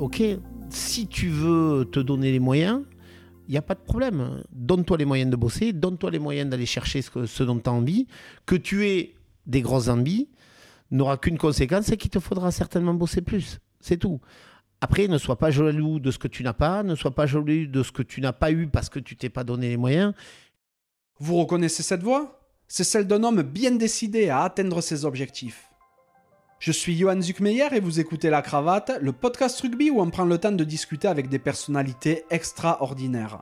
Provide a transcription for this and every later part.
ok, si tu veux te donner les moyens, il n'y a pas de problème. Donne-toi les moyens de bosser, donne-toi les moyens d'aller chercher ce, que- dont tu as envie. Que tu aies des grosses envies n'aura qu'une conséquence, c'est qu'il te faudra certainement bosser plus. C'est tout. Après, ne sois pas jaloux de ce que tu n'as pas, ne sois pas jaloux de ce que tu n'as pas eu parce que tu t'es pas donné les moyens. Vous reconnaissez cette voix C'est celle d'un homme bien décidé à atteindre ses objectifs. Je suis Johan Zuckmeyer et vous écoutez La Cravate, le podcast rugby où on prend le temps de discuter avec des personnalités extraordinaires.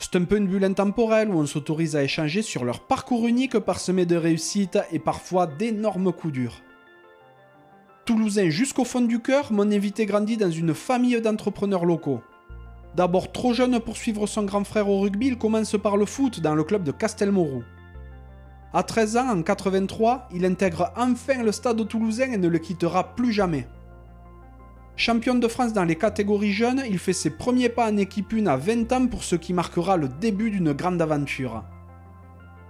C'est un peu une bulle intemporelle où on s'autorise à échanger sur leur parcours unique parsemé de réussites et parfois d'énormes coups durs. Toulousain jusqu'au fond du cœur, mon invité grandit dans une famille d'entrepreneurs locaux. D'abord trop jeune pour suivre son grand frère au rugby, il commence par le foot dans le club de Castelmourou. À 13 ans, en 83, il intègre enfin le stade toulousain et ne le quittera plus jamais. Champion de France dans les catégories jeunes, il fait ses premiers pas en équipe 1 à 20 ans pour ce qui marquera le début d'une grande aventure.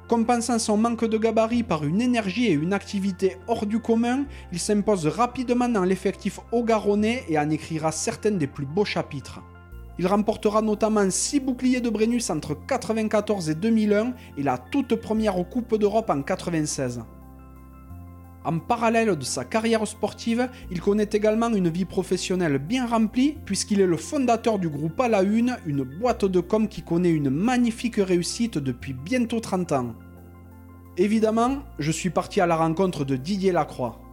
Compensant son manque de gabarit par une énergie et une activité hors du commun, il s'impose rapidement dans l'effectif haut-garonnais et en écrira certains des plus beaux chapitres. Il remportera notamment 6 boucliers de Brennus entre 1994 et 2001 et la toute première Coupe d'Europe en 1996. En parallèle de sa carrière sportive, il connaît également une vie professionnelle bien remplie puisqu'il est le fondateur du groupe À la Une, une boîte de com qui connaît une magnifique réussite depuis bientôt 30 ans. Évidemment, je suis parti à la rencontre de Didier Lacroix.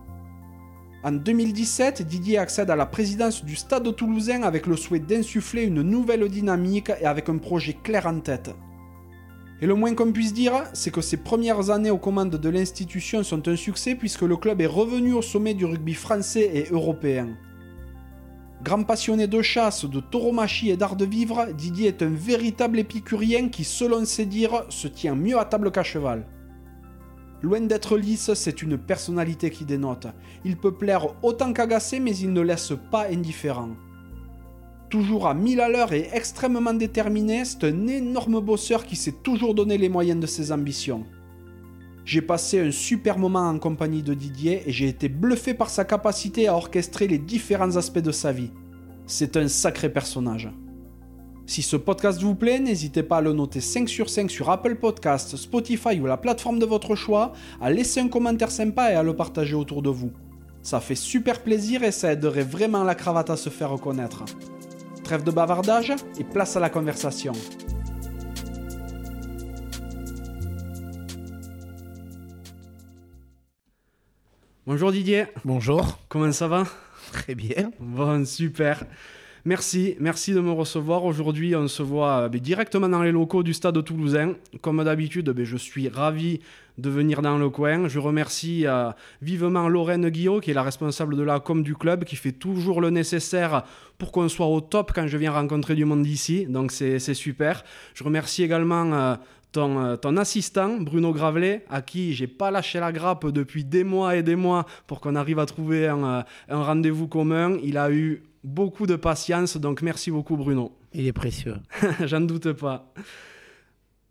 En 2017, Didier accède à la présidence du Stade toulousain avec le souhait d'insuffler une nouvelle dynamique et avec un projet clair en tête. Et le moins qu'on puisse dire, c'est que ses premières années aux commandes de l'institution sont un succès puisque le club est revenu au sommet du rugby français et européen. Grand passionné de chasse, de tauromachie et d'art de vivre, Didier est un véritable épicurien qui, selon ses dires, se tient mieux à table qu'à cheval. Loin d'être lisse, c'est une personnalité qui dénote. Il peut plaire autant qu'agacer, mais il ne laisse pas indifférent. Toujours à 1000 à l'heure et extrêmement déterminé, c'est un énorme bosseur qui s'est toujours donné les moyens de ses ambitions. J'ai passé un super moment en compagnie de Didier et j'ai été bluffé par sa capacité à orchestrer les différents aspects de sa vie. C'est un sacré personnage. Si ce podcast vous plaît, n'hésitez pas à le noter 5 sur 5 sur Apple Podcasts, Spotify ou la plateforme de votre choix, à laisser un commentaire sympa et à le partager autour de vous. Ça fait super plaisir et ça aiderait vraiment la cravate à se faire reconnaître. Trêve de bavardage et place à la conversation. Bonjour Didier, Bonjour, comment ça va? Très bien. Bon, super. Merci, merci de me recevoir. Aujourd'hui, on se voit euh, ben, directement dans les locaux du stade toulousain. Comme d'habitude, ben, je suis ravi de venir dans le coin. Je remercie euh, vivement Lorraine Guillot, qui est la responsable de la com du club, qui fait toujours le nécessaire pour qu'on soit au top quand je viens rencontrer du monde ici. Donc c'est super. Je remercie également euh, ton, assistant, Bruno Gravelet, à qui j'ai pas lâché la grappe depuis des mois et des mois pour qu'on arrive à trouver un rendez-vous commun. Il a eu beaucoup de patience, donc merci beaucoup Bruno. Il est précieux. J'en doute pas.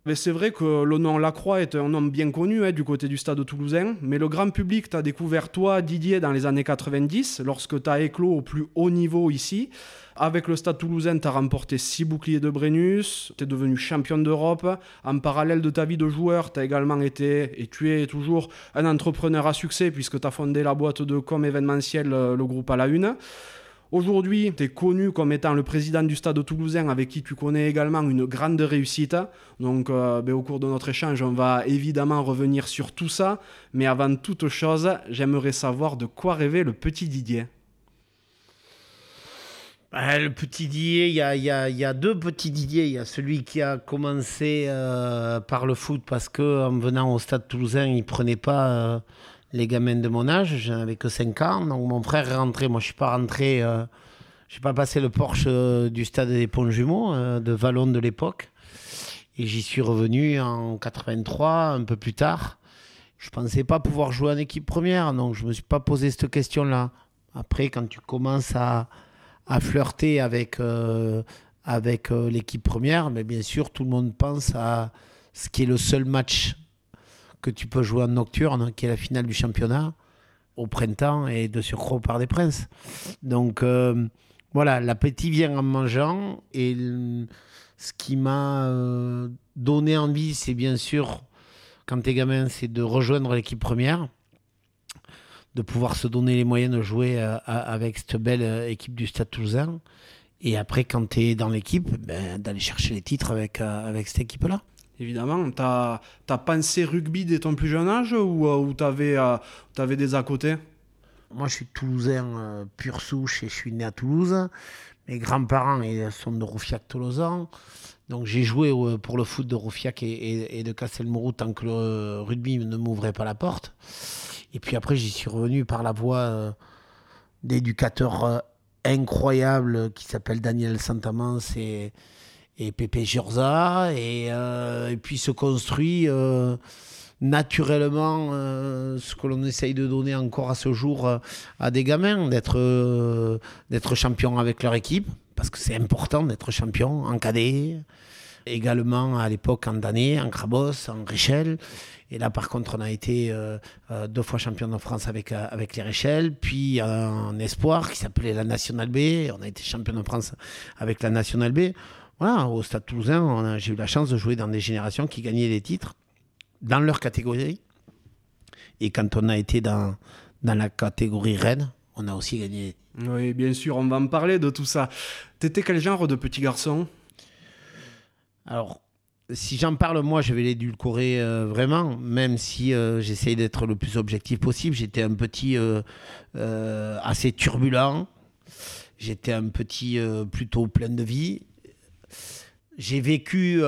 Mais c'est vrai que le nom Lacroix est un nom bien connu hein, du côté du stade toulousain, mais le grand public t'a découvert toi, Didier, dans les années 90, lorsque tu as éclos au plus haut niveau ici. Avec le stade toulousain, tu as remporté 6 boucliers de Brennus, tu es devenu champion d'Europe. En parallèle de ta vie de joueur, tu as également été, et tu es toujours, un entrepreneur à succès, puisque tu as fondé la boîte de com événementiel, euh, le groupe à la une. Aujourd'hui, tu es connu comme étant le président du stade toulousain avec qui tu connais également une grande réussite. Donc euh, ben, au cours de notre échange, on va évidemment revenir sur tout ça. Mais avant toute chose, j'aimerais savoir de quoi rêvait le petit Didier. Ah, le petit Didier, il y a, y a- y a deux petits Didier. Il y a celui qui a commencé euh, par le foot parce que en venant au stade toulousain, il prenait pas euh, les gamins de mon âge. J'en avais que 5 ans. Donc mon frère est rentré. Moi, je suis pas rentré. Euh, j'ai pas passé le Porsche euh, du stade des Ponts Jumeaux, euh, de Vallon de l'époque. Et j'y suis revenu en 83, un peu plus tard. Je pensais pas pouvoir jouer en équipe première, donc je me suis pas posé cette question-là. Après, quand tu commences à, flirter avec, avec l'équipe première, mais bien sûr, tout le monde pense à ce qui est le seul match que tu peux jouer en nocturne, qui est la finale du championnat, au printemps et de surcroît au Parc des Princes. Donc, euh, Voilà, l'appétit vient en mangeant. Et ce qui m'a euh, donné envie, c'est bien sûr, quand t'es gamin, c'est de rejoindre l'équipe première, de pouvoir se donner les moyens de jouer euh, avec cette belle équipe du Stade Toulousain. Et après, quand tu es dans l'équipe, ben, d'aller chercher les titres avec, avec cette équipe-là. Évidemment, tu as, pensé rugby dès ton plus jeune âge ou, ou tu avais, avais, des à côté? Moi, je suis toulousain euh, pur souche et je suis né à Toulouse. Mes grands-parents sont de Roufiac-Tolosan. Donc, j'ai joué pour le foot de Roufiac et, de Castelmourou tant que le rugby ne m'ouvrait pas la porte. Et puis après, j'y suis revenu par la voie euh, d'éducateurs euh, incroyables qui s'appellent Daniel Santamans et, et Pépé Giorza. Et, et, puis se construit naturellement euh, ce que l'on essaye de donner encore à ce jour euh, à des gamins, d'être euh, d'être champion avec leur équipe, parce que c'est important d'être champion en cadet, également à l'époque en Dané, en Crabos, en Richel. Et là, par contre, on a été deux fois champion de France avec, avec les Richel, puis en espoir qui s'appelait la Nationale B. On a été champion de France avec la Nationale B. Voilà, au Stade Toulousain, j'ai eu la chance de jouer dans des générations qui gagnaient des titres dans leur catégorie. Et quand on a été dans, dans la catégorie reine, on a aussi gagné. Oui, bien sûr, on va en parler de tout ça. T'étais quel genre de petit garçon? Alors, si j'en parle, moi, je vais l'édulcorer euh, vraiment, même si euh, j'essaye d'être le plus objectif possible. J'étais un petit euh, assez turbulent. J'étais un petit plutôt plein de vie. J'ai vécu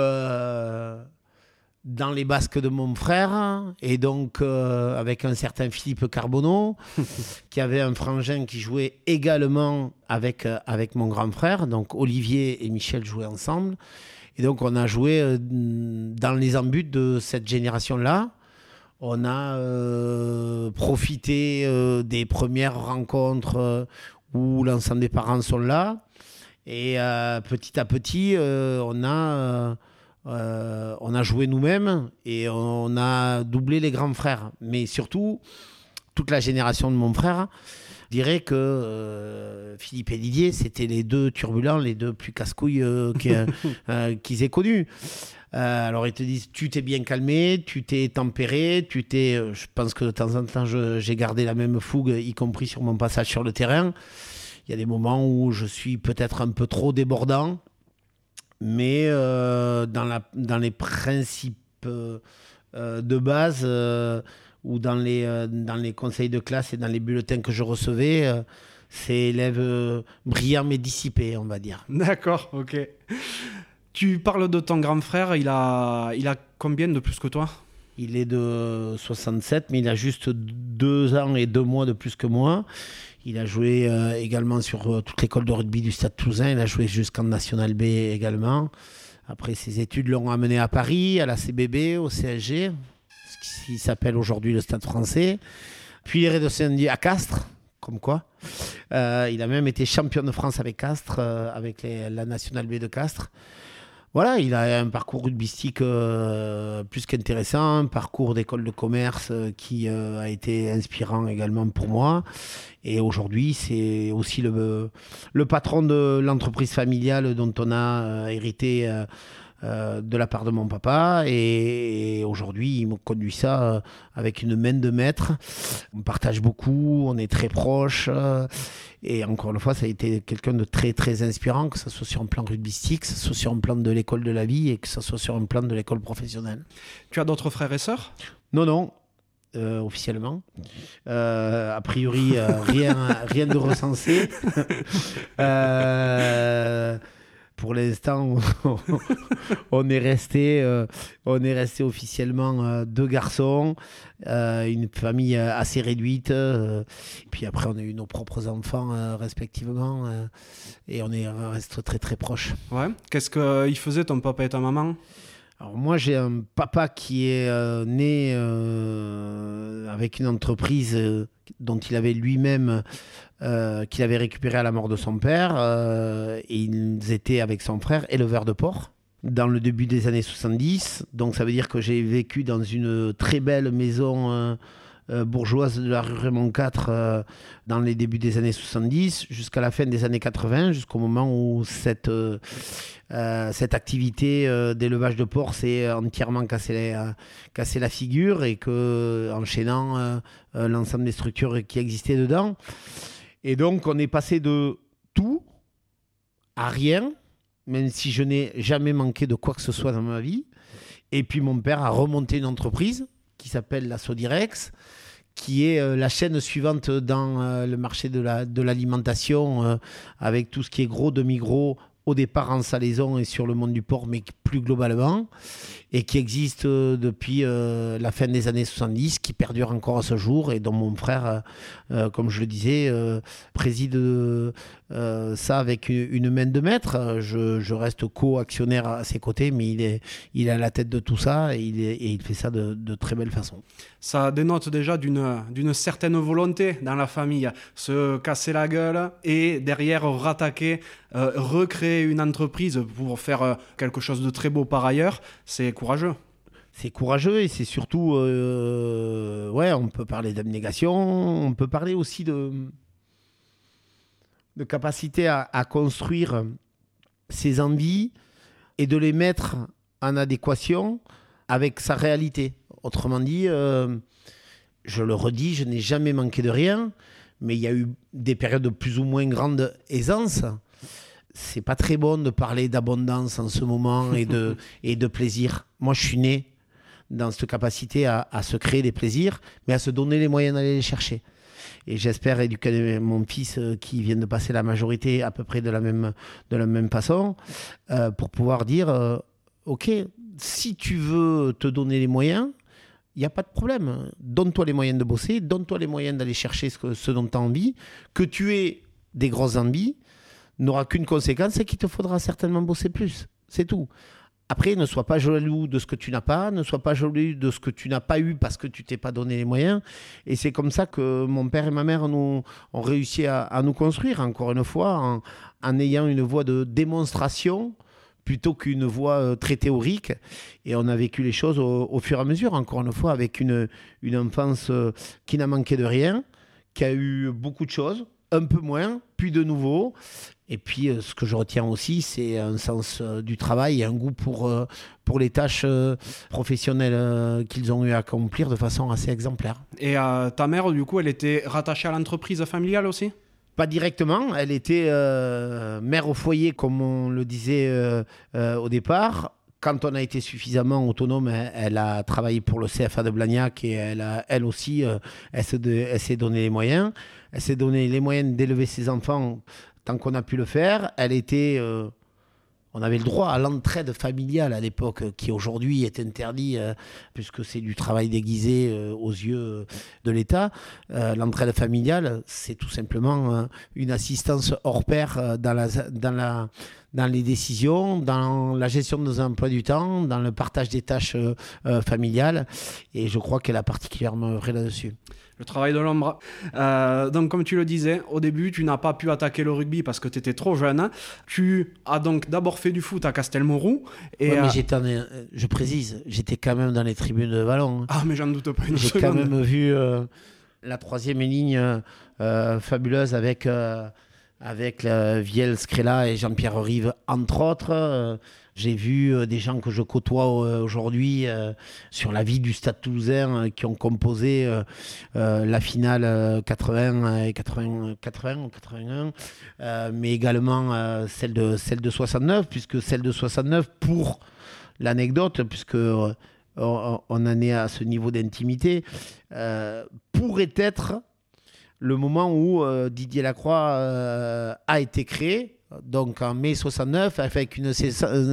dans les basques de mon frère, et donc euh, avec un certain Philippe Carbonneau, qui avait un frangin qui jouait également avec, euh, avec mon grand frère. Donc Olivier et Michel jouaient ensemble. Et donc on a joué euh, dans les embuts de cette génération-là. On a profité des premières rencontres où l'ensemble des parents sont là. Et petit à petit, on a euh, on a joué nous-mêmes et on a doublé les grands frères. Mais surtout, toute la génération de mon frère dirait que euh, Philippe et Didier, c'était les deux turbulents, les deux plus casse-couilles euh, qu'ils aient connus. alors ils te disent, tu t'es bien calmé, tu t'es tempéré, tu t'es... je pense que de temps en temps, j'ai gardé la même fougue, y compris sur mon passage sur le terrain. Il y a des moments où je suis peut-être un peu trop débordant mais euh, dans, les principes euh, de base euh, ou dans les, dans les conseils de classe et dans les bulletins que je recevais, c'est élève brillant mais dissipé, on va dire. D'accord, ok. Tu parles de ton grand frère, il a, il a combien de plus que toi? Il est de 67, mais il a juste deux ans et deux mois de plus que moi. Il a joué euh, également sur euh, toute l'école de rugby du Stade Toulousain. Il a joué jusqu'en National B également. Après, ses études l'ont amené à Paris, à la CBB, au CSG, ce qui s'appelle aujourd'hui le Stade français. Puis il est redescendu à Castres, comme quoi. Euh, il a même été champion de France avec Castres, avec la National B de Castres voilà, il a un parcours rugbystique euh, plus qu'intéressant, un parcours d'école de commerce euh, qui euh, a été inspirant également pour moi. Et aujourd'hui, c'est aussi le patron de l'entreprise familiale dont on a hérité euh, de la part de mon papa. Et, aujourd'hui, il me conduit ça euh, avec une main de maître. On partage beaucoup, on est très proches. Euh, et encore une fois, ça a été quelqu'un de très très inspirant, que ce soit sur un plan rugbystique, que ce soit sur un plan de l'école de la vie et que ce soit sur un plan de l'école professionnelle. Tu as d'autres frères et sœurs? Non, non. officiellement. a priori, rien, rien de recensé. Pour l'instant, on est resté, euh, on est resté officiellement euh, deux garçons, euh, une famille assez réduite. puis après, on a eu nos propres enfants respectivement, et on est reste très très proches. Ouais. Qu'est-ce qu'ils faisaient ton papa et ta maman? Alors moi j'ai un papa qui est né avec une entreprise dont il avait lui-même euh, qu'il avait récupéré à la mort de son père. Euh, ils étaient avec son frère éleveurs de porc dans le début des années 70. Donc ça veut dire que j'ai vécu dans une très belle maison bourgeoise de la rue Raymond IV dans les débuts des années 70 jusqu'à la fin des années 80, jusqu'au moment où cette, cette activité d'élevage de porc s'est entièrement cassé la, cassé la figure et que, enchaînant l'ensemble des structures qui existaient dedans. Et donc, on est passé de tout à rien, même si je n'ai jamais manqué de quoi que ce soit dans ma vie. Et puis mon père a remonté une entreprise qui s'appelle la Sodirex, qui est euh, la chaîne suivante dans euh, le marché de l'alimentation, euh, avec tout ce qui est gros, demi-gros, au départ en salaison et sur le monde du porc, mais globalement, et qui existe euh, depuis euh, la fin des années 70, qui perdure encore à ce jour, et dont mon frère, euh, comme je le disais, préside ça avec une, main de maître. Je, reste co-actionnaire à ses côtés, mais il est, il à la tête de tout ça, et il, et il fait ça de, de très belle façon. Ça dénote déjà d'une certaine volonté dans la famille, se casser la gueule et derrière rattaquer, recréer une entreprise pour faire quelque chose de très beau par ailleurs, c'est courageux. C'est courageux et c'est surtout, euh, ouais, on peut parler d'abnégation, on peut parler aussi de, de capacité à, construire ses envies et de les mettre en adéquation avec sa réalité. Autrement dit, euh, je le redis, je n'ai jamais manqué de rien, mais il y a eu des périodes de plus ou moins grande aisance c'est pas très bon de parler d'abondance en ce moment et de, et de plaisir. Moi, je suis né dans cette capacité à, se créer des plaisirs, mais à se donner les moyens d'aller les chercher. Et j'espère éduquer mon fils euh, qui vient de passer la majorité à peu près de la même, de la même façon, euh, pour pouvoir dire, euh, OK, si tu veux te donner les moyens, il n'y a pas de problème. Donne-toi les moyens de bosser, donne-toi les moyens d'aller chercher ce, ce dont tu as envie, que tu aies des grosses envies, n'aura qu'une conséquence, c'est qu'il te faudra certainement bosser plus. C'est tout. Après, ne sois pas jaloux de ce que tu n'as pas, ne sois pas jaloux de ce que tu n'as pas eu parce que tu t'es pas donné les moyens. Et c'est comme ça que mon père et ma mère nous, ont réussi à, nous construire, encore une fois, en, ayant une voie de démonstration plutôt qu'une voie euh, très théorique. Et on a vécu les choses au, fur et à mesure, encore une fois, avec une, une enfance euh, qui n'a manqué de rien, qui a eu beaucoup de choses, un peu moins, puis de nouveau. Et puis, euh, ce que je retiens aussi, c'est un sens euh, du travail et un goût pour, euh, pour les tâches professionnelles qu'ils ont eu à accomplir de façon assez exemplaire. Et ta mère, du coup, elle était rattachée à l'entreprise familiale aussi? Pas directement, elle était mère au foyer, comme on le disait au départ. Quand on a été suffisamment autonome, elle, a travaillé pour le CFA de Blagnac et elle, a, elle aussi, elle s'est donné les moyens. Elle s'est donné les moyens d'élever ses enfants tant qu'on a pu le faire. Elle était. Euh, on avait le droit à l'entraide familiale à l'époque, qui aujourd'hui est interdit euh, puisque c'est du travail déguisé euh, aux yeux de l'État. l'entraide familiale, c'est tout simplement une assistance hors pair dans, dans les décisions, dans la gestion de nos emplois du temps, dans le partage des tâches familiales. Et je crois qu'elle a particulièrement œuvré là-dessus le travail de l'ombre. Euh, donc, comme tu le disais, au début, tu n'as pas pu attaquer le rugby parce que tu étais trop jeune. Tu as donc d'abord fait du foot à Castelmourou. Et mais j'étais, euh, je précise, j'étais quand même dans les tribunes de Vallon. Hein. Ah, mais j'en doute pas une J'ai quand même vu euh, la troisième ligne fabuleuse avec, avec Viel Scrella et Jean-Pierre Rive, entre autres. J'ai vu euh, des gens que je côtoie euh, aujourd'hui euh, sur la vie du Stade Toulousain qui ont composé la finale 80 et 80, 80 81, mais également celle de celle de 69, puisque celle de 69 pour l'anecdote, puisque on, en est à ce niveau d'intimité, pourrait être le moment où Didier Lacroix a été créé donc en mai 69, avec une,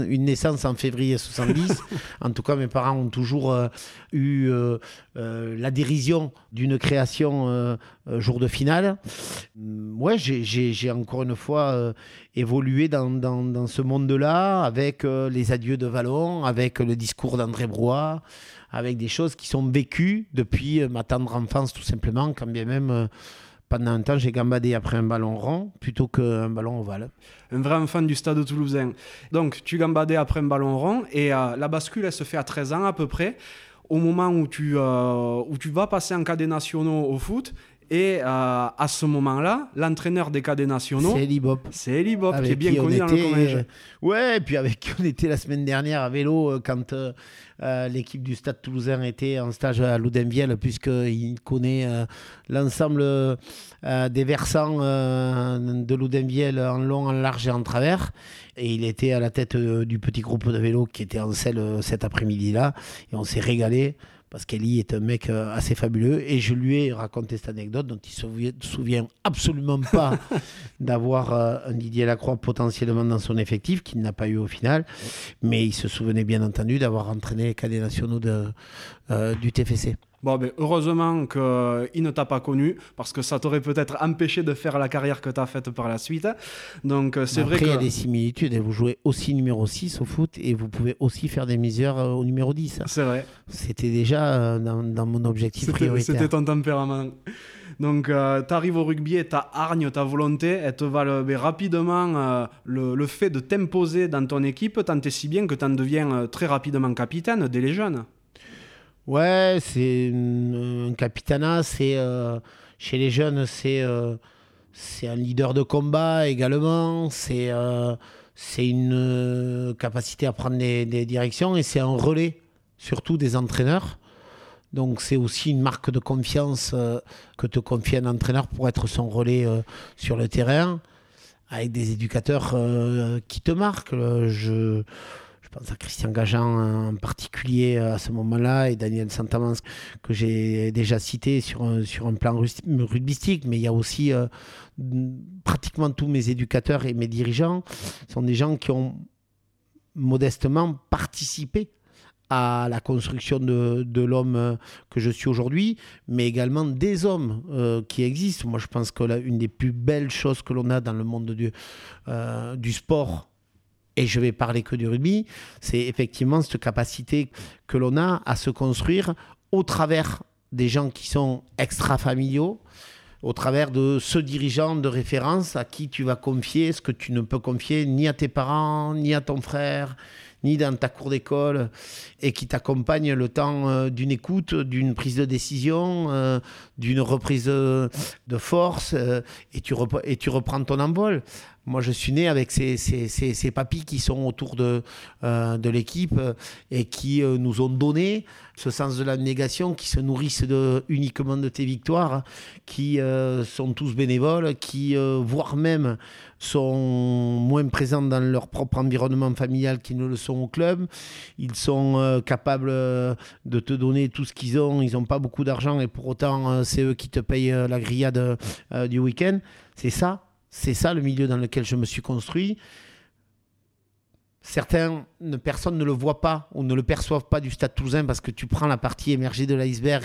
une naissance en février 70. en tout cas, mes parents ont toujours euh, eu euh, euh, la dérision d'une création jour de finale. Mm, ouais, j'ai encore une fois évolué dans, dans, dans ce monde-là, avec les adieux de Vallon, avec le discours d'André Brois, avec des choses qui sont vécues depuis ma tendre enfance, tout simplement, quand bien même pendant un temps, j'ai gambadé après un ballon rond plutôt qu'un ballon ovale. Un vrai enfant du stade toulousain. Donc, tu gambadais après un ballon rond et euh, la bascule, elle se fait à 13 ans à peu près. au moment où tu, euh, vas passer en cadets nationaux au foot. Et euh, à ce moment-là, l'entraîneur des cadets nationaux, C'est Eli Bop. c'est Eli Bob, qui Avec est bien qui on connu dans le collège. euh, Ouais, et puis avec qui on était la semaine dernière à vélo euh, quand euh, l'équipe du Stade Toulousain était en stage à Loudainvielle, puisqu'il connaît l'ensemble des versants de Loudainvielle en long, en large et en travers. Et il était à la tête du petit groupe de vélo qui était en selle cet après-midi-là. Et on s'est régalé. Parce qu'Eli est un mec euh, assez fabuleux et je lui ai raconté cette anecdote dont il se souvient, souvient absolument pas d'avoir euh, un Didier Lacroix potentiellement dans son effectif, qu'il n'a pas eu au final. Mais il se souvenait bien entendu d'avoir entraîné les cadets nationaux de, euh, du TFC. Bon, ben, heureusement qu'il ne t'a pas connu, parce que ça t'aurait peut-être empêché de faire la carrière que tu as faite par la suite. Donc, euh, c'est Après, vrai il y a que. des similitudes. et Vous jouez aussi numéro 6 au foot et vous pouvez aussi faire des mesures euh, au numéro 10. C'est vrai. C'était déjà euh, dans, dans mon objectif C'était prioritaire. c'était ton tempérament. Donc, tu arrives au rugby et ta hargne, ta volonté, elle te va le- ben, rapidement euh, le, le fait de t'imposer dans ton équipe, tant et si bien que tu en deviens euh, très rapidement capitaine dès les jeunes. Ouais, c'est un capitanat, c'est euh, chez les jeunes, c'est euh, c'est un leader de combat également, c'est euh, une capacité à prendre des, directions et c'est un relais surtout des entraîneurs. Donc c'est aussi une marque de confiance que te confie un entraîneur pour être son relais sur le terrain avec des éducateurs qui te marquent. Pense à Christian Gajan en particulier euh, à ce moment-là et Daniel Santamans que j'ai déjà cité sur un, sur un plan rugbystique, mais il y a aussi euh, pratiquement tous mes éducateurs et mes dirigeants sont des gens qui ont modestement participé à la construction de, de l'homme euh, que je suis aujourd'hui, mais également des hommes qui existent. Moi, je pense que là, une des plus belles choses que l'on a dans le monde du sport, et je vais parler que du rugby, c'est effectivement cette capacité que l'on a à se construire au travers des gens qui sont extra-familiaux, au travers de ce dirigeant de référence à qui tu vas confier ce que tu ne peux confier ni à tes parents, ni à ton frère, ni dans ta cour d'école, et qui t'accompagne le temps euh, d'une écoute, d'une prise de décision, euh, d'une reprise euh, de force, et tu reprends ton envol. Moi, je suis né avec ces, papis qui sont autour de, euh, l'équipe euh, et qui euh, nous ont donné ce sens de la négation, qui se nourrissent uniquement de tes victoires, qui sont tous bénévoles, qui, voire même, sont moins présents dans leur propre environnement familial qu'ils ne le sont au club. Ils sont capables de te donner tout ce qu'ils ont. Ils n'ont pas beaucoup d'argent et pour autant, c'est eux qui te payent la grillade du week-end. C'est ça. C'est ça le milieu dans lequel je me suis construit. Certaines personnes ne le voient pas ou ne le perçoivent pas du stade toulousain parce que tu prends la partie émergée de l'iceberg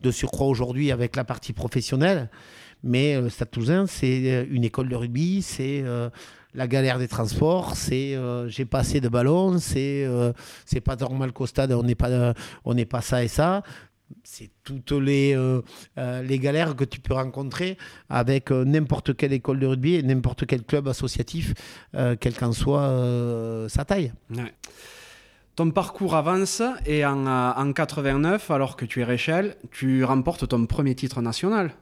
de surcroît aujourd'hui avec la partie professionnelle. Mais euh, le stade toulousain, c'est euh, une école de rugby, c'est euh, la galère des transports, c'est euh, j'ai pas assez de ballons, c'est euh, pas normal qu'au stade on n'est euh, on n'est pas ça et ça. C'est toutes les, euh, euh, les galères que tu peux rencontrer avec euh, n'importe quelle école de rugby et n'importe quel club associatif, quelle qu'en soit sa taille. Ouais. Ton parcours avance et en, en 89, alors que tu es Réchel, tu remportes ton premier titre national.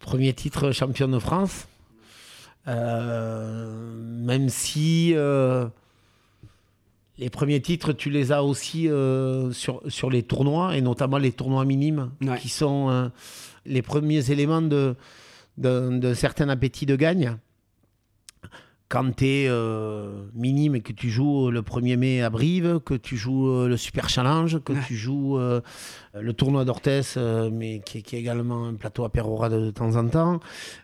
Premier titre champion de France. Même si les premiers titres, tu les as aussi euh, sur, sur les tournois, et notamment les tournois minimes, Ouais. qui sont euh, les premiers éléments de, de, de certain appétit de gagne. Quand tu es minime et que tu joues le 1er mai à Brive, que tu joues euh, le Super Challenge, que Ouais. tu joues euh, le tournoi d'Orthès, euh, mais qui, est- qui est également un plateau à Perora de, de temps en temps,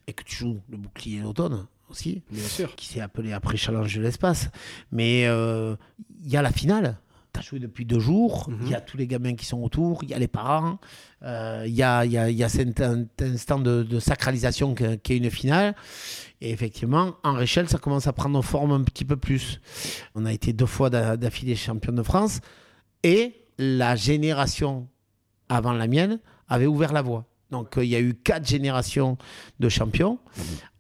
et que tu joues le bouclier d'automne aussi, Bien sûr. qui s'est appelé après Challenge de l'espace. Mais euh, il y a la finale. Tu as joué depuis deux jours, il Mhm. y a tous les gamins qui sont autour, il y a les parents, euh, il y, a, il y, a, il y a cet in- instant de, de sacralisation qui est une finale. Et effectivement, en Réchelle, ça commence à prendre forme un petit peu plus. On a été deux fois d'a- d'affilée champion de France et la génération avant la mienne avait ouvert la voie. Donc euh, il y a eu quatre générations de champions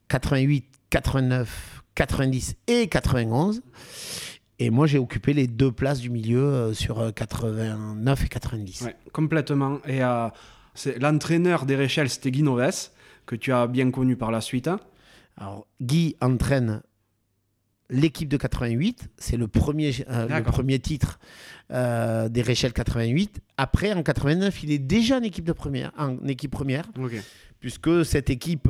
88, 89, 90 et 91. Et moi, j'ai occupé les deux places du milieu euh, sur 89 et 90. Ouais, complètement. Et c'est l'entraîneur des Réchelles, c'était Guy Noves, que tu as bien connu par la suite. Hein. Alors, Guy entraîne l'équipe de 88, c'est le premier, le premier titre euh, des Réchelles 88. Après, en 89, il est déjà en équipe, de première, en équipe première, puisque cette équipe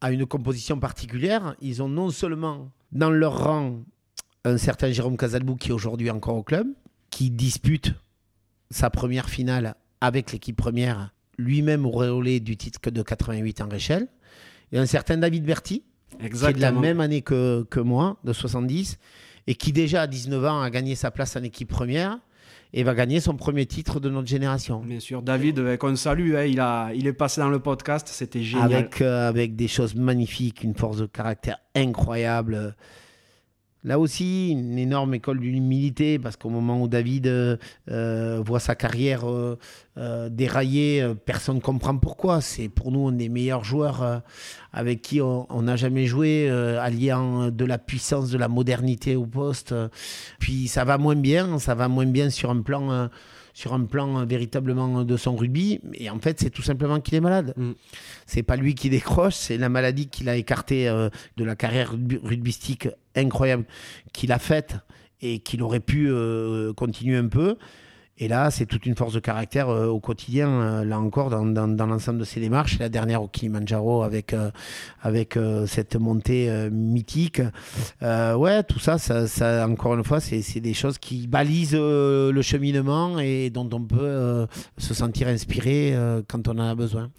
a une composition particulière. Ils ont non seulement dans leur rang un certain Jérôme Casalbou qui est aujourd'hui encore au club, qui dispute sa première finale avec l'équipe première, lui-même auréolé du titre de 88 en Réchelle, et un certain David Berti, qui est de la même année que, que moi, de 70, et qui déjà à 19 ans a gagné sa place en équipe première et va gagner son premier titre de notre génération. Bien sûr, David, euh, qu'on salue, hein, il, a, il est passé dans le podcast, c'était génial. Avec, euh, avec des choses magnifiques, une force de caractère incroyable. Là aussi, une énorme école d'humilité, parce qu'au moment où David euh, euh, voit sa carrière euh, dérailler, personne ne comprend pourquoi. C'est pour nous un des meilleurs joueurs avec qui on n'a jamais joué, alliant de la puissance, de la modernité au poste. Puis ça va moins bien, ça va moins bien sur un plan sur un plan véritablement de son rugby. Et en fait, c'est tout simplement qu'il est malade. Mm. C'est pas lui qui décroche, c'est la maladie qui l'a écarté euh, de la carrière rugbystique incroyable qu'il a faite et qu'il aurait pu euh, continuer un peu. Et là, c'est toute une force de caractère euh, au quotidien, euh, là encore, dans, l'ensemble de ses démarches. La dernière au Kilimanjaro avec, euh, cette montée mythique. ouais, tout ça, ça, encore une fois, c'est des choses qui balisent le cheminement et dont on peut se sentir inspiré quand on en a besoin.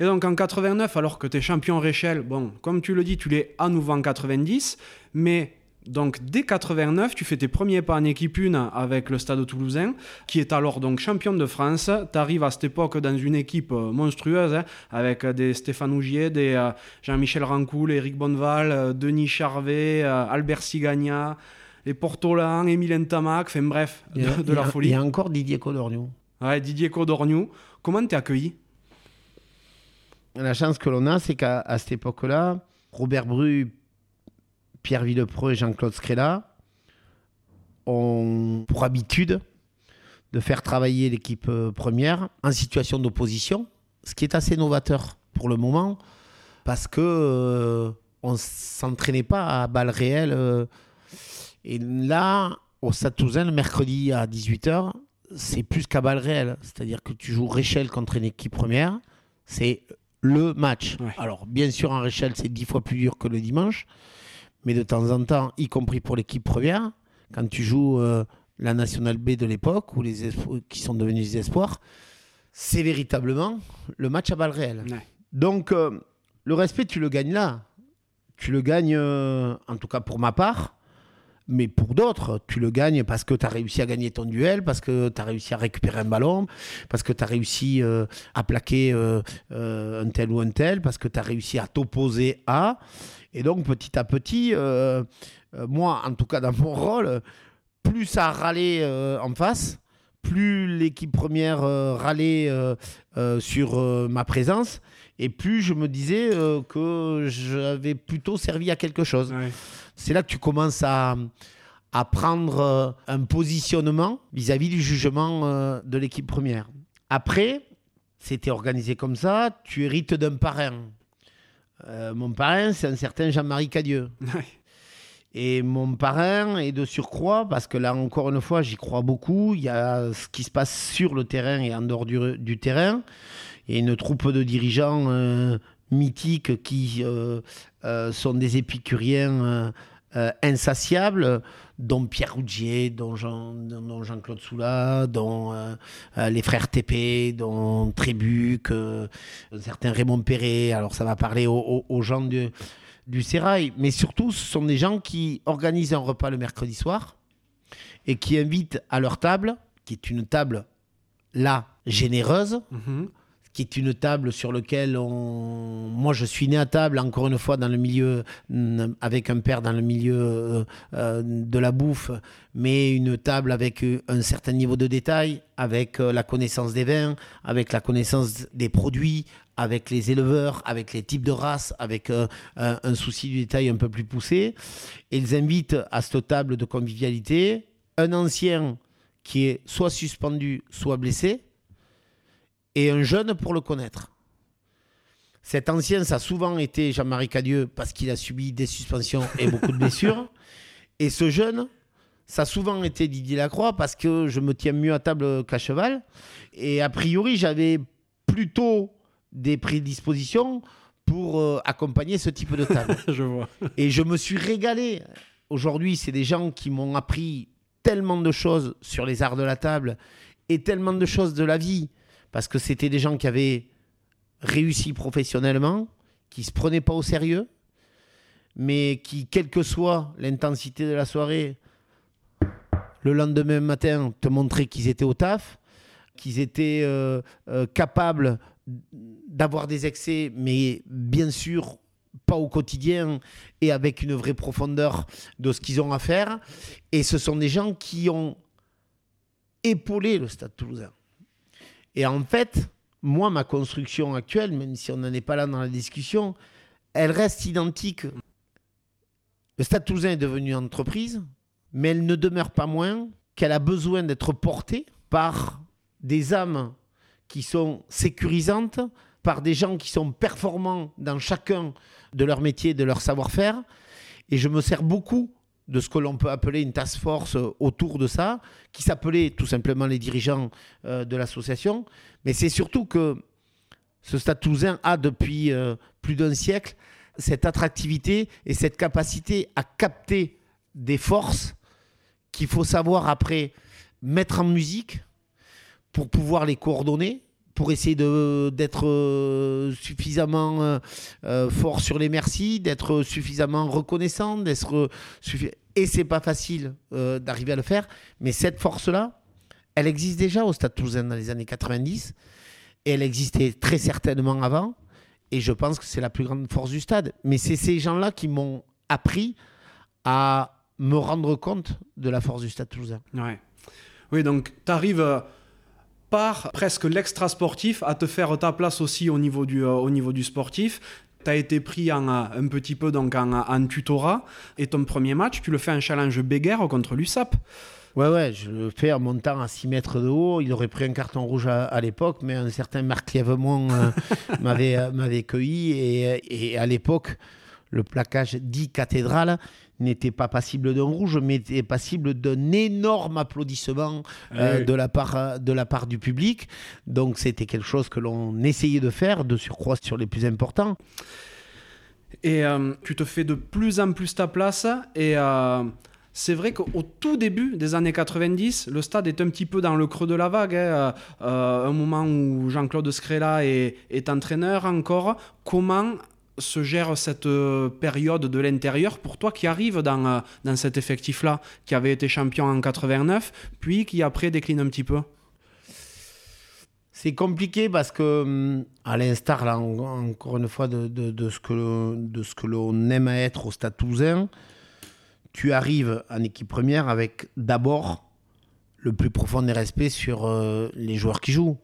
Et donc en 89, alors que tu es champion Réchelle, bon, comme tu le dis, tu l'es à nouveau en 90, mais donc dès 89, tu fais tes premiers pas en équipe 1 avec le Stade Toulousain, qui est alors donc champion de France. Tu arrives à cette époque dans une équipe euh, monstrueuse, hein, avec des Stéphane Ougier, des euh, Jean-Michel Rancoul, Eric Bonneval, euh, Denis Charvet, Albert Sigagna, les Portolans, Émile Tamac, enfin bref, de, la folie. Il y a encore Didier Codorniou. Ouais, Didier Codorniou. Comment t'es accueilli? La chance que l'on a, c'est qu'à cette époque-là, Robert Bru Pierre Villepreux et Jean-Claude Scrella ont pour habitude de faire travailler l'équipe euh, première en situation d'opposition, ce qui est assez novateur pour le moment, parce que euh, on s'entraînait pas à balles réelles. Euh. et là, au Stade Toulousain, le mercredi à 18h, c'est plus qu'à balles réelles. C'est-à-dire que tu joues Réchelle contre une équipe première, c'est le match. Alors, bien sûr, en Réchelle, c'est dix fois plus dur que le dimanche, mais de temps en temps, y compris pour l'équipe première, quand tu joues euh, la Nationale B de l'époque, ou les qui sont devenus des espoirs, c'est véritablement le match à balles réelles. Donc, euh, le respect, tu le gagnes là. Tu le gagnes, euh, en tout cas pour ma part, mais pour d'autres, tu le gagnes parce que tu as réussi à gagner ton duel, parce que tu as réussi à récupérer un ballon, parce que tu as réussi à plaquer un tel ou un tel, parce que tu as réussi à t'opposer à. Et donc, petit à petit, euh, euh, moi, en tout cas dans mon rôle, plus ça râlait euh, en face, plus l'équipe première râlait sur ma présence, et plus je me disais que j'avais plutôt servi à quelque chose. C'est là que tu commences à, à prendre un positionnement vis-à-vis -vis du jugement de l'équipe première. Après, c'était organisé comme ça, tu hérites d'un parrain. Euh, mon parrain, c'est un certain Jean-Marie Cadieux. Et mon parrain est de surcroît, parce que là, encore une fois, j'y crois beaucoup. Il y a ce qui se passe sur le terrain et en dehors du, terrain. Il y a une troupe de dirigeants euh, mythiques qui euh, sont des épicuriens insatiables, dont Pierre Rougier, dont, Jean, claude Soula, dont les frères TP, dont Trébuc, un certain Raymond Perret. Alors ça va parler aux, gens du, du Sérail. Mais surtout, ce sont des gens qui organisent un repas le mercredi soir et qui invitent à leur table, qui est une table là généreuse, mhm. Qui est une table sur laquelle on... moi je suis né à table, encore une fois dans le milieu, avec un père dans le milieu euh, euh, de la bouffe, mais une table avec un certain niveau de détail, avec euh, la connaissance des vins, avec la connaissance des produits, avec les éleveurs, avec les types de races, avec un, souci du détail un peu plus poussé. Ils invitent à cette table de convivialité un ancien qui est soit suspendu, soit blessé, et un jeune pour le connaître. Cet ancien, ça a souvent été Jean-Marie Cadieux parce qu'il a subi des suspensions et beaucoup de blessures. Et ce jeune, ça a souvent été Didier Lacroix parce que je me tiens mieux à table qu'à cheval. Et a priori, j'avais plutôt des prédispositions pour euh, accompagner ce type de table. je vois. Et je me suis régalé. Aujourd'hui, c'est des gens qui m'ont appris tellement de choses sur les arts de la table et tellement de choses de la vie parce que c'était des gens qui avaient réussi professionnellement, qui se prenaient pas au sérieux, mais qui, quelle que soit l'intensité de la soirée, le lendemain matin, te montraient qu'ils étaient au taf, qu'ils étaient euh, euh, capables d'avoir des excès, mais bien sûr pas au quotidien et avec une vraie profondeur de ce qu'ils ont à faire. Et ce sont des gens qui ont épaulé le Stade toulousain. Et en fait, moi, ma construction actuelle, même si on n'en est pas là dans la discussion, elle reste identique. Le Stade Toulousain est devenu entreprise, mais elle ne demeure pas moins qu'elle a besoin d'être portée par des âmes qui sont sécurisantes, par des gens qui sont performants dans chacun de leur métier, de leur savoir-faire. Et je me sers beaucoup de ce que l'on peut appeler une task force euh, autour de ça, qui s'appelait tout simplement les dirigeants euh, de l'association. Mais c'est surtout que ce Stade a depuis euh, plus d'un siècle cette attractivité et cette capacité à capter des forces qu'il faut savoir après mettre en musique pour pouvoir les coordonner pour essayer d'être euh, suffisamment euh, euh, fort sur les merci, d'être suffisamment reconnaissant, d'être et c'est pas facile d'arriver à le faire, mais cette force-là, elle existe déjà au Stade Toulousain dans les années 90 et elle existait très certainement avant et je pense que c'est la plus grande force du stade. Mais c'est ces gens-là qui m'ont appris à me rendre compte de la force du Stade Toulousain. Ouais. Oui, donc tu arrives par presque l'extra sportif à te faire ta place aussi au niveau du, euh, au niveau du sportif. Tu as été pris en, euh, un petit peu donc en, tutorat et ton premier match, tu le fais en challenge Béguerre contre l'USAP. Ouais, ouais, je le fais en montant à 6 mètres de haut. Il aurait pris un carton rouge à, l'époque, mais un certain Marc Lièvemont euh, m'avait, m'avait cueilli. Et, et à l'époque, le plaquage dit cathédrale n'était pas passible d'un rouge, mais était passible d'un énorme applaudissement euh, ah de, la part, de la part du public. Donc c'était quelque chose que l'on essayait de faire, de surcroît sur les plus importants. Et euh, tu te fais de plus en plus ta place et... Euh, c'est vrai qu'au tout début des années 90, le stade est un petit peu dans le creux de la vague. Hein. un moment où Jean-Claude Scrella est, est, entraîneur encore. Comment se gère cette euh, période de l'intérieur pour toi qui arrive dans, euh, dans cet effectif-là, qui avait été champion en 89, puis qui après décline un petit peu? C'est compliqué parce que, hum, à l'instar, là, encore une fois, de, de, ce que l'on aime à être au Stade tu arrives en équipe première avec d'abord le plus profond des respects sur euh, les joueurs qui jouent.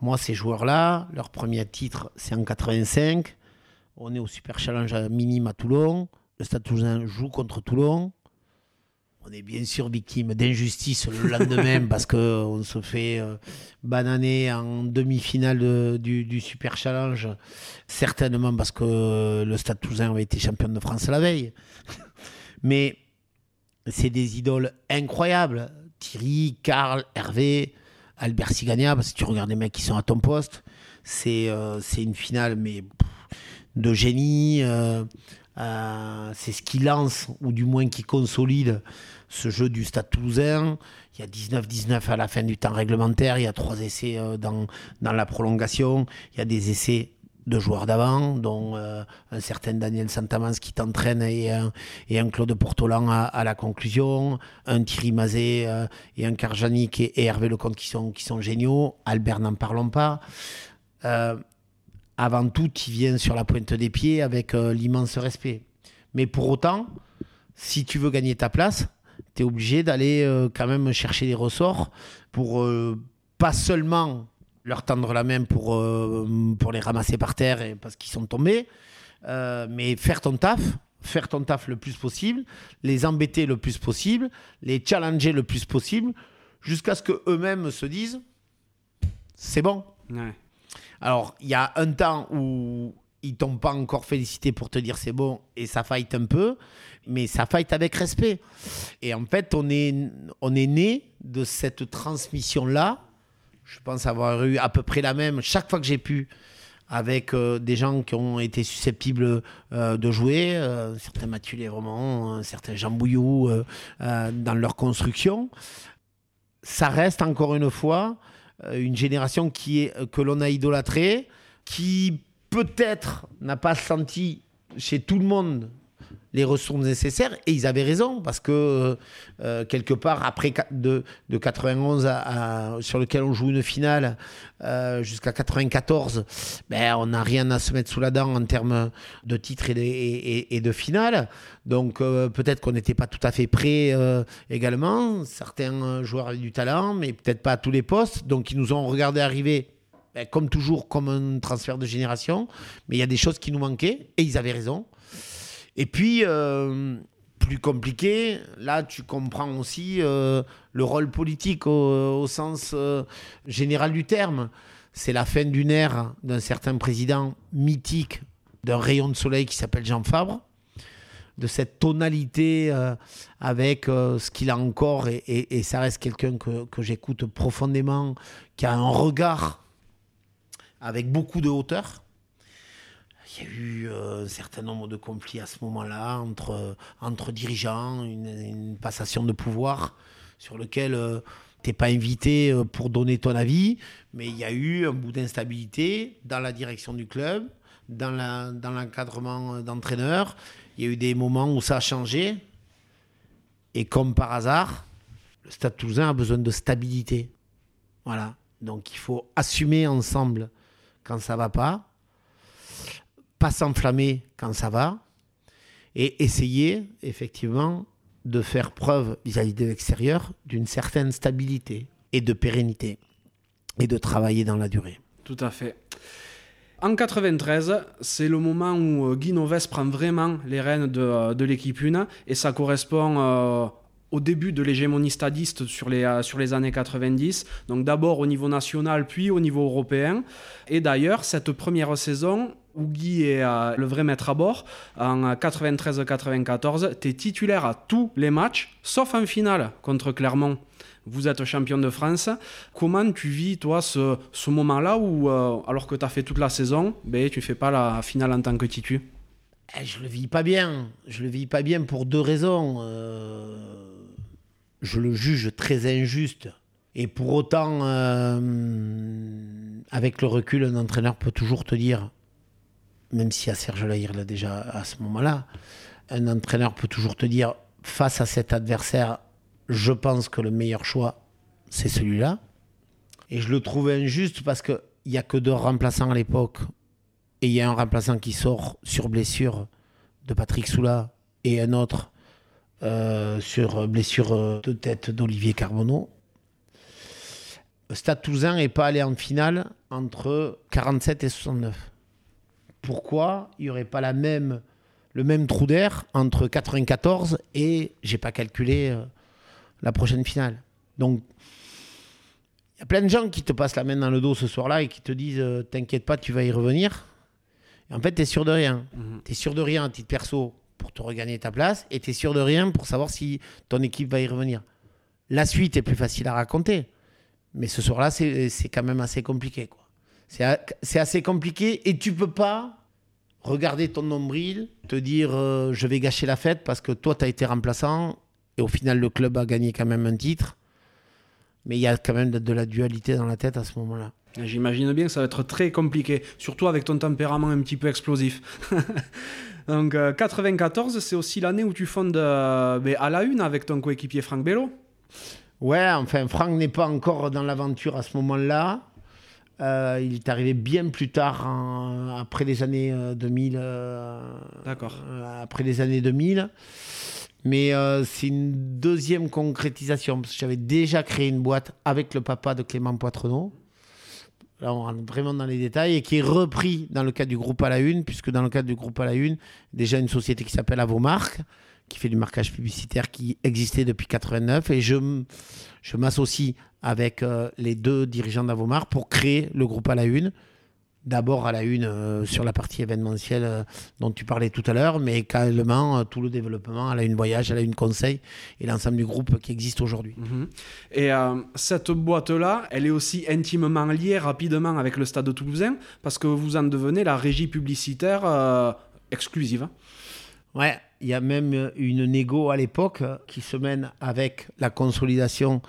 Moi, ces joueurs-là, leur premier titre, c'est en 85. On est au Super Challenge minime à Toulon. Le Stade Toulousain joue contre Toulon. On est bien sûr victime d'injustice le lendemain parce qu'on se fait euh, bananer en demi-finale du, Super Challenge. Certainement parce que le Stade Toulousain avait été champion de France la veille. Mais c'est des idoles incroyables. Thierry, Karl, Hervé, Albert Sigania, parce que tu regardes les mecs qui sont à ton poste, c'est euh, une finale, mais de génie. Euh, euh, c'est ce qui lance, ou du moins qui consolide ce jeu du Stade toulousain. Il y a 19-19 à la fin du temps réglementaire, il y a trois essais euh, dans, la prolongation, il y a des essais de joueurs d'avant, dont un certain Daniel Santamans qui t'entraîne et, et, un Claude Portolan à, la conclusion, un Thierry Mazet et un Karjanik et, et, Hervé Lecomte qui sont, qui sont géniaux, Albert n'en parlons pas. Euh, avant tout, tu viens sur la pointe des pieds avec euh, l'immense respect. Mais pour autant, si tu veux gagner ta place, tu es obligé d'aller euh, quand même chercher des ressorts pour pas seulement leur tendre la main pour, pour les ramasser par terre parce qu'ils sont tombés, mais faire ton taf, faire ton taf le plus possible, les embêter le plus possible, les challenger le plus possible, jusqu'à ce qu'eux-mêmes se disent c'est bon. Alors, il y a un temps où ils t'ont pas encore félicité pour te dire c'est bon et ça fight un peu, mais ça fight avec respect. Et en fait, on est, on est né de cette transmission-là. Je pense avoir eu à peu près la même chaque fois que j'ai pu avec euh, des gens qui ont été susceptibles euh, de jouer, euh, certains Mathieu Lévremont, certains Jean Bouillou dans leur construction. Ça reste encore une fois une génération qui est, que l'on a idolâtrée, qui peut-être n'a pas senti chez tout le monde les ressources nécessaires. Et ils avaient raison, parce que euh, quelque part, après de, de 91 à, sur lequel on joue une finale euh, jusqu'à 94, ben, on n'a rien à se mettre sous la dent en termes de titres et de, et, de finale. Donc euh, peut-être qu'on n'était pas tout à fait prêt également. Certains joueurs avaient du talent, mais peut-être pas à tous les postes. Donc ils nous ont regardé arriver ben, comme toujours, comme un transfert de génération. Mais il y a des choses qui nous manquaient et ils avaient raison. Et puis, euh, plus compliqué, là, tu comprends aussi euh, le rôle politique au, sens euh, général du terme. C'est la fin d'une ère d'un certain président mythique d'un rayon de soleil qui s'appelle Jean Fabre, de cette tonalité avec ce qu'il a encore, et, ça reste quelqu'un que, que j'écoute profondément, qui a un regard avec beaucoup de hauteur il y a eu euh, un certain nombre de conflits à ce moment-là entre, entre dirigeants, une, passation de pouvoir sur lequel euh, tu n'es pas invité euh, pour donner ton avis, mais il y a eu un bout d'instabilité dans la direction du club, dans, dans l'encadrement d'entraîneurs. Il y a eu des moments où ça a changé. Et comme par hasard, le Stade toulousain a besoin de stabilité. Voilà. Donc il faut assumer ensemble quand ça va pas pas s'enflammer quand ça va, et essayer effectivement de faire preuve vis-à-vis de l'extérieur d'une certaine stabilité et de pérennité, et de travailler dans la durée. Tout à fait. En 93, c'est le moment où euh, Guy Noves prend vraiment les rênes de, euh, de l'équipe 1 et ça correspond euh, au début de l'hégémonie stadiste sur les, sur les années 90, donc d'abord au niveau national puis au niveau européen. Et d'ailleurs, cette première saison, où Guy est euh, le vrai maître à bord. En 93-94, tu es titulaire à tous les matchs, sauf en finale contre Clermont. Vous êtes champion de France. Comment tu vis, toi, ce, ce moment-là où, euh, alors que tu as fait toute la saison, ben, tu fais pas la finale en tant que titu? Eh, Je le vis pas bien. Je le vis pas bien pour deux raisons. Euh, je le juge très injuste. Et pour autant, avec le recul, un entraîneur peut toujours te dire même si à Serge Lahir l'a déjà à ce moment-là, un entraîneur peut toujours te dire face à cet adversaire, je pense que le meilleur choix, c'est celui-là. Et je le trouve injuste parce qu'il n'y a que deux remplaçants à l'époque. Et il y a un remplaçant qui sort sur blessure de Patrick Soula et un autre euh, sur blessure de tête d'Olivier Carbonneau. Stade Toulousain n'est pas allé en finale entre 47 et 69 pourquoi il n'y aurait pas la même, le même trou d'air entre 94 et, j'ai pas calculé, euh, la prochaine finale. Donc, il y a plein de gens qui te passent la main dans le dos ce soir-là et qui te disent euh, T'inquiète pas, tu vas y revenir. Et en fait, tu es sûr de rien. Mhm. Tu es sûr de rien à titre perso pour te regagner ta place et tu es sûr de rien pour savoir si ton équipe va y revenir. La suite est plus facile à raconter. Mais ce soir-là, c'est quand même assez compliqué. Quoi. C'est assez compliqué et tu peux pas regarder ton nombril, te dire euh, je vais gâcher la fête parce que toi tu as été remplaçant et au final le club a gagné quand même un titre. Mais il y a quand même de, la dualité dans la tête à ce moment-là. J'imagine bien que ça va être très compliqué, surtout avec ton tempérament un petit peu explosif. Donc 94, euh, c'est aussi l'année où tu fondes euh, ben, à la une avec ton coéquipier Franck Bello. Ouais, enfin Franck n'est pas encore dans l'aventure à ce moment-là. Euh, il est arrivé bien plus tard, en- après les années euh, 2000. euh, D'accord. euh, après les années 2000. Mais euh, c'est une deuxième concrétisation, parce que j'avais déjà créé une boîte avec le papa de Clément Poitrenaud. Là, on rentre vraiment dans les détails, et qui est repris dans le cadre du groupe à la une, puisque dans le cadre du groupe à la une, déjà une société qui s'appelle Avomark, qui fait du marquage publicitaire, qui existait depuis 89, et je, je m'associe avec euh, les deux dirigeants d'Avomark pour créer le groupe à la une. D'abord à la une euh, sur la partie événementielle euh, dont tu parlais tout à l'heure, mais également tout le développement à la une voyage, à la une conseil et l'ensemble du groupe qui existe aujourd'hui. Mhm. Et cette boîte-là, elle est aussi intimement liée rapidement avec le Stade toulousain parce que vous en devenez la régie publicitaire exclusive. Ouais, il y a même une négo à l'époque euh, qui se mène avec la consolidation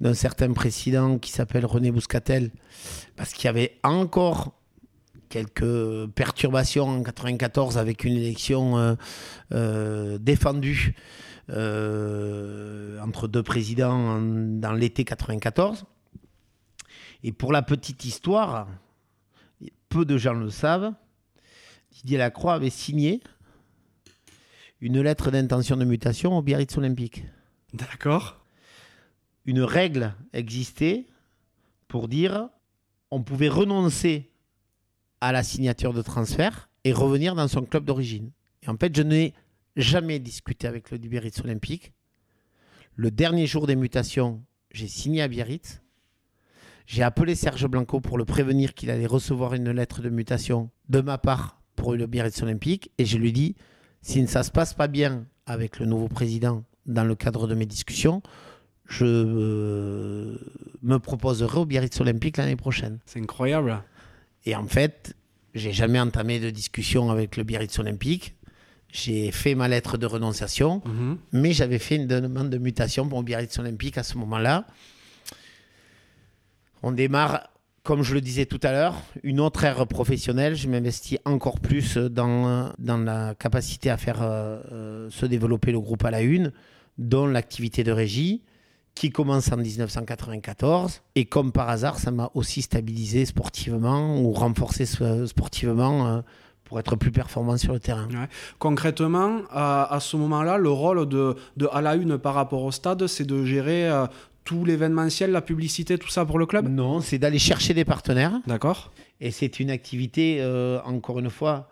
d'un certain président qui s'appelle René Bouscatel, parce qu'il y avait encore quelques perturbations en 94 avec une élection euh, euh, défendue euh, entre deux présidents en- dans l'été 94. Et pour la petite histoire, peu de gens le savent, Didier Lacroix avait signé une lettre d'intention de mutation au Biarritz Olympique. D'accord. Une règle existait pour dire on pouvait renoncer à la signature de transfert et revenir dans son club d'origine. Et en fait, je n'ai jamais discuté avec le Biarritz Olympique. Le dernier jour des mutations, j'ai signé à Biarritz. J'ai appelé Serge Blanco pour le prévenir qu'il allait recevoir une lettre de mutation de ma part pour le Biarritz Olympique. Et je lui dis, si ça ne se passe pas bien avec le nouveau président dans le cadre de mes discussions, je euh, me proposerai au Biarritz Olympique l'année prochaine. C'est incroyable. Et en fait, j'ai jamais entamé de discussion avec le Biarritz Olympique. J'ai fait ma lettre de renonciation, Mhm. mais j'avais fait une demande de mutation pour le Biarritz Olympique à ce moment-là. On démarre, comme je le disais tout à l'heure, une autre ère professionnelle. Je m'investis encore plus dans, dans la capacité à faire euh, euh, se développer le groupe à la une, dont l'activité de régie qui commence en 1994. Et comme par hasard, ça m'a aussi stabilisé sportivement ou renforcé euh, sportivement pour être plus performant sur le terrain. Concrètement, à, à ce moment-là, le rôle de, de à la une par rapport au stade, c'est de gérer euh, tout l'événementiel, la publicité, tout ça pour le club? Non, c'est d'aller chercher des partenaires. D'accord. Et c'est une activité, euh, encore une fois,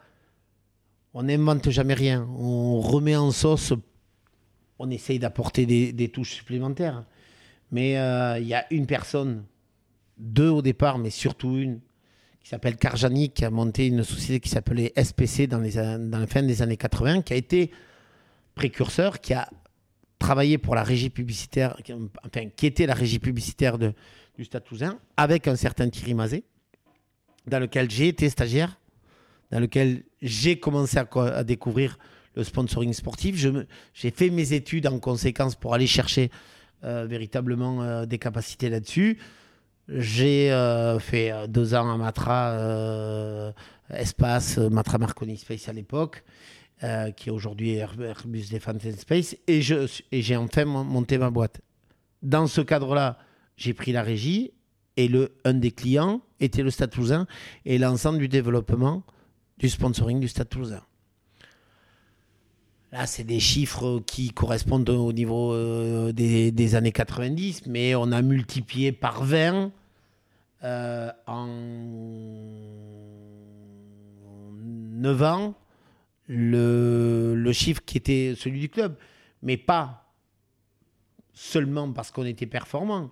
on n'invente jamais rien. On remet en sauce, on essaye d'apporter des, des touches supplémentaires. Mais euh, il y a une personne, deux au départ, mais surtout une, qui s'appelle Karjani, qui a monté une société qui s'appelait SPC dans, les, an- dans la fin des années 80, qui a été précurseur, qui a travaillé pour la régie publicitaire, enfin, qui était la régie publicitaire de, du Stade Toulousain, avec un certain Thierry Mazet dans lequel j'ai été stagiaire, dans lequel j'ai commencé à, co- à découvrir le sponsoring sportif. J'ai fait mes études en conséquence pour aller chercher euh, véritablement euh, des capacités là-dessus. J'ai euh, fait euh, deux ans à Matra euh, Espace, Matra Marconi Space à l'époque, euh, qui est aujourd'hui Air- Airbus Defence and Space, et j'ai enfin mon- monté ma boîte. Dans ce cadre-là, j'ai pris la régie et le, un des clients était le Stade Toulousain et l'ensemble du développement du sponsoring du Stade Toulousain. Là, c'est des chiffres qui correspondent au niveau euh, des, années 90, mais on a multiplié par 20 euh, en 9 ans le, le chiffre qui était celui du club. Mais pas seulement parce qu'on était performant,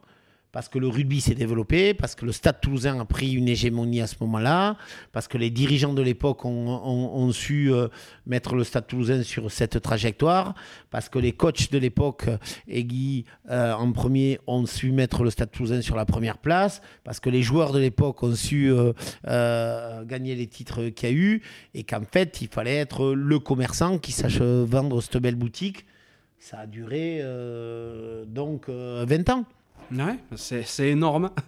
parce que le rugby s'est développé, parce que le Stade toulousain a pris une hégémonie à ce moment-là, parce que les dirigeants de l'époque ont, su euh, mettre le Stade toulousain sur cette trajectoire, parce que les coachs de l'époque, euh, et Guy euh, en premier, ont su mettre le Stade toulousain sur la première place, parce que les joueurs de l'époque ont su gagner les titres qu'il y a eu, et qu'en fait, il fallait être le commerçant qui sache vendre cette belle boutique. Ça a duré donc euh, 20 ans. Ouais, c'est énorme.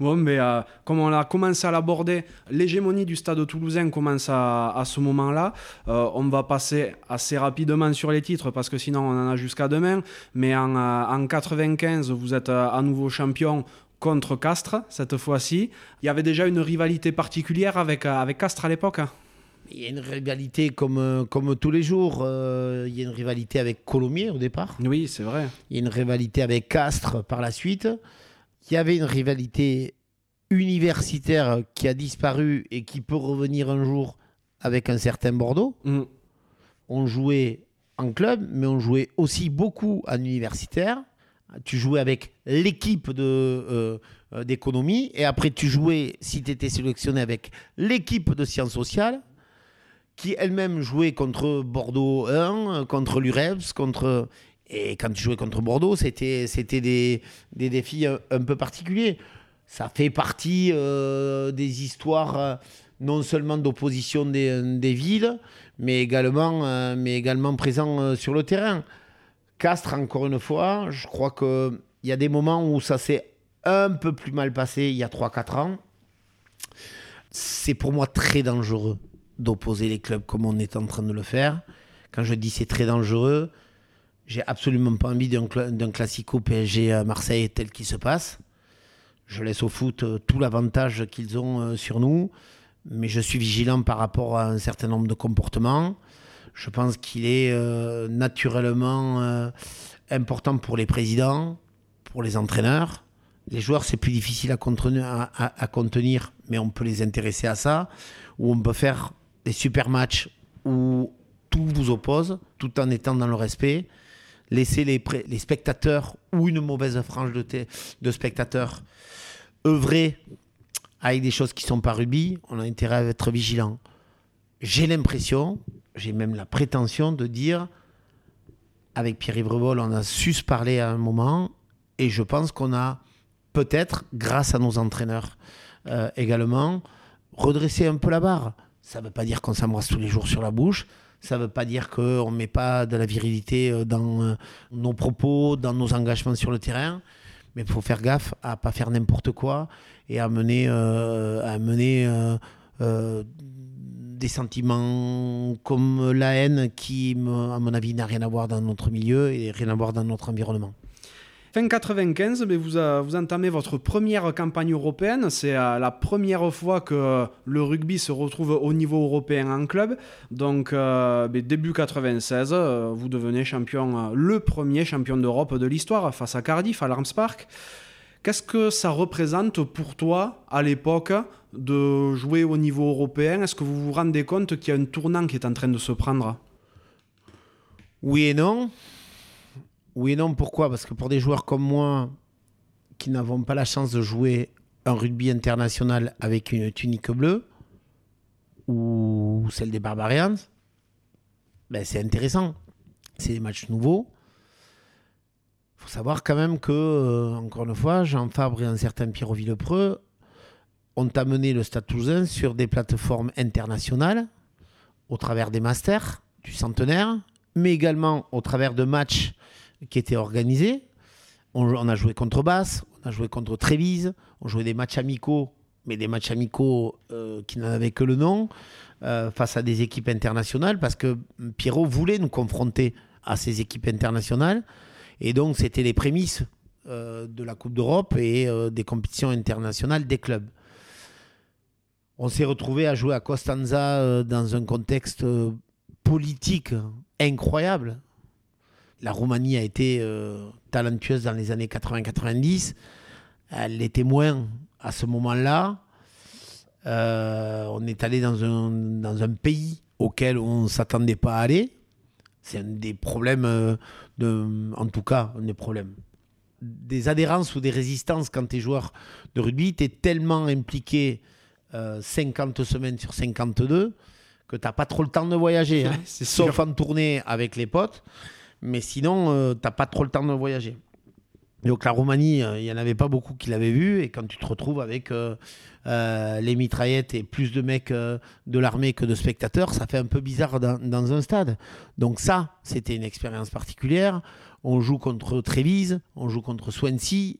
Bon, mais euh, comme on a commencé à l'aborder, l'hégémonie du stade toulousain commence à, à ce moment-là. Euh, on va passer assez rapidement sur les titres parce que sinon on en a jusqu'à demain. Mais en, euh, en 95, vous êtes à nouveau champion contre Castres cette fois-ci. Il y avait déjà une rivalité particulière avec, avec Castres à l'époque. Il y a une rivalité comme, comme tous les jours. il y a une rivalité avec Colomiers au départ. Oui, c'est vrai. Il y a une rivalité avec Castres par la suite. Il y avait une rivalité universitaire qui a disparu et qui peut revenir un jour avec un certain Bordeaux. Mm. On jouait en club, mais on jouait aussi beaucoup en universitaire. Tu jouais avec l'équipe de, euh, euh, d'économie et après tu jouais, si tu étais sélectionné, avec l'équipe de sciences sociales qui elle-même jouait contre Bordeaux 1, contre l'UREPS, contre... Et quand tu jouais contre Bordeaux, c'était, c'était des, des défis un, peu particuliers. Ça fait partie euh, des histoires non seulement d'opposition des, des, villes, mais également, euh, mais également présent euh, sur le terrain. Castres, encore une fois, je crois qu'il y a des moments où ça s'est un peu plus mal passé il y a 3-4 ans. C'est pour moi très dangereux d'opposer les clubs comme on est en train de le faire. Quand je dis c'est très dangereux, j'ai absolument pas envie d'un classico PSG à Marseille tel qu'il se passe. Je laisse au foot euh, tout l'avantage qu'ils ont sur nous mais je suis vigilant par rapport à un certain nombre de comportements. Je pense qu'il est euh, naturellement euh, important pour les présidents, pour les entraîneurs. Les joueurs, c'est plus difficile à, contenir, mais on peut les intéresser à ça. Ou on peut faire des super matchs où tout vous oppose, tout en étant dans le respect. Laisser les, spectateurs ou une mauvaise frange de, spectateurs œuvrer avec des choses qui sont pas rubis, on a intérêt à être vigilant. J'ai l'impression, j'ai même la prétention de dire, avec Pierre-Yves on a su se parler à un moment, et je pense qu'on a peut-être, grâce à nos entraîneurs euh, également, redressé un peu la barre. Ça ne veut pas dire qu'on s'embrasse tous les jours sur la bouche, ça ne veut pas dire qu'on ne met pas de la virilité euh, dans euh, nos propos, dans nos engagements sur le terrain, mais il faut faire gaffe à ne pas faire n'importe quoi et à mener, euh, à mener des sentiments comme la haine qui, à mon avis, n'a rien à voir dans notre milieu et rien à voir dans notre environnement. Fin 95, mais vous, entamez votre première campagne européenne. C'est la première fois que le rugby se retrouve au niveau européen en club. Donc, début 96, vous devenez champion, le premier champion d'Europe de l'histoire face à Cardiff, à l'Arms Park. Qu'est-ce que ça représente pour toi à l'époque de jouer au niveau européen? Est-ce que vous vous rendez compte qu'il y a un tournant qui est en train de se prendre? Oui et non. Oui et non, pourquoi? Parce que pour des joueurs comme moi, qui n'avons pas la chance de jouer un rugby international avec une tunique bleue, ou celle des Barbarians, ben c'est intéressant. C'est des matchs nouveaux faut savoir quand même que, euh, encore une fois, Jean Fabre et un certain Pierre Villepreux ont amené le Stade Toulousain sur des plateformes internationales, au travers des masters du centenaire, mais également au travers de matchs qui étaient organisés. On, a joué contre Basse, on a joué contre Trévise, on jouait des matchs amicaux, mais des matchs amicaux euh, qui n'en avaient que le nom, euh, face à des équipes internationales, parce que Pierrot voulait nous confronter à ces équipes internationales. Et donc, c'était les prémices euh, de la Coupe d'Europe et des compétitions internationales des clubs. On s'est retrouvé à jouer à Costanza dans un contexte politique incroyable. La Roumanie a été talentueuse dans les années 80-90. Elle l'était moins à ce moment-là. on est allé dans un, dans un pays auquel on ne s'attendait pas à aller. C'est un des problèmes en tout cas, des problèmes. Des adhérences ou des résistances quand tu es joueur de rugby, tu es tellement impliqué 50 euh, semaines sur 52 que tu n'as pas trop le temps de voyager. Hein. sauf en tournée avec les potes. Mais sinon, euh, tu n'as pas trop le temps de voyager. Donc la Roumanie, euh, il n'y en avait pas beaucoup qui l'avaient vu. Et quand tu te retrouves avec euh, euh, les mitraillettes et plus de mecs de l'armée que de spectateurs, ça fait un peu bizarre dans, un stade. Donc ça, c'était une expérience particulière. On joue contre Trévise, on joue contre Swansea.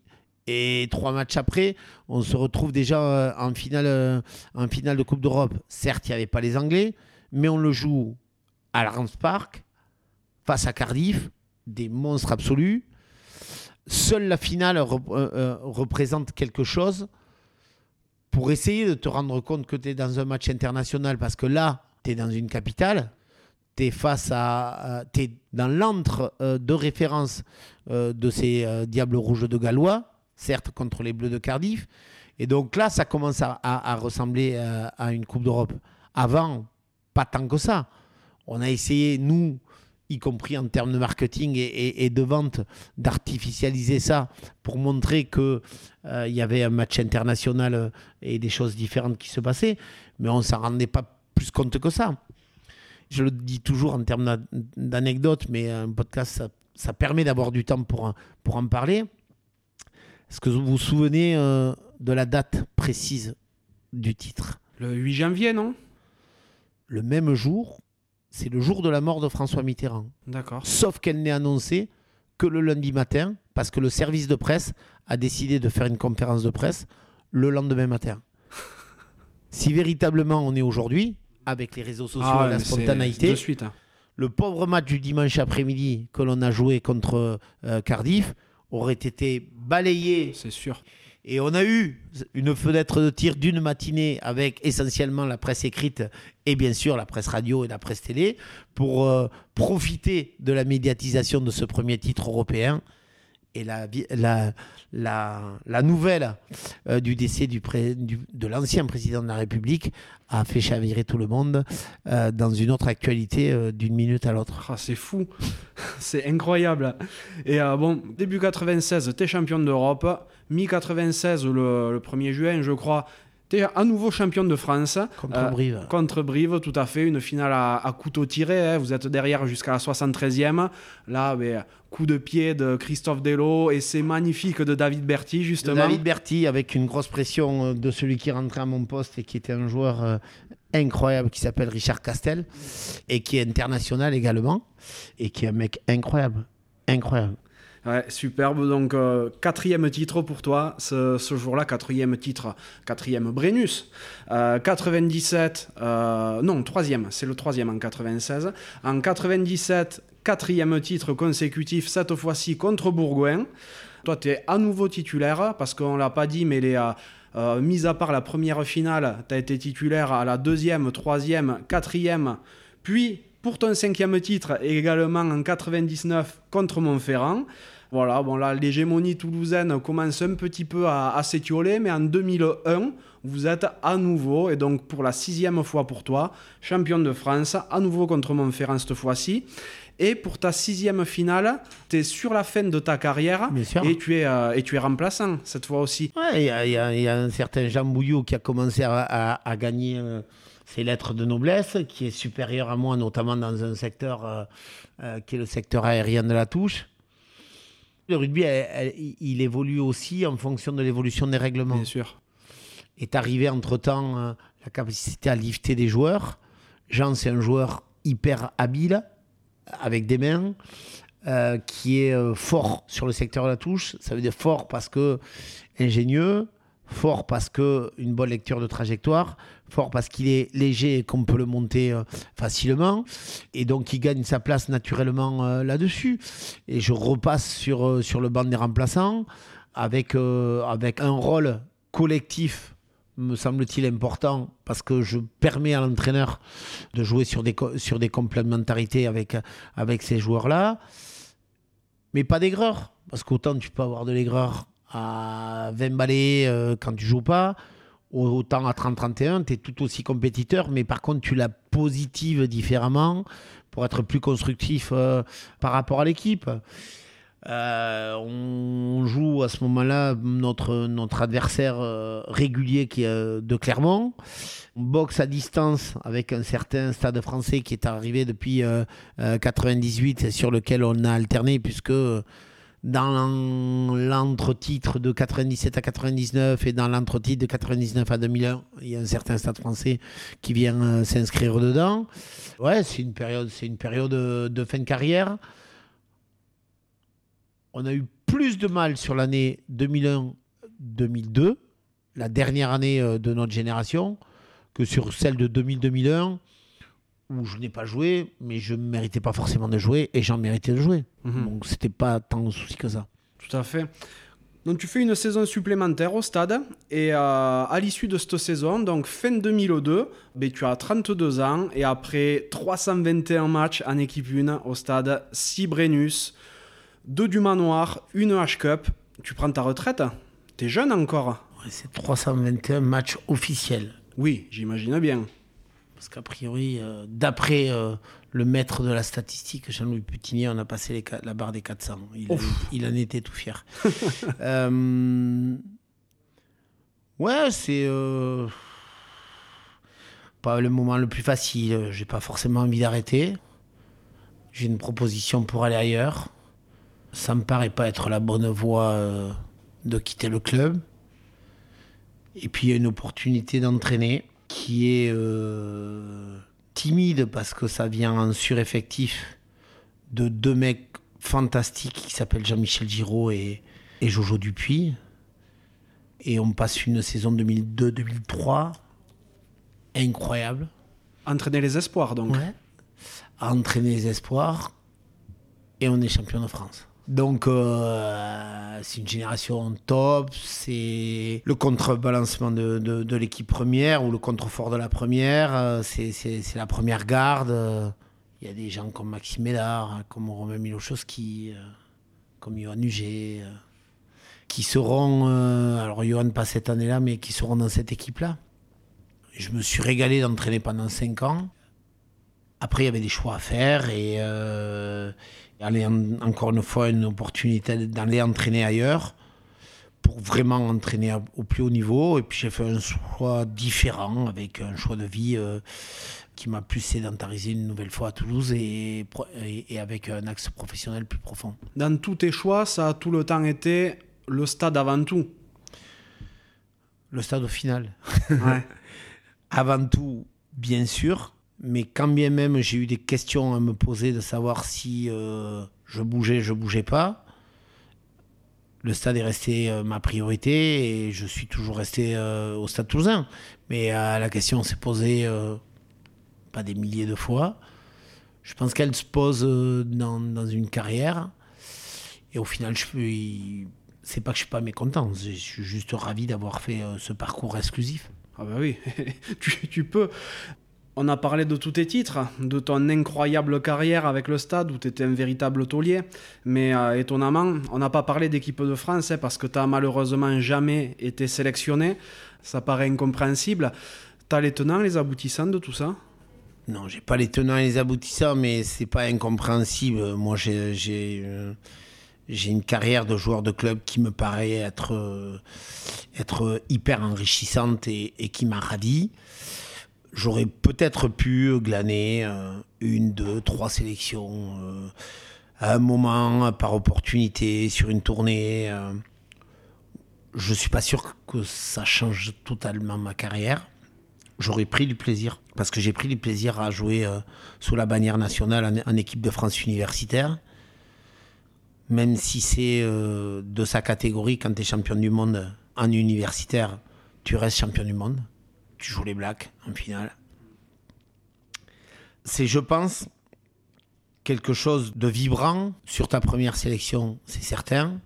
Et trois matchs après, on se retrouve déjà en finale, en finale de Coupe d'Europe. Certes, il n'y avait pas les Anglais, mais on le joue à la Park, face à Cardiff, des monstres absolus seule la finale euh, euh, représente quelque chose pour essayer de te rendre compte que tu es dans un match international parce que là, tu es dans une capitale, tu es face à. es dans l'antre euh, de référence euh, de ces euh, Diables Rouges de Gallois, certes contre les Bleus de Cardiff. Et donc là, ça commence à, ressembler euh, à une Coupe d'Europe. Avant, pas tant que ça. On a essayé, nous, y compris en termes de marketing et, et- et de vente, d'artificialiser ça pour montrer qu'il il y avait un match international euh, et des choses différentes qui se passaient. Mais on ne s'en rendait pas plus compte que ça. Je le dis toujours en termes d'an- d'anecdotes, mais un podcast, ça, ça permet d'avoir du temps pour, en- pour en parler. Est-ce que vous vous souvenez euh, de la date précise du titre? Le 8 janvier, non? Le même jour, c'est le jour de la mort de François Mitterrand. D'accord. Sauf qu'elle n'est annoncée que le lundi matin, parce que le service de presse a décidé de faire une conférence de presse le lendemain matin. Si véritablement on est aujourd'hui, avec les réseaux sociaux Ah et la spontanéité, De suite. hein. le pauvre match du dimanche après-midi que l'on a joué contre euh, Cardiff aurait été balayé C'est sûr. Et on a eu une fenêtre de tir d'une matinée avec essentiellement la presse écrite et bien sûr la presse radio et la presse télé pour euh, profiter de la médiatisation de ce premier titre européen. Et la, la, la, nouvelle euh, du décès du pré- de l'ancien président de la République a fait chavirer tout le monde euh, dans une autre actualité euh, d'une minute à l'autre. Ah, c'est fou. c'est incroyable. Et bon, début 96, t'es champion d'Europe. Mi-96, le, le 1er juin, je crois, t'es à nouveau champion de France. Contre Euh, Brive. Contre Brive, tout à fait. Une finale à, à couteau tiré. hein. Vous êtes derrière jusqu'à la 73e. Là, ben, coup de pied de Christophe Delo. Et c'est magnifique de David Berti, De justement. David Berti avec une grosse pression euh, de celui qui rentrait à mon poste et qui était un joueur euh, incroyable qui s'appelle Richard Castel et qui est international également et qui est un mec incroyable. Incroyable. Ouais, superbe. Donc, euh, quatrième titre pour toi, ce, jour-là, quatrième titre, quatrième Brennus. Euh, 97, euh, non, troisième, c'est le troisième en 96. En 97, quatrième titre consécutif, cette fois-ci contre Bourgoin. Toi, tu es à nouveau titulaire, parce qu'on l'a pas dit, mais les. euh, euh, mis à part la première finale, tu as été titulaire à la deuxième, troisième, quatrième, puis pour ton cinquième titre, également en 99 contre Montferrand. Voilà, bon là, l'hégémonie toulousaine commence un petit peu à, à s'étioler, mais en 2001, vous êtes à nouveau, et donc pour la sixième fois pour toi, champion de France, à nouveau contre Montferrand cette fois-ci. Et pour ta sixième finale, tu es sur la fin de ta carrière Bien sûr. et tu, es, euh, et tu es remplaçant cette fois aussi. Ouais, Il y, a- y y un certain Jean Bouillot qui a commencé à, à- à gagner euh, ses lettres de noblesse, qui est supérieur à moi, notamment dans un secteur euh, euh, qui est le secteur aérien de la touche. Le rugby, elle- elle- il évolue aussi en fonction de l'évolution des règlements. Bien sûr. est arrivé entre-temps euh, la capacité à lifter des joueurs. Jean, c'est un joueur hyper habile, avec des mains, euh, qui est euh, fort sur le secteur de la touche. Ça veut dire fort parce que ingénieux, fort parce que une bonne lecture de trajectoire, fort parce qu'il est léger et qu'on peut le monter euh, facilement, et donc il gagne sa place naturellement euh, là-dessus. Et je repasse sur, euh, sur le banc des remplaçants avec, avec un rôle collectif me semble-t-il important parce que je permets à l'entraîneur de jouer sur des, sur des complémentarités avec, avec ces joueurs-là. Mais pas d'aigreur, parce qu'autant tu peux avoir de l'aigreur à 20 balais quand tu joues pas, autant à 30-31, tu es tout aussi compétiteur, mais par contre tu la positives différemment pour être plus constructif euh, par rapport à l'équipe. Euh, on joue à ce moment-là notre, adversaire euh, régulier qui est de Clermont. On boxe à distance avec un certain stade français qui est arrivé depuis euh, euh, 98 et sur lequel on a alterné puisque dans l'en- l'entre-titre de 97 à 99 et dans l'entre-titre de 99 à 2001, il y a un certain stade français qui vient euh, s'inscrire dedans. Ouais, c'est une période, c'est une période de, de fin de carrière on a eu plus de mal sur l'année 2001-2002, la dernière année euh, de notre génération, que sur celle de 2000-2001, où je n'ai pas joué, mais je ne méritais pas forcément de jouer, et j'en méritais de jouer. Mhm. Donc c'était pas tant de souci que ça. Tout à fait. Donc tu fais une saison supplémentaire au stade et euh, à l'issue de cette saison, donc fin 2002, ben, tu as 32 ans et après 321 matchs en équipe 1 au stade, 6 Brennus, 2 du manoir, une H-Cup, tu prends ta retraite? T'es jeune encore? C'est 321 matchs officiels. Oui, j'imagine bien. Parce qu'a priori, euh, d'après euh, le maître de la statistique, Jean-Louis Putinier, on a passé la barre des 400. Il, en était tout fier. Euh, ouais, c'est pas le moment le plus facile. J'ai pas forcément envie d'arrêter. J'ai une proposition pour aller ailleurs. Ça me paraît pas être la bonne voie de quitter le club. Et puis il y a une opportunité d'entraîner qui est euh, timide parce que ça vient en sureffectif de deux mecs fantastiques qui s'appellent Jean-Michel Giraud et, Jojo Dupuis. Et on passe une saison 2002-2003 incroyable. Entraîner les espoirs donc. Ouais. entraîner les espoirs et on est champion de France. Donc, euh, c'est une génération top. C'est le contrebalancement de, de, l'équipe première ou le contrefort de la première. Euh, c'est la première garde. Il y a des gens comme Maxime Médard, comme Romain Milochowski, euh, comme Johan Huget, qui seront, alors Johan pas cette année-là, mais qui seront dans cette équipe-là. Je me suis régalé d'entraîner pendant 5 ans. Après, il y avait des choix à faire et aller encore une fois une opportunité d'aller entraîner ailleurs pour vraiment entraîner au plus haut niveau. Et puis j'ai fait un choix différent avec un choix de vie euh, qui m'a plus sédentarisé une nouvelle fois à Toulouse et, et, avec un axe professionnel plus profond. Dans tous tes choix, ça a tout le temps été le stade avant tout. Le stade au final. avant tout, bien sûr. Mais quand bien même j'ai eu des questions à me poser de savoir si euh, je bougeais, je bougeais pas, le stade est resté euh, ma priorité et je suis toujours resté euh, au stade toulousain. Mais la question s'est posée pas des milliers de fois. Je pense qu'elle se pose dans, dans, une carrière. Et au final, je suis. C'est pas que je suis pas mécontent, je suis juste ravi d'avoir fait ce parcours exclusif. Ah bah oui, tu, tu, peux. On a parlé de tous tes titres, de ton incroyable carrière avec le stade où tu étais un véritable taulier. Mais euh, étonnamment, on n'a pas parlé d'équipe de France hein, parce que tu n'as malheureusement jamais été sélectionné. Ça paraît incompréhensible. Tu as les tenants, les aboutissants de tout ça? Non, j'ai pas les tenants et les aboutissants, mais c'est pas incompréhensible. Moi, j'ai. Euh, j'ai une carrière de joueur de club qui me paraît être, euh, être hyper enrichissante et, et qui m'a ravi j'aurais peut-être pu glaner euh, une, deux, trois sélections euh, à un moment, par opportunité, sur une tournée. Euh. je ne suis pas sûr que ça change totalement ma carrière. J'aurais pris du plaisir, parce que j'ai pris du plaisir à jouer sous la bannière nationale en, équipe de France universitaire. Même si c'est de sa catégorie, quand tu es champion du monde en universitaire, tu restes champion du monde tu joues les Blacks en finale. C'est, je pense, quelque chose de vibrant sur ta première sélection, c'est certain.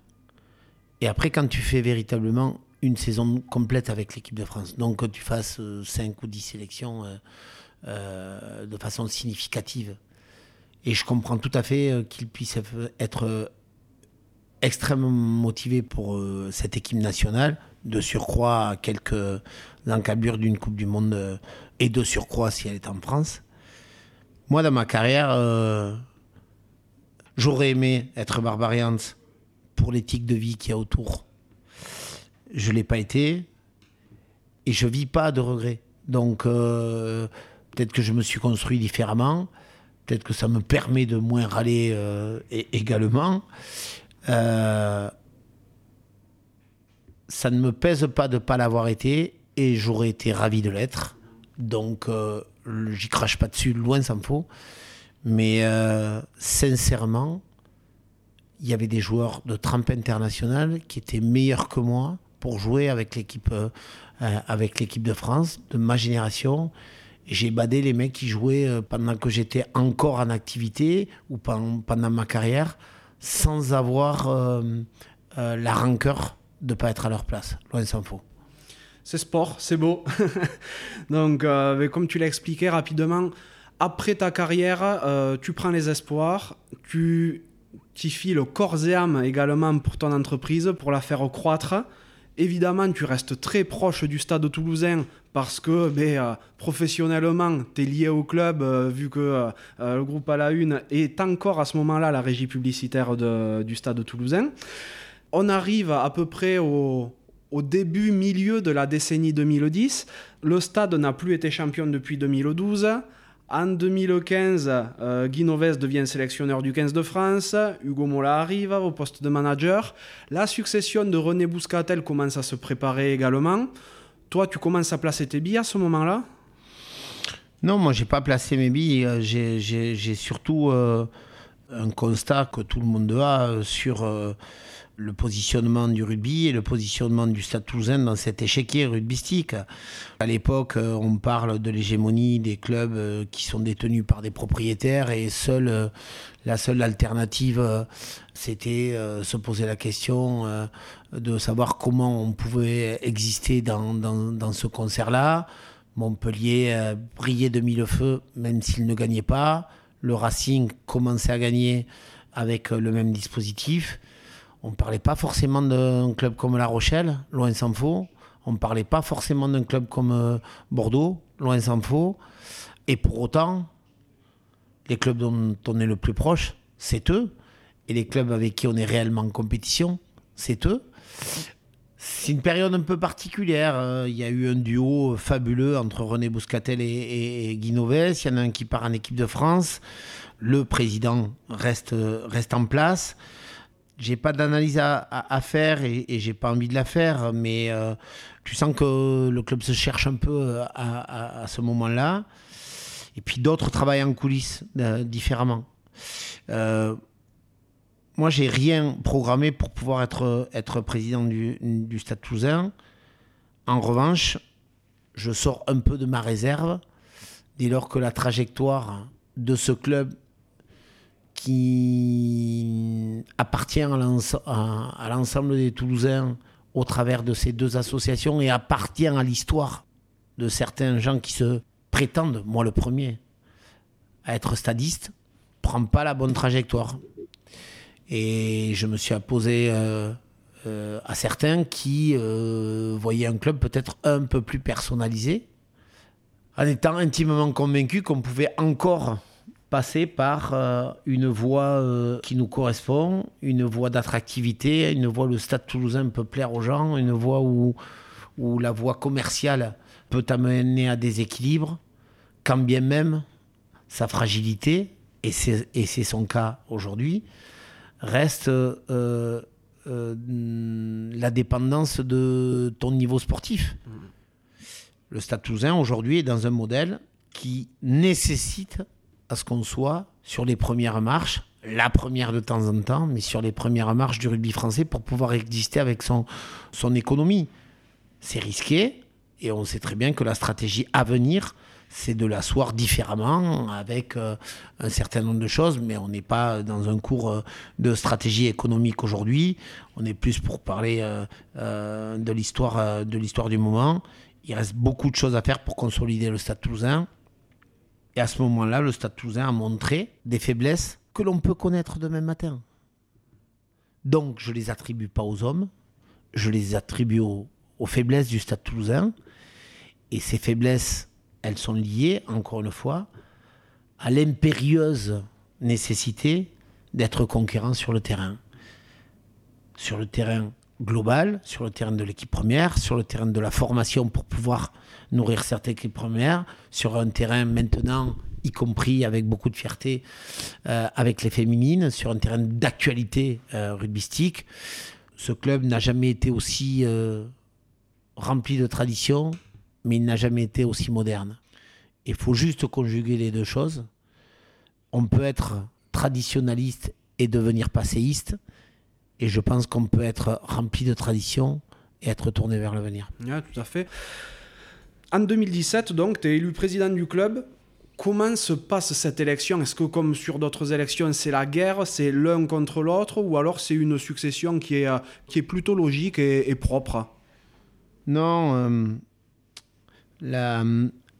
Et après, quand tu fais véritablement une saison complète avec l'équipe de France, donc que tu fasses 5 euh, ou 10 sélections euh, euh, de façon significative. Et je comprends tout à fait qu'il puisse être extrêmement motivé pour cette équipe nationale, de surcroît quelques l'encablure d'une Coupe du Monde euh, et de surcroît si elle est en France. Moi, dans ma carrière, euh, j'aurais aimé être barbarians pour l'éthique de vie qu'il y a autour. Je ne l'ai pas été et je vis pas de regrets. Donc, euh, peut-être que je me suis construit différemment. Peut-être que ça me permet de moins râler également. ça ne me pèse pas de ne pas l'avoir été et j'aurais été ravi de l'être. Donc, euh, j'y crache pas dessus, loin s'en faut. Mais euh, sincèrement, il y avait des joueurs de trempe internationale qui étaient meilleurs que moi pour jouer avec l'équipe euh, avec l'équipe de France de ma génération. J'ai badé les mecs qui jouaient pendant que j'étais encore en activité ou pendant, pendant ma carrière sans avoir la rancœur de ne pas être à leur place. Loin s'en faut. C'est sport, c'est beau. Donc, euh, comme tu l'as expliqué rapidement, après ta carrière, euh, tu prends les espoirs, tu t'y files corps et âme également pour ton entreprise, pour la faire croître. Évidemment, tu restes très proche du stade toulousain parce que ben, euh, professionnellement, tu es lié au club, vu que le groupe à la une est encore à ce moment-là la régie publicitaire du stade toulousain on arrive à peu près au, début, milieu de la décennie 2010. Le stade n'a plus été champion depuis 2012. En 2015, euh, Guy devient sélectionneur du 15 de France, Hugo Mola arrive au poste de manager, la succession de René Bouscatel commence à se préparer également. Toi, tu commences à placer tes billes à ce moment-là? Non, moi, j'ai pas placé mes billes. Euh, j'ai surtout euh, un constat que tout le monde a sur le positionnement du rugby et le positionnement du Stade Toulousain dans cet échiquier rugbystique. À l'époque, euh, on parle de l'hégémonie des clubs euh, qui sont détenus par des propriétaires et seule, euh, la seule alternative, c'était se poser la question de savoir comment on pouvait exister dans, dans, ce concert-là. Montpellier brillait de mille feux, même s'il ne gagnait pas. Le Racing commençait à gagner avec le même dispositif. On ne parlait pas forcément d'un club comme La Rochelle, loin s'en faut. On ne parlait pas forcément d'un club comme euh, Bordeaux, loin s'en faut. Et pour autant, les clubs dont on est le plus proche, c'est eux. Et les clubs avec qui on est réellement en compétition, c'est eux. C'est une période un peu particulière. Hein. Il y a eu un duo fabuleux entre René Bouscatel et, et. Il y en a un qui part en équipe de France. Le président reste, reste en place j'ai pas d'analyse à, faire et, j'ai pas envie de la faire, mais euh, tu sens que le club se cherche un peu euh, à, ce moment-là. Et puis d'autres travaillent en coulisses euh, différemment. moi, j'ai rien programmé pour pouvoir être, être président du, du Stade Toulousain. En revanche, je sors un peu de ma réserve dès lors que la trajectoire de ce club qui appartient à l'ensemble des Toulousains au travers de ces deux associations et appartient à l'histoire de certains gens qui se prétendent, moi le premier, à être stadiste, prend pas la bonne trajectoire. Et je me suis opposé euh, euh, à certains qui euh, voyaient un club peut-être un peu plus personnalisé, en étant intimement convaincus qu'on pouvait encore passer par euh, une voie euh, qui nous correspond, une voie d'attractivité, une voie où le stade toulousain peut plaire aux gens, une voie où, où la voie commerciale peut amener à des équilibres, quand bien même sa fragilité, et c'est son cas aujourd'hui, reste euh, la dépendance de ton niveau sportif. Mmh. Le stade toulousain aujourd'hui est dans un modèle qui nécessite à ce qu'on soit sur les premières marches, la première de temps en temps, mais sur les premières marches du rugby français pour pouvoir exister avec son, son économie. C'est risqué et on sait très bien que la stratégie à venir, c'est de l'asseoir différemment avec euh, un certain nombre de choses, mais on n'est pas dans un cours euh, de stratégie économique aujourd'hui. On est plus pour parler euh, de l'histoire du moment. Il reste beaucoup de choses à faire pour consolider le Stade Toulousain. Et à ce moment-là, le Stade Toulousain a montré des faiblesses que l'on peut connaître demain matin. Donc, je ne les attribue pas aux hommes, je les attribue aux, faiblesses du Stade Toulousain. Et ces faiblesses, elles sont liées, encore une fois, à l'impérieuse nécessité d'être conquérant sur le terrain. Sur le terrain global, sur le terrain de l'équipe première, sur le terrain de la formation pour pouvoir nourrir cette équipe première, sur un terrain maintenant, y compris avec beaucoup de fierté, euh, avec les féminines, sur un terrain d'actualité euh, rugbystique. Ce club n'a jamais été aussi euh, rempli de tradition, mais il n'a jamais été aussi moderne. Il faut juste conjuguer les deux choses. On peut être traditionnaliste et devenir passéiste et je pense qu'on peut être rempli de tradition et être tourné vers l'avenir. Oui, tout à fait. En 2017, donc, tu es élu président du club. Comment se passe cette élection? Est-ce que comme sur d'autres élections, c'est la guerre, c'est l'un contre l'autre, ou alors c'est une succession qui est, euh, qui est plutôt logique et, propre? Non, euh, la,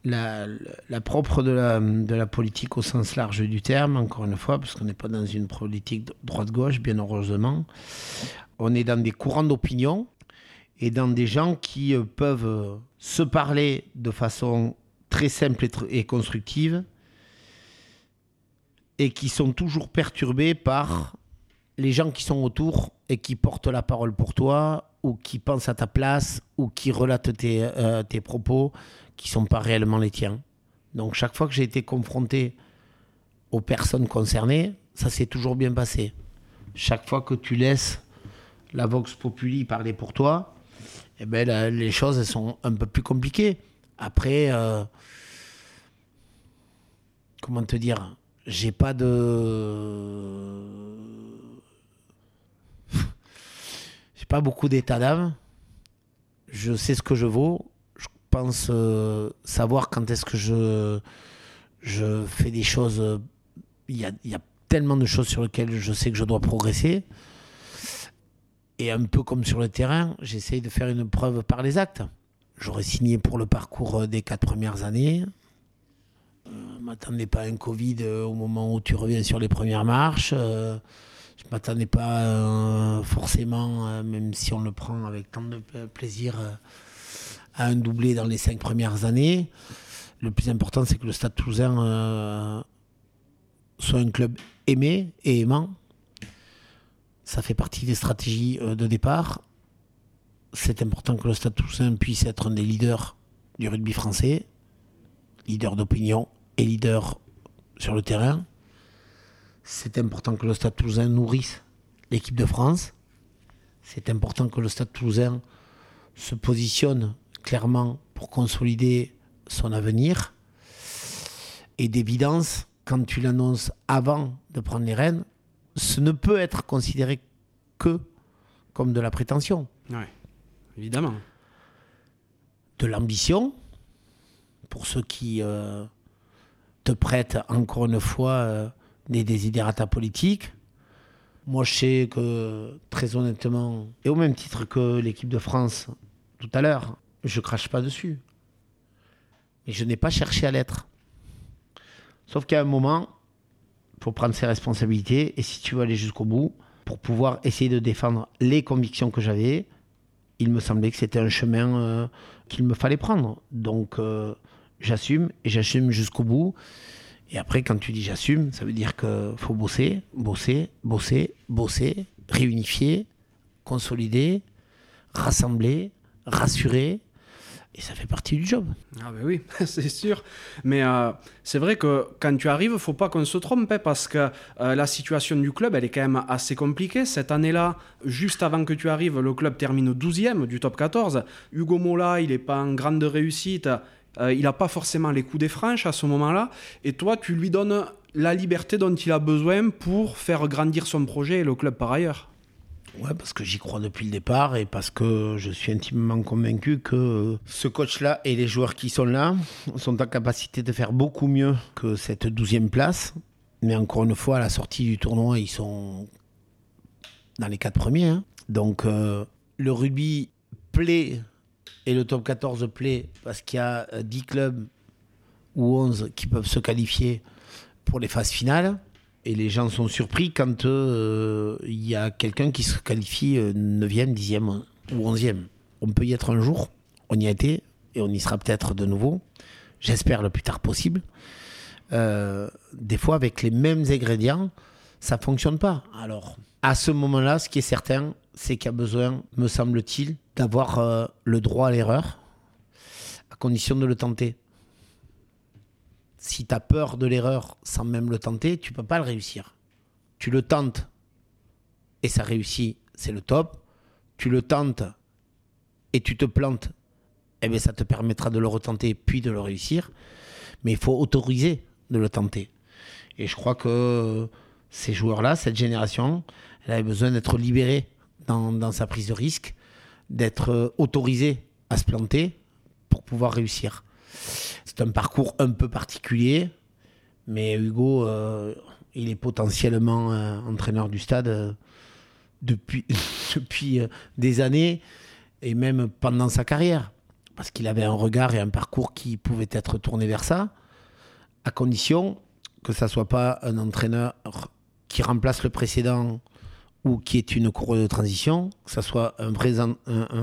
la, la, propre de la, de la politique au sens large du terme, encore une fois, parce qu'on n'est pas dans une politique droite-gauche, bien heureusement. On est dans des courants d'opinion et dans des gens qui euh, peuvent se parler de façon très simple et, constructive et qui sont toujours perturbés par les gens qui sont autour et qui portent la parole pour toi ou qui pensent à ta place ou qui relatent tes, euh, tes propos qui sont pas réellement les tiens. Donc chaque fois que j'ai été confronté aux personnes concernées, ça s'est toujours bien passé. Chaque fois que tu laisses la Vox Populi parler pour toi, eh ben, les choses sont un peu plus compliquées. Après, euh, comment te dire, j'ai pas de. j'ai pas beaucoup d'état d'âme. Je sais ce que je vaux. Je pense euh, savoir quand est-ce que je, je fais des choses. Il y a tellement de choses sur lesquelles je sais que je dois progresser. Et un peu comme sur le terrain, j'essaye de faire une preuve par les actes. J'aurais signé pour le parcours euh, des quatre premières années. Je euh, m'attendais pas à un Covid euh, au moment où tu reviens sur les premières marches. je ne m'attendais pas forcément, même si on le prend avec tant de plaisir, à un doublé dans les cinq premières années. Le plus important, c'est que le Stade Toulousain soit un club aimé et aimant. Ça fait partie des stratégies de départ c'est important que le Stade Toussaint puisse être un des leaders du rugby français, leader d'opinion et leader sur le terrain. C'est important que le Stade Toulousain nourrisse l'équipe de France. C'est important que le Stade Toulousain se positionne clairement pour consolider son avenir. Et d'évidence, quand tu l'annonces avant de prendre les rênes, ce ne peut être considéré que comme de la prétention. Ouais évidemment. De l'ambition, pour ceux qui euh, te prêtent encore une fois euh, des désidérata politiques. Moi, je sais que, très honnêtement, et au même titre que l'équipe de France tout à l'heure, je crache pas dessus. Mais je n'ai pas cherché à l'être. Sauf qu'à un moment, faut prendre ses responsabilités, et si tu veux aller jusqu'au bout, pour pouvoir essayer de défendre les convictions que j'avais, il me semblait que c'était un chemin euh, qu'il me fallait prendre. Donc euh, j'assume et j'assume jusqu'au bout. Et après, quand tu dis j'assume, ça veut dire qu'il faut bosser, bosser, bosser, bosser, réunifier, consolider, rassembler, rassurer, et ça fait partie du job. Ah ben oui, c'est sûr. Mais euh, c'est vrai que quand tu arrives, faut pas qu'on se trompe, hein, parce que euh, la situation du club, elle est quand même assez compliquée. Cette année-là, juste avant que tu arrives, le club termine 12e du top 14. Hugo Mola, il n'est pas en grande réussite. Euh, il n'a pas forcément les coups des franches à ce moment-là. Et toi, tu lui donnes la liberté dont il a besoin pour faire grandir son projet et le club par ailleurs. Ouais, parce que j'y crois depuis le départ et parce que je suis intimement convaincu que ce coach-là et les joueurs qui sont là sont en capacité de faire beaucoup mieux que cette douzième place. Mais encore une fois, à la sortie du tournoi, ils sont dans les quatre premiers. Hein. Donc euh, le rugby plaît et le top 14 plaît parce qu'il y a 10 clubs ou 11 qui peuvent se qualifier pour les phases finales et les gens sont surpris quand euh, il y a quelqu'un qui se qualifie 9e, euh, 10e ou 11e. On peut y être un jour, on y a été, et on y sera peut-être de nouveau, j'espère le plus tard possible. Euh, des fois, avec les mêmes ingrédients, ça ne fonctionne pas. Alors, à ce moment-là, ce qui est certain, c'est qu'il y a besoin, me semble-t-il, d'avoir le droit à l'erreur, à condition de le tenter si tu as peur de l'erreur sans même le tenter, tu peux pas le réussir. Tu le tentes et ça réussit, c'est le top. Tu le tentes et tu te plantes, eh bien ça te permettra de le retenter puis de le réussir. Mais il faut autoriser de le tenter. Et je crois que ces joueurs-là, cette génération, elle avait besoin d'être libérée dans, dans sa prise de risque, d'être autorisée à se planter pour pouvoir réussir. C'est un parcours un peu particulier. Mais Hugo, il est potentiellement entraîneur du stade depuis, depuis des années et même pendant sa carrière. Parce qu'il avait un regard et un parcours qui pouvaient être tournés vers ça, à condition que ça soit pas un entraîneur qui remplace le précédent ou qui est une cour de transition, que ça soit un vrai, un,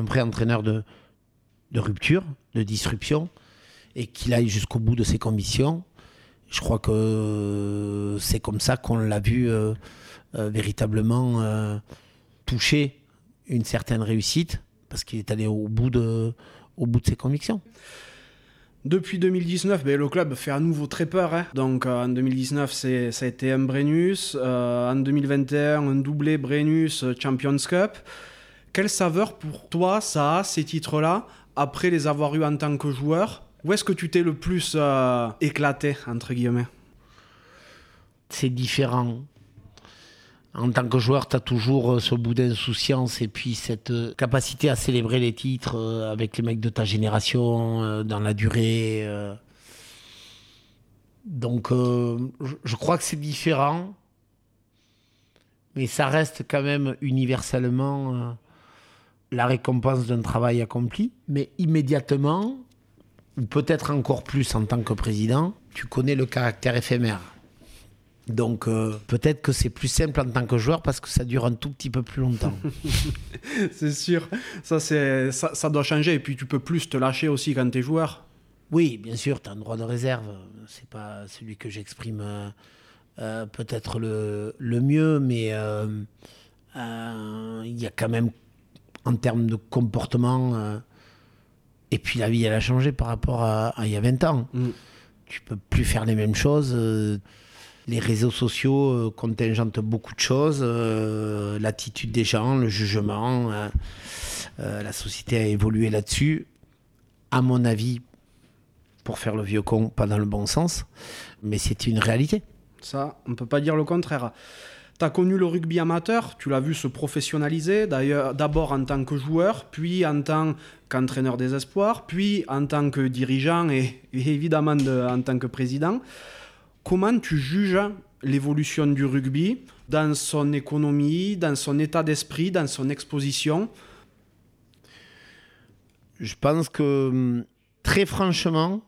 vrai entraîneur de, de rupture, de disruption, et qu'il aille jusqu'au bout de ses convictions. Je crois que c'est comme ça qu'on l'a vu euh, euh, véritablement euh, toucher une certaine réussite, parce qu'il est allé au bout de, ses convictions. Depuis 2019, ben, le club fait à nouveau très peur. Hein. Donc en 2019, ça a été un Brennus. En 2021, un doublé Brennus Champions Cup. Quelle saveur pour toi ça a, ces titres-là, après les avoir eus en tant que joueur Où est-ce que tu t'es le plus éclaté, entre guillemets? C'est différent en tant que joueur, tu as toujours euh, ce bout d'insouciance et puis cette euh, capacité à célébrer les titres euh, avec les mecs de ta génération dans la durée. Donc, je crois que c'est différent, mais ça reste quand même universellement la récompense d'un travail accompli. Mais immédiatement, ou peut-être encore plus en tant que président, tu connais le caractère éphémère. Donc euh, peut-être que c'est plus simple en tant que joueur parce que ça dure un tout petit peu plus longtemps. c'est sûr, ça, c'est, ça, doit changer et puis tu peux plus te lâcher aussi quand tu es joueur. Oui, bien sûr, tu as un droit de réserve. C'est pas celui que j'exprime euh, euh, peut-être le, le, mieux, mais il y a quand même en termes de comportement. Et puis la vie, elle a changé par rapport à, il y a 20 ans. Mm. Tu peux plus faire les mêmes choses les réseaux sociaux euh, contingentent beaucoup de choses, euh, l'attitude des gens, le jugement. Euh, la société a évolué là-dessus. À mon avis, pour faire le vieux con, pas dans le bon sens, mais c'est une réalité. Ça, on ne peut pas dire le contraire. Tu as connu le rugby amateur, tu l'as vu se professionnaliser, d'ailleurs d'abord en tant que joueur, puis en tant qu'entraîneur des espoirs, puis en tant que dirigeant et, évidemment en tant que président. Comment tu juges l'évolution du rugby dans son économie, dans son état d'esprit, dans son exposition? Je pense que, très franchement,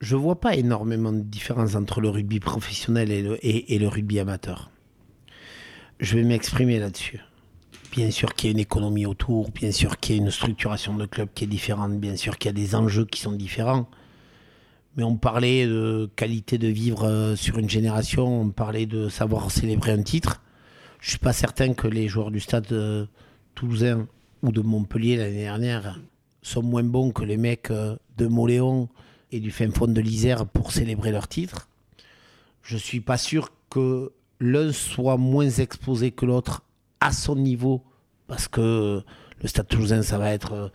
je vois pas énormément de différence entre le rugby professionnel et, le rugby amateur. Je vais m'exprimer là-dessus. Bien sûr qu'il y a une économie autour, bien sûr qu'il y a une structuration de club qui est différente, bien sûr qu'il y a des enjeux qui sont différents mais on parlait de qualité de vivre euh, sur une génération, on parlait de savoir célébrer un titre. Je ne suis pas certain que les joueurs du stade euh, toulousain ou de Montpellier l'année dernière sont moins bons que les mecs euh, de Moléon et du fin fond de l'Isère pour célébrer leur titre. Je ne suis pas sûr que l'un soit moins exposé que l'autre à son niveau, parce que le stade toulousain, ça va être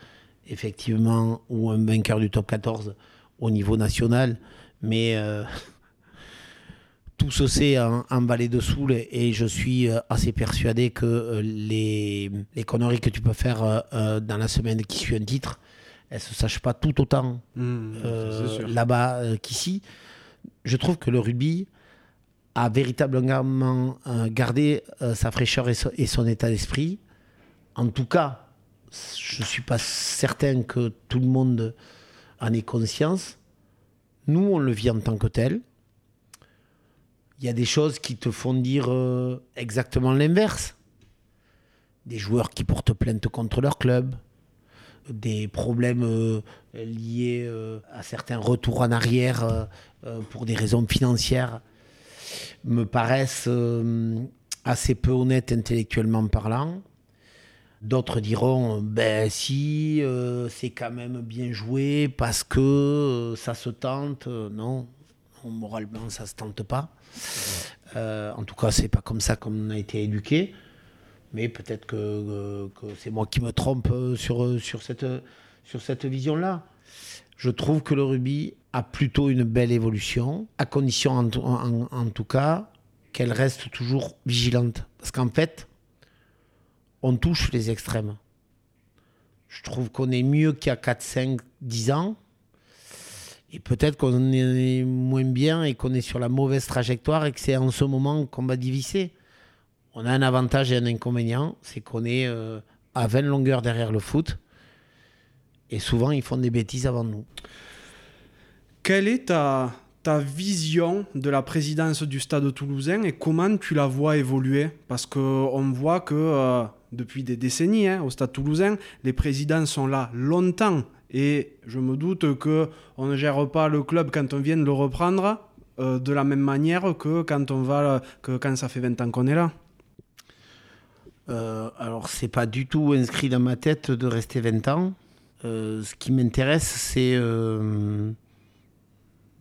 effectivement ou un vainqueur du top 14 au niveau national, mais euh, tout se sait en, vallée de Soule et je suis euh, assez persuadé que euh, les, les, conneries que tu peux faire dans la semaine qui suit un titre, elles ne se sachent pas tout autant mmh, là-bas qu'ici. Je trouve que le rugby a véritablement gardé sa fraîcheur et son état d'esprit. En tout cas, je ne suis pas certain que tout le monde en ait conscience. Nous, on le vit en tant que tel. Il y a des choses qui te font dire euh, exactement l'inverse. Des joueurs qui portent plainte contre leur club, des problèmes euh, liés euh, à certains retours en arrière pour des raisons financières me paraissent assez peu honnêtes intellectuellement parlant. D'autres diront, ben si, euh, c'est quand même bien joué parce que euh, ça se tente. non, moralement, ça se tente pas. Euh, en tout cas, c'est pas comme ça qu'on a été éduqué. Mais peut-être que, c'est moi qui me trompe sur, sur cette, sur cette vision-là. Je trouve que le rugby a plutôt une belle évolution, à condition en, tout cas qu'elle reste toujours vigilante. Parce qu'en fait, on touche les extrêmes. Je trouve qu'on est mieux qu'il y a 4, 5, 10 ans. Et peut-être qu'on est moins bien et qu'on est sur la mauvaise trajectoire et que c'est en ce moment qu'on va diviser. On a un avantage et un inconvénient, c'est qu'on est euh, à 20 longueurs derrière le foot. Et souvent, ils font des bêtises avant nous. Quelle est ta, ta vision de la présidence du Stade toulousain et comment tu la vois évoluer? Parce qu'on voit que euh, depuis des décennies, hein, au Stade toulousain, les présidents sont là longtemps. Et je me doute que on ne gère pas le club quand on vient de le reprendre euh, de la même manière que quand on va que quand ça fait 20 ans qu'on est là. Euh, alors c'est pas du tout inscrit dans ma tête de rester 20 ans. Euh, ce qui m'intéresse, c'est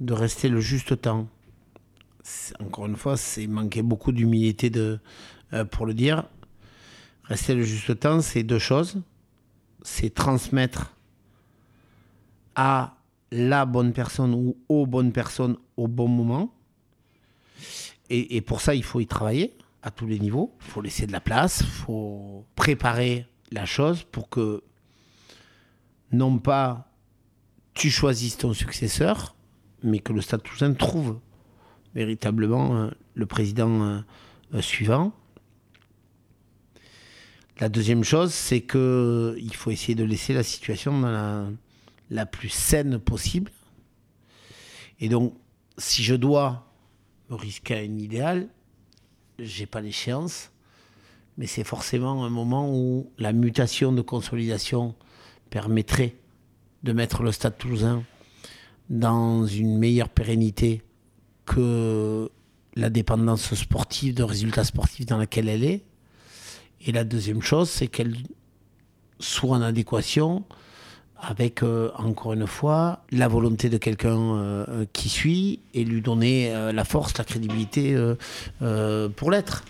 de rester le juste temps. Encore une fois, c'est manquer beaucoup d'humilité de, pour le dire. Rester le juste temps, c'est deux choses. C'est transmettre à la bonne personne ou aux bonnes personnes au bon moment. Et, pour ça, il faut y travailler à tous les niveaux. Il faut laisser de la place, il faut préparer la chose pour que non pas tu choisisses ton successeur, mais que le Stade Toulousain trouve véritablement euh, le président euh, euh, suivant. La deuxième chose, c'est qu'il faut essayer de laisser la situation dans la, plus saine possible. Et donc, si je dois me risquer à un idéal, j'ai pas d'échéance, mais c'est forcément un moment où la mutation de consolidation permettrait de mettre le Stade toulousain dans une meilleure pérennité que la dépendance sportive, de résultats sportifs dans laquelle elle est. Et la deuxième chose, c'est qu'elle soit en adéquation avec, euh, encore une fois, la volonté de quelqu'un euh, qui suit et lui donner euh, la force, la crédibilité pour l'être,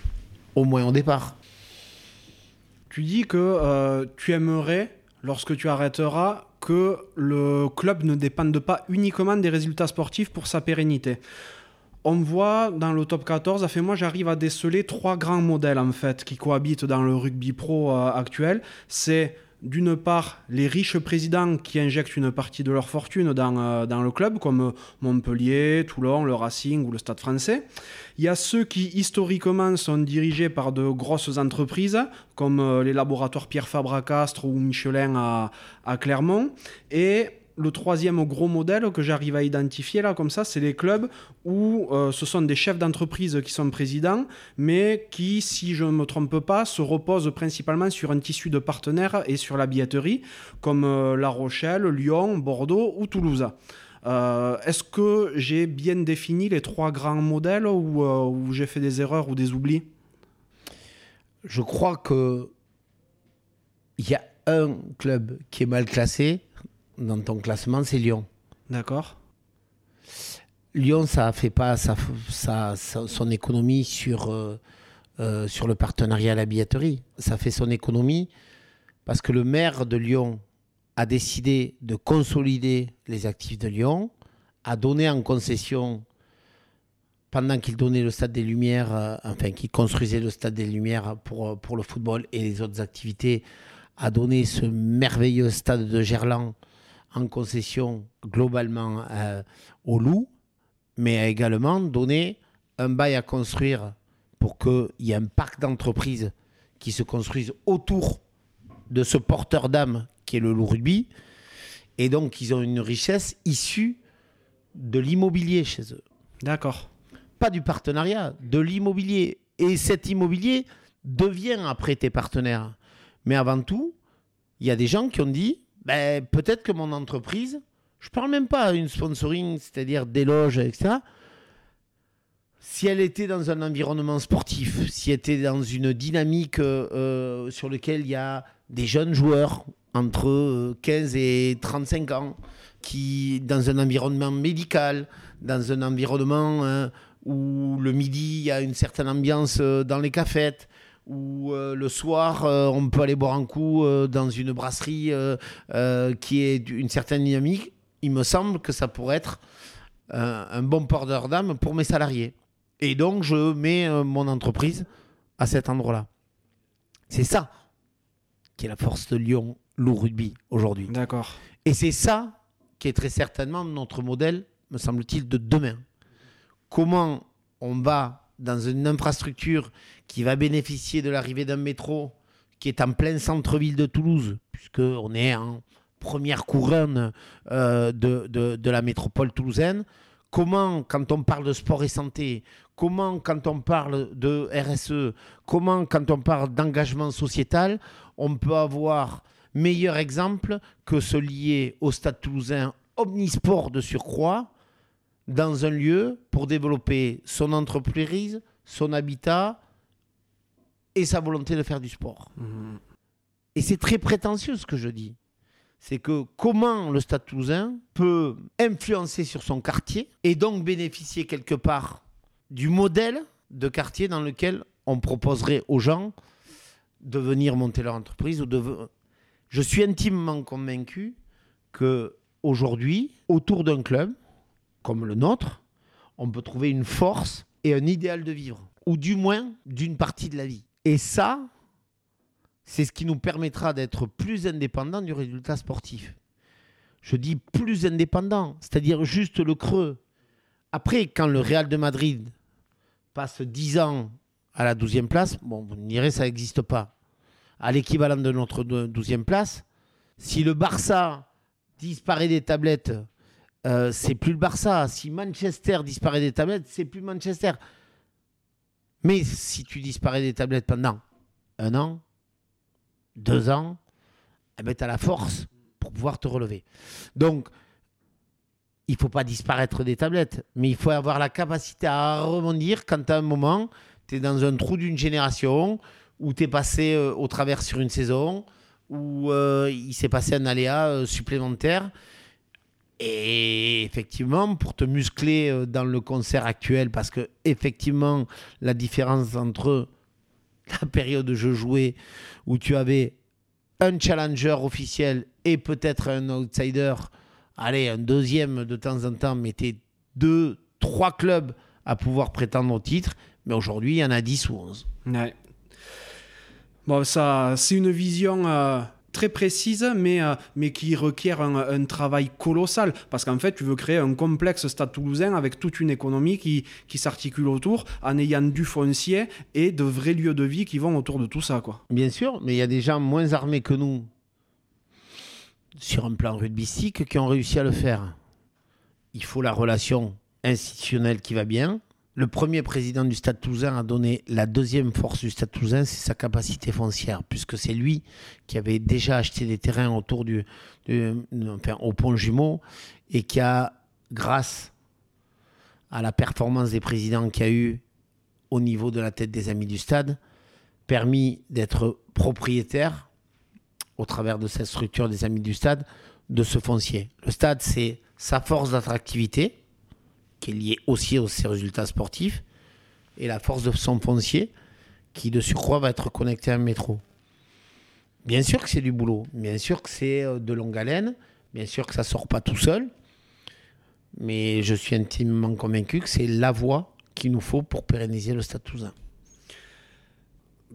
au moins au départ. Tu dis que tu aimerais, lorsque tu arrêteras, que le club ne dépende pas uniquement des résultats sportifs pour sa pérennité. On voit dans le top 14, fait moi j'arrive à déceler trois grands modèles en fait qui cohabitent dans le rugby pro actuel. C'est d'une part, les riches présidents qui injectent une partie de leur fortune dans, euh, le club, comme Montpellier, Toulon, le Racing ou le Stade français. Il y a ceux qui, historiquement, sont dirigés par de grosses entreprises, comme euh, les laboratoires Pierre Fabre-Castres ou Michelin à, à Clermont. Et le troisième gros modèle que j'arrive à identifier là comme ça, c'est les clubs où euh, ce sont des chefs d'entreprise qui sont présidents, mais qui, si je ne me trompe pas, se reposent principalement sur un tissu de partenaires et sur la billetterie, comme euh, La Rochelle, Lyon, Bordeaux ou Toulouse. Euh, est-ce que j'ai bien défini les trois grands modèles ou, ou j'ai fait des erreurs ou des oublis? Je crois que il y a un club qui est mal classé, dans ton classement, c'est Lyon. D'accord. Lyon, ça fait pas ça, son économie sur, euh, euh, sur le partenariat à la billetterie. Ça fait son économie parce que le maire de Lyon a décidé de consolider les actifs de Lyon, a donné en concession, pendant qu'il donnait le Stade des Lumières, euh, enfin qu'il construisait le Stade des Lumières pour, pour le football et les autres activités, a donné ce merveilleux stade de Gerland en concession globalement euh, au loup, mais a également donné un bail à construire pour qu'il y ait un parc d'entreprises qui se construise autour de ce porteur d'âme qui est le loup rugby. Et donc, ils ont une richesse issue de l'immobilier chez eux. D'accord. Pas du partenariat, de l'immobilier. Et cet immobilier devient après tes partenaires. Mais avant tout, il y a des gens qui ont dit ben, peut-être que mon entreprise, je parle même pas d'une sponsoring, c'est-à-dire des loges, etc. Si elle était dans un environnement sportif, si elle était dans une dynamique euh, sur laquelle il y a des jeunes joueurs entre 15 euh, et 35 ans, qui, dans un environnement médical, dans un environnement hein, où le midi, il y a une certaine ambiance euh, dans les cafettes, où euh, le soir, euh, on peut aller boire un coup euh, dans une brasserie qui est une certaine dynamique, il me semble que ça pourrait être un bon porteur d'âme pour mes salariés. Et donc, je mets mon entreprise à cet endroit-là. C'est ça qui est la force de Lyon Loup Rugby aujourd'hui. D'accord. Et c'est ça qui est très certainement notre modèle, me semble-t-il, de demain. Comment on va dans une infrastructure qui va bénéficier de l'arrivée d'un métro qui est en plein centre-ville de Toulouse, puisqu'on est en première couronne euh, de, la métropole toulousaine. Comment, quand on parle de sport et santé, comment, quand on parle de RSE, comment, quand on parle d'engagement sociétal, on peut avoir meilleur exemple que ce lié au stade toulousain omnisport de surcroît dans un lieu pour développer son entreprise, son habitat et sa volonté de faire du sport. Mmh. Et c'est très prétentieux ce que je dis. C'est que comment le Stade toulousain peut influencer sur son quartier et donc bénéficier quelque part du modèle de quartier dans lequel on proposerait aux gens de venir monter leur entreprise ou de je suis intimement convaincu que aujourd'hui autour d'un club comme le nôtre, on peut trouver une force et un idéal de vivre ou du moins d'une partie de la vie. Et ça, c'est ce qui nous permettra d'être plus indépendants du résultat sportif. Je dis plus indépendant, c'est-à-dire juste le creux. Après, quand le Real de Madrid passe 10 ans à la 12e place, bon, vous me direz, ça n'existe pas. À l'équivalent de notre 12e place, si le Barça disparaît des tablettes, euh, c'est plus le Barça. Si Manchester disparaît des tablettes, c'est plus Manchester. Mais si tu disparais des tablettes pendant un an, deux ans, eh ben, tu as la force pour pouvoir te relever. Donc, il faut pas disparaître des tablettes, mais il faut avoir la capacité à rebondir quand à un moment, tu es dans un trou d'une génération, où tu es passé euh, au travers sur une saison, où euh, il s'est passé un aléa euh, supplémentaire. Et effectivement, pour te muscler euh, dans le concert actuel, parce que effectivement, la différence entre la période où je jouais, où tu avais un challenger officiel et peut-être un outsider, allez, un deuxième de temps en temps, mais tu deux, trois clubs à pouvoir prétendre au titre. Mais aujourd'hui, il y en a 10 ou 11. Ouais. Bon, ça, c'est une vision. Euh, très précise, mais, euh, mais qui requiert un, travail colossal. Parce qu'en fait, tu veux créer un complexe stade toulousain avec toute une économie qui, qui s'articule autour, en ayant du foncier et de vrais lieux de vie qui vont autour de tout ça. Quoi. Bien sûr, mais il y a des gens moins armés que nous sur un plan rugbystique qui ont réussi à le faire. Il faut la relation institutionnelle qui va bien, le premier président du Stade Toulousain a donné la deuxième force du Stade Toulousain, c'est sa capacité foncière, puisque c'est lui qui avait déjà acheté des terrains autour du, au pont jumeau et qui a, grâce à la performance des présidents qu'il y a eu au niveau de la tête des amis du stade, permis d'être propriétaire, au travers de cette structure des amis du stade, de ce foncier. Le stade, c'est sa force d'attractivité, qui est lié aussi aux ses résultats sportifs, et la force de son foncier, qui de surcroît va être connecté à un métro. Bien sûr que c'est du boulot, bien sûr que c'est euh, de longue haleine, bien sûr que ça ne sort pas tout seul, mais je suis intimement convaincu que c'est la voie qu'il nous faut pour pérenniser le Stade.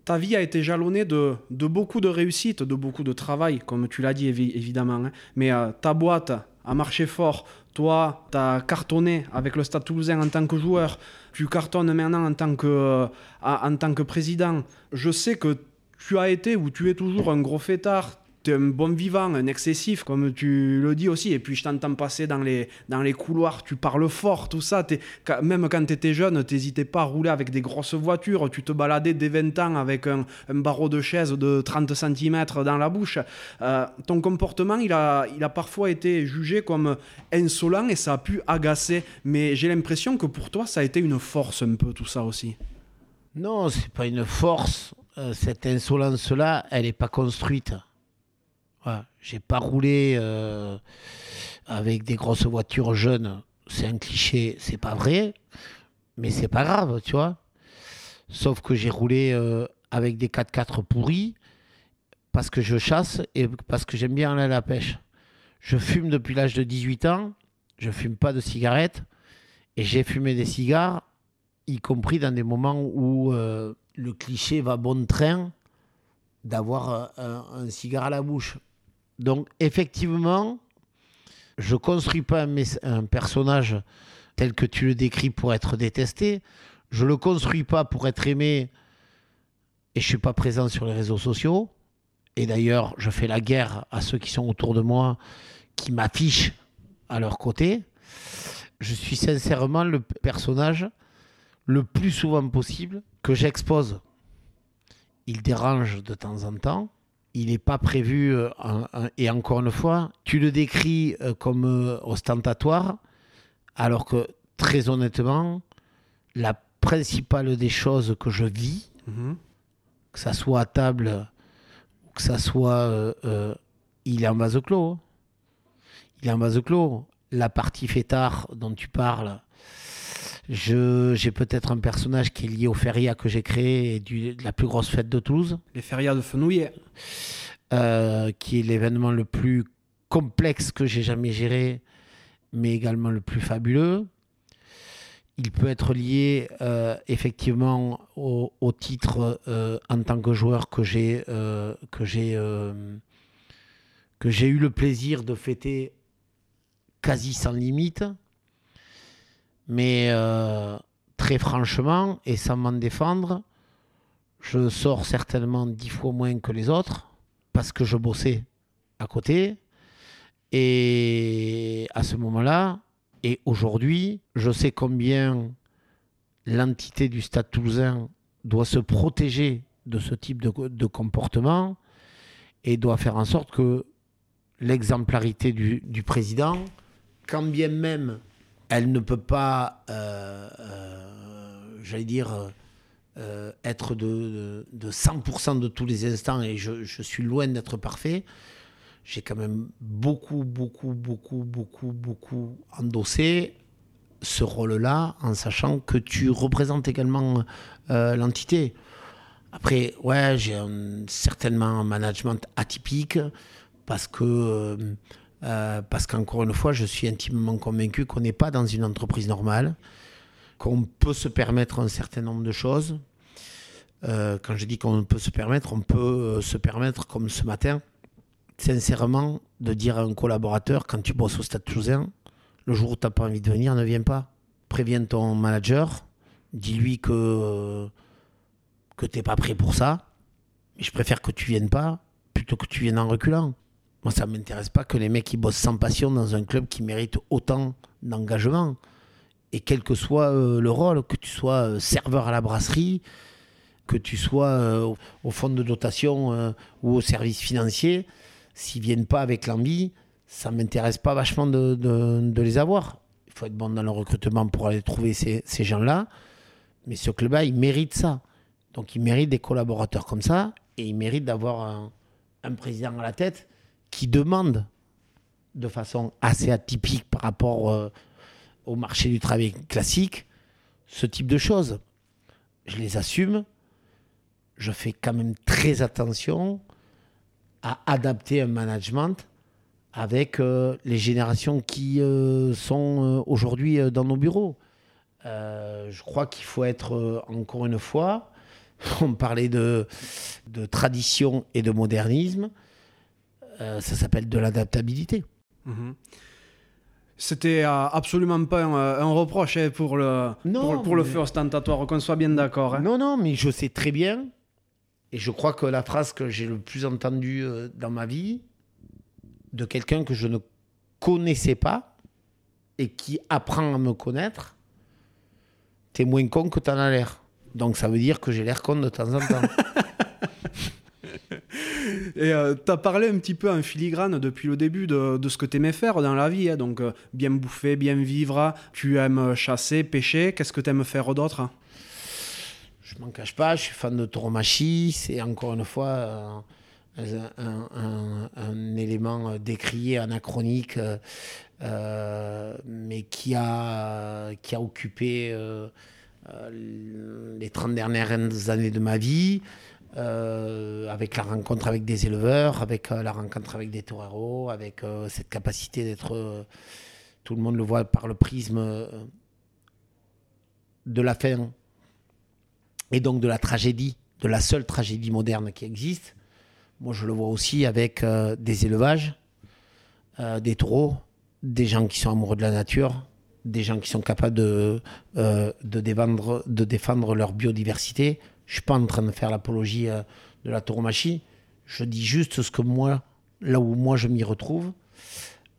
Ta vie a été jalonnée de, de, beaucoup de réussites, de beaucoup de travail, comme tu l'as dit évidemment. Hein. Mais euh, ta boîte a marché fort. Toi, tu as cartonné avec le Stade toulousain en tant que joueur. Tu cartonnes maintenant en tant que, euh, en tant que président. Je sais que tu as été ou tu es toujours un gros fêtard es un bon vivant, un excessif, comme tu le dis aussi. Et puis, je t'entends passer dans les, dans les couloirs, tu parles fort, tout ça. même quand tu étais jeune, tu n'hésitais pas à rouler avec des grosses voitures. Tu te baladais dès 20 ans avec un, barreau de chaise de 30 cm dans la bouche. Euh, ton comportement, il a, il a parfois été jugé comme insolent et ça a pu agacer. Mais j'ai l'impression que pour toi, ça a été une force un peu, tout ça aussi. Non, c'est pas une force. Euh, cette insolence-là, elle n'est pas construite. J'ai pas roulé euh, avec des grosses voitures jeunes. C'est un cliché, c'est pas vrai, mais c'est pas grave, tu vois. Sauf que j'ai roulé euh, avec des 4x4 pourris parce que je chasse et parce que j'aime bien aller à la pêche. Je fume depuis l'âge de 18 ans, je fume pas de cigarettes et j'ai fumé des cigares, y compris dans des moments où euh, le cliché va bon train d'avoir un, cigare à la bouche. Donc, effectivement, Je construis pas un, personnage tel que tu le décris pour être détesté. Je le construis pas pour être aimé et je suis pas présent sur les réseaux sociaux. Et d'ailleurs, je fais la guerre à ceux qui sont autour de moi, qui m'affichent à leur côté. Je suis sincèrement le personnage le plus souvent possible que j'expose. Il dérange de temps en temps. Il n'est pas prévu, euh, et encore une fois, tu le décris euh, comme euh, ostentatoire, alors que très honnêtement, la principale des choses que je vis, mhm. que ça soit à table que ça soit. il est en vase clos. Hein. Il est en vase clos. La partie fêtard dont tu parles, j'ai peut-être un personnage qui est lié aux férias que j'ai créé et du, de la plus grosse fête de Toulouse. Les férias de Fenouillet. Euh, qui est l'événement le plus complexe que j'ai jamais géré, mais également le plus fabuleux. Il peut être lié euh, effectivement au, titre euh, en tant que joueur que j'ai que j'ai que j'ai eu le plaisir de fêter quasi sans limite. Mais euh, très franchement, et sans m'en défendre, je sors certainement dix fois moins que les autres parce que je bossais à côté. Et à ce moment-là, et aujourd'hui, je sais combien l'entité du Stade toulousain doit se protéger de ce type de, comportement et doit faire en sorte que l'exemplarité du, du président, quand bien même elle ne peut pas, euh, euh, j'allais dire, euh, être de, 100% de tous les instants, et je, suis loin d'être parfait. J'ai quand même beaucoup, beaucoup, beaucoup, beaucoup, beaucoup endossé ce rôle-là, en sachant que tu représentes également l'entité. Après, ouais, j'ai certainement un management atypique parce que euh, parce qu'encore une fois, je suis intimement convaincu qu'on n'est pas dans une entreprise normale, qu'on peut se permettre un certain nombre de choses. Euh, quand je dis qu'on peut se permettre, on peut euh, se permettre, comme ce matin, sincèrement, de dire à un collaborateur, quand tu bosses au Stade Toulousain, le jour où tu n'as pas envie de venir, ne viens pas. Préviens ton manager, dis-lui que, que tu n'es pas prêt pour ça, mais je préfère que tu viennes pas plutôt que tu viennes en reculant. Moi, ça ne m'intéresse pas que les mecs bossent sans passion dans un club qui mérite autant d'engagement. Et quel que soit euh, le rôle, que tu sois euh, serveur à la brasserie, que tu sois euh, au fonds de dotation ou au service financier, s'ils viennent pas avec l'envie, ça ne m'intéresse pas vachement de, les avoir. Il faut être bon dans le recrutement pour aller trouver ces, gens-là. Mais ce club-là, il mérite ça. Donc il mérite des collaborateurs comme ça et il mérite d'avoir un président à la tête qui demandent de façon assez atypique par rapport euh, au marché du travail classique ce type de choses. Je les assume. Je fais quand même très attention à adapter un management avec euh, les générations qui euh, sont aujourd'hui dans nos bureaux. je crois qu'il faut être, encore une fois, on parlait de, de tradition et de modernisme. Euh, ça s'appelle de l'adaptabilité. Mhm. C'était euh, absolument pas un, euh, reproche hein, pour le, pour, le feu ostentatoire, qu'on soit bien d'accord. Hein. Non, non, mais je sais très bien, et je crois que la phrase que j'ai le plus entendue dans ma vie, de quelqu'un que je ne connaissais pas, et qui apprend à me connaître, t'es moins con que t'en as l'air. Donc ça veut dire que j'ai l'air con de temps en temps. Et euh, tu as parlé un petit peu en filigrane depuis le début de, ce que tu aimais faire dans la vie. Hein. donc, euh, bien bouffer, bien vivre. Tu aimes chasser, pêcher. Qu'est-ce que tu aimes faire d'autre Je m'en cache pas. Je suis fan de tauromachie. C'est encore une fois euh, un, élément décrié, anachronique, mais qui a, qui a occupé les 30 dernières années de ma vie. Euh, avec la rencontre avec des éleveurs, avec euh, la rencontre avec des toreros, avec euh, cette capacité d'être, tout le monde le voit par le prisme de la fin et donc de la tragédie, de la seule tragédie moderne qui existe. Moi, je le vois aussi avec des élevages, des taureaux, des gens qui sont amoureux de la nature, des gens qui sont capables de, défendre leur biodiversité. Je ne suis pas en train de faire l'apologie euh, de la tauromachie. Je dis juste ce que moi, là où moi je m'y retrouve.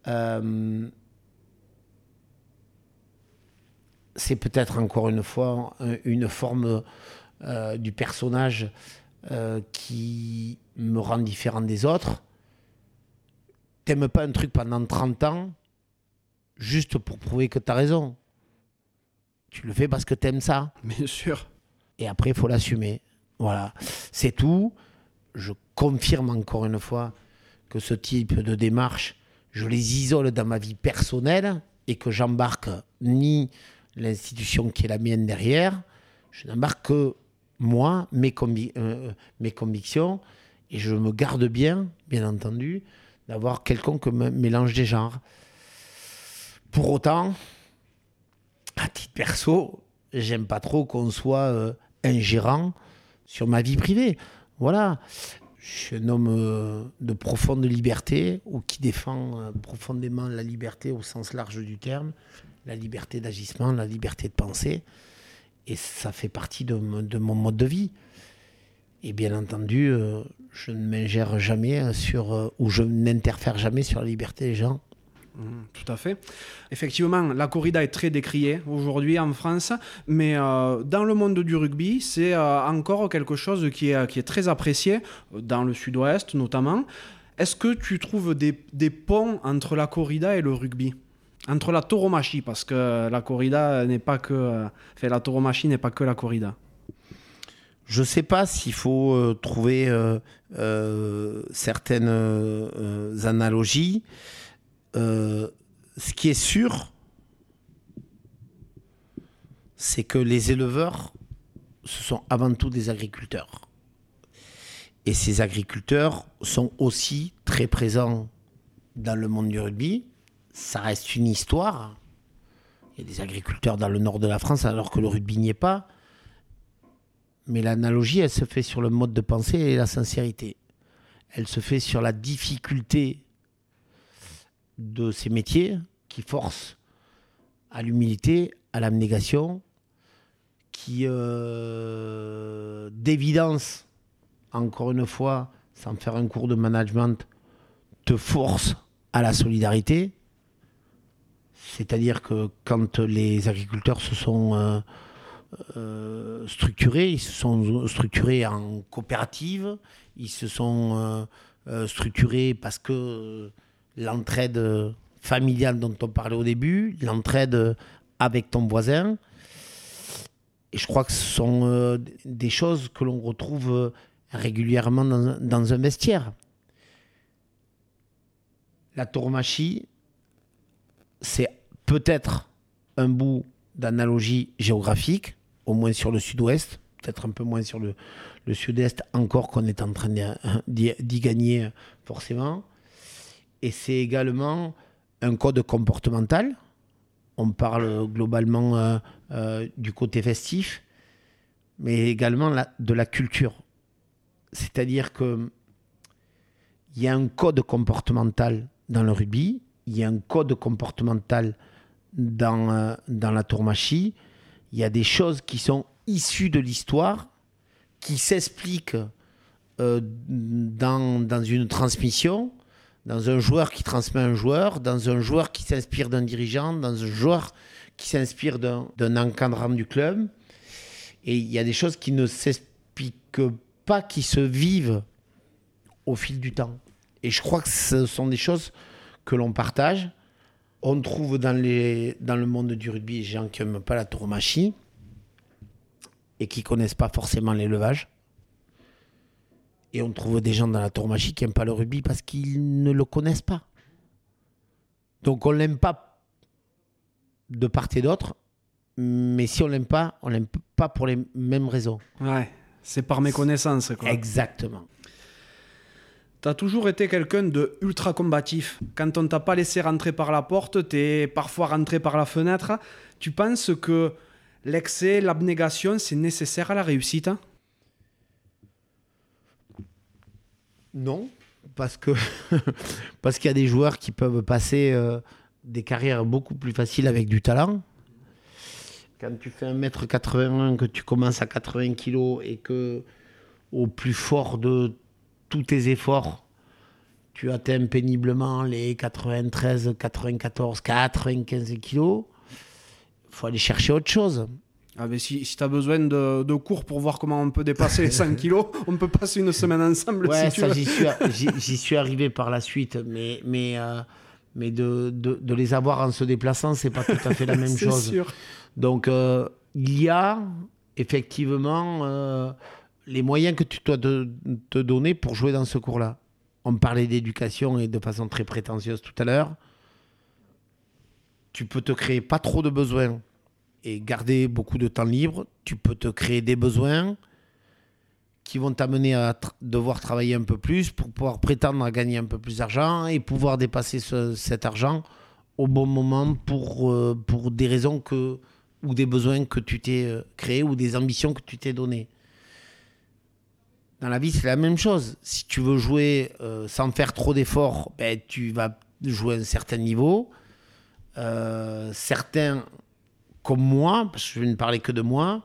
Euh, c'est peut-être encore une fois une forme du personnage qui me rend différent des autres. T'aimes pas un truc pendant 30 ans, juste pour prouver que tu as raison. Tu le fais parce que tu aimes ça. Bien sûr. Et après, il faut l'assumer. Voilà. C'est tout. Je confirme encore une fois que ce type de démarche, je les isole dans ma vie personnelle et que j'embarque ni l'institution qui est la mienne derrière. Je n'embarque que moi, mes, euh, mes convictions. Et je me garde bien, bien entendu, d'avoir quelconque mélange des genres. Pour autant, à titre perso, j'aime pas trop qu'on soit euh, ingérant sur ma vie privée. Voilà. Je suis un homme euh, de profonde liberté ou qui défend euh, profondément la liberté au sens large du terme, la liberté d'agissement, la liberté de penser. Et ça fait partie de, mon mode de vie. Et bien entendu, je ne m'ingère jamais sur, ou je n'interfère jamais sur la liberté des gens tout à fait. Effectivement, la corrida est très décriée aujourd'hui en France, mais euh, dans le monde du rugby, c'est euh, encore quelque chose qui est, très apprécié, dans le sud-ouest notamment. Est-ce que tu trouves des, ponts entre la corrida et le rugby? Entre la tauromachie, parce que la corrida n'est pas que. Enfin, la tauromachie n'est pas que la corrida. Je ne sais pas s'il faut euh, trouver certaines analogies. Euh, ce qui est sûr, c'est que les éleveurs, ce sont avant tout des agriculteurs. Et ces agriculteurs sont aussi très présents dans le monde du rugby. Ça reste une histoire. Il y a des agriculteurs dans le nord de la France alors que le rugby n'y est pas. Mais l'analogie, elle se fait sur le mode de pensée et la sincérité. Elle se fait sur la difficulté de ces métiers qui forcent à l'humilité, à l'abnégation, qui, euh, d'évidence, encore une fois, sans faire un cours de management, te force à la solidarité. C'est-à-dire que quand les agriculteurs se sont euh, euh, structurés, ils se sont structurés en coopérative, ils se sont structurés parce que l'entraide familiale dont on parlait au début, l'entraide avec ton voisin. Et je crois que ce sont euh, des choses que l'on retrouve euh, régulièrement dans, un vestiaire. La tauromachie, c'est peut-être un bout d'analogie géographique, au moins sur le sud-ouest, peut-être un peu moins sur le sud-est, encore qu'on est en train d'y gagner forcément et c'est également un code comportemental. On parle globalement euh, euh, du côté festif, mais également de la culture. C'est-à-dire que il y a un code comportemental dans le rugby, il y a un code comportemental dans, euh, dans la tourmachie, il y a des choses qui sont issues de l'histoire, qui s'expliquent dans, dans, une transmission, dans un joueur qui transmet un joueur, dans un joueur qui s'inspire d'un dirigeant, dans un joueur qui s'inspire d'un encadrant du club. Et il y a des choses qui ne s'expliquent pas, qui se vivent au fil du temps. Et je crois que ce sont des choses que l'on partage. On trouve dans, le monde du rugby des gens qui n'aiment pas la tauromachie et qui connaissent pas forcément l'élevage. Et on trouve des gens dans la tauromachie qui n'aiment pas le rugby parce qu'ils ne le connaissent pas. Donc on ne l'aime pas de part et d'autre, mais si on l'aime pas, on l'aime pas pour les mêmes raisons. Ouais, c'est par méconnaissance. Quoi. Exactement. Tu as toujours été quelqu'un de ultra combatif. Quand on t'a pas laissé rentrer par la porte, tu es parfois rentré par la fenêtre. Tu penses que l'excès, l'abnégation, c'est nécessaire à la réussite non, parce que parce qu'il y a des joueurs qui peuvent passer euh, des carrières beaucoup plus faciles avec du talent. Quand tu fais 1m81, que tu commences à 80 kg et que au plus fort de tous tes efforts, tu atteins péniblement les 93, 94, 95 kilos, il faut aller chercher autre chose. Ah, mais si, si tu as besoin de, de, cours pour voir comment on peut dépasser les 5 kilos, on peut passer une semaine ensemble. Ouais, si ça, j'y suis, suis, arrivé par la suite, mais, mais, euh, mais de, de, de, les avoir en se déplaçant, c'est pas tout à fait la même chose. Sûr. Donc, euh, il y a effectivement euh, les moyens que tu dois te, te donner pour jouer dans ce cours-là. On parlait d'éducation et de façon très prétentieuse tout à l'heure. Tu peux te créer pas trop de besoins et garder beaucoup de temps libre. Tu peux te créer des besoins qui vont t'amener à devoir travailler un peu plus pour pouvoir prétendre à gagner un peu plus d'argent et pouvoir dépasser ce, cet argent au bon moment pour, euh, pour des raisons que, ou des besoins que tu t'es euh, créé ou des ambitions que tu t'es données. Dans la vie, c'est la même chose. Si tu veux jouer euh, sans faire trop d'efforts, ben, tu vas jouer à un certain niveau. Certains, comme moi, parce que je ne parler que de moi,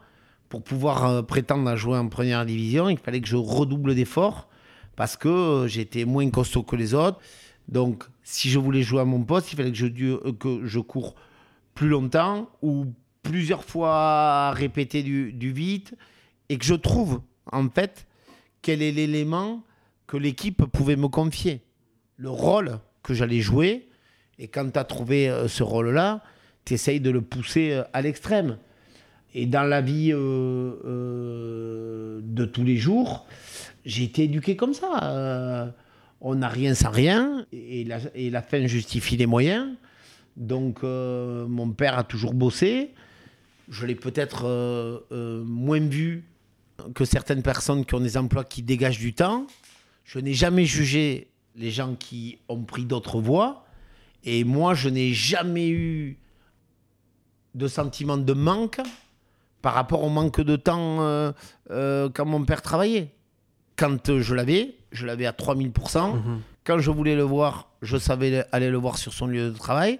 pour pouvoir euh, prétendre à jouer en première division, il fallait que je redouble d'efforts parce que euh, j'étais moins costaud que les autres. Donc, si je voulais jouer à mon poste, il fallait que je, euh, que je cours plus longtemps ou plusieurs fois répéter du, du vite et que je trouve, en fait, quel est l'élément que l'équipe pouvait me confier, le rôle que j'allais jouer. Et quand tu as trouvé ce rôle-là, tu essayes de le pousser euh, à l'extrême. Et dans la vie euh, euh, de tous les jours, j'ai été éduqué comme ça. On n'a rien sans rien, et la, et la, fin justifie les moyens. Donc, mon père a toujours bossé. Je l'ai peut-être moins vu que certaines personnes qui ont des emplois qui dégagent du temps. Je n'ai jamais jugé les gens qui ont pris d'autres voies. Et moi, je n'ai jamais eu de sentiment de manque par rapport au manque de temps euh, euh, quand mon père travaillait. Quand euh, je l'avais, je l'avais à 3000%. Mmh. Quand je voulais le voir, je savais aller le voir sur son lieu de travail.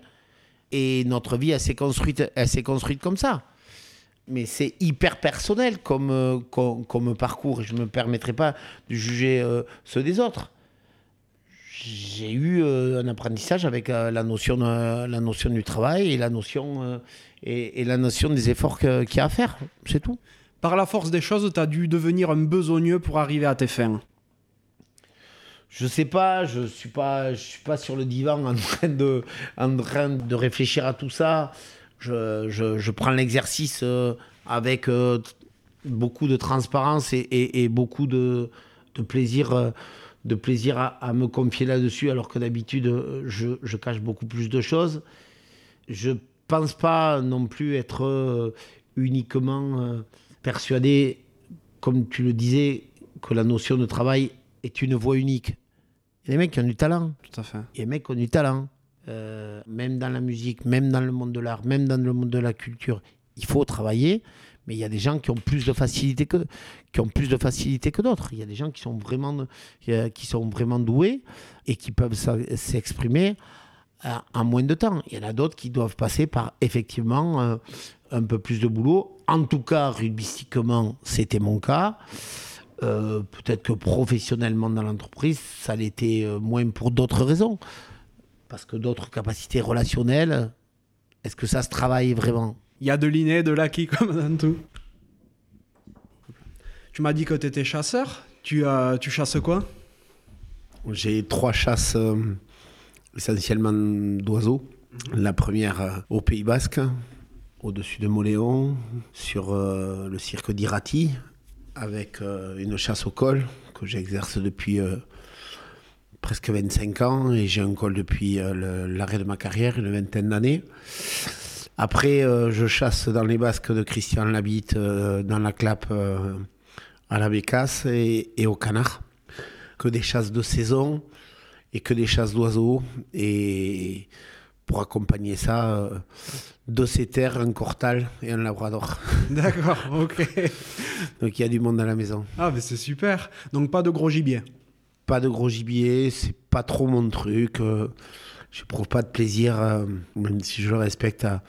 Et notre vie, elle s'est construite, elle s'est construite comme ça. Mais c'est hyper personnel comme, comme, comme, parcours. Et je ne me permettrai pas de juger euh, ceux des autres. J'ai eu un apprentissage avec la, notion de, la notion du travail et la notion, et, et, la notion des efforts qu'il y a à faire. C'est tout. Par la force des choses, tu as dû devenir un besogneux pour arriver à tes fins. Je sais pas, je suis pas, je suis pas sur le divan en train de, en train de réfléchir à tout ça. Je, je, je prends l'exercice euh, avec euh, beaucoup de transparence et, et, et beaucoup de, de plaisir, euh, de plaisir à, à me confier là-dessus, alors que d'habitude, je, je, cache beaucoup plus de choses. Je pense pas non plus être uniquement persuadé, comme tu le disais, que la notion de travail est une voie unique. Il y a des mecs qui ont du talent. Tout à fait. Il y a des mecs qui ont du talent. Euh, même dans la musique, même dans le monde de l'art, même dans le monde de la culture, il faut travailler. Mais il y a des gens qui ont plus de facilité que qui ont plus de facilité que d'autres. Il y a des gens qui sont vraiment qui sont vraiment doués et qui peuvent s'exprimer en moins de temps. Il y en a d'autres qui doivent passer par effectivement euh, un peu plus de boulot. En tout cas, rugbystiquement, c'était mon cas. Euh, peut-être que professionnellement dans l'entreprise, ça l'était euh, moins pour d'autres raisons. Parce que d'autres capacités relationnelles, est-ce que ça se travaille vraiment? Il y a de l'inné, de l'acquis comme dans tout. Tu m'as dit que tu étais chasseur. Tu, euh, tu chasses quoi? J'ai trois chasses euh, essentiellement d'oiseaux. Mmh. La première euh, au Pays Basque, au-dessus de Moléon, sur le cirque d'Irati, avec euh, une chasse au col que j'exerce depuis euh, presque 25 ans et j'ai un col depuis euh, l'arrêt de ma carrière, une vingtaine d'années. Après, euh, je chasse dans les basques de Christian Labitte, dans la clap à la bécasse et, et, au canard. Que des chasses de saison et que des chasses d'oiseaux. Et pour accompagner ça, euh, deux setters, un cortal et un labrador. D'accord, ok. Donc il y a du monde à la maison. Ah, mais c'est super. Donc pas de gros gibier Pas de gros gibier, c'est pas trop mon truc. Euh, je n'éprouve pas de plaisir, euh, même si je le respecte, à,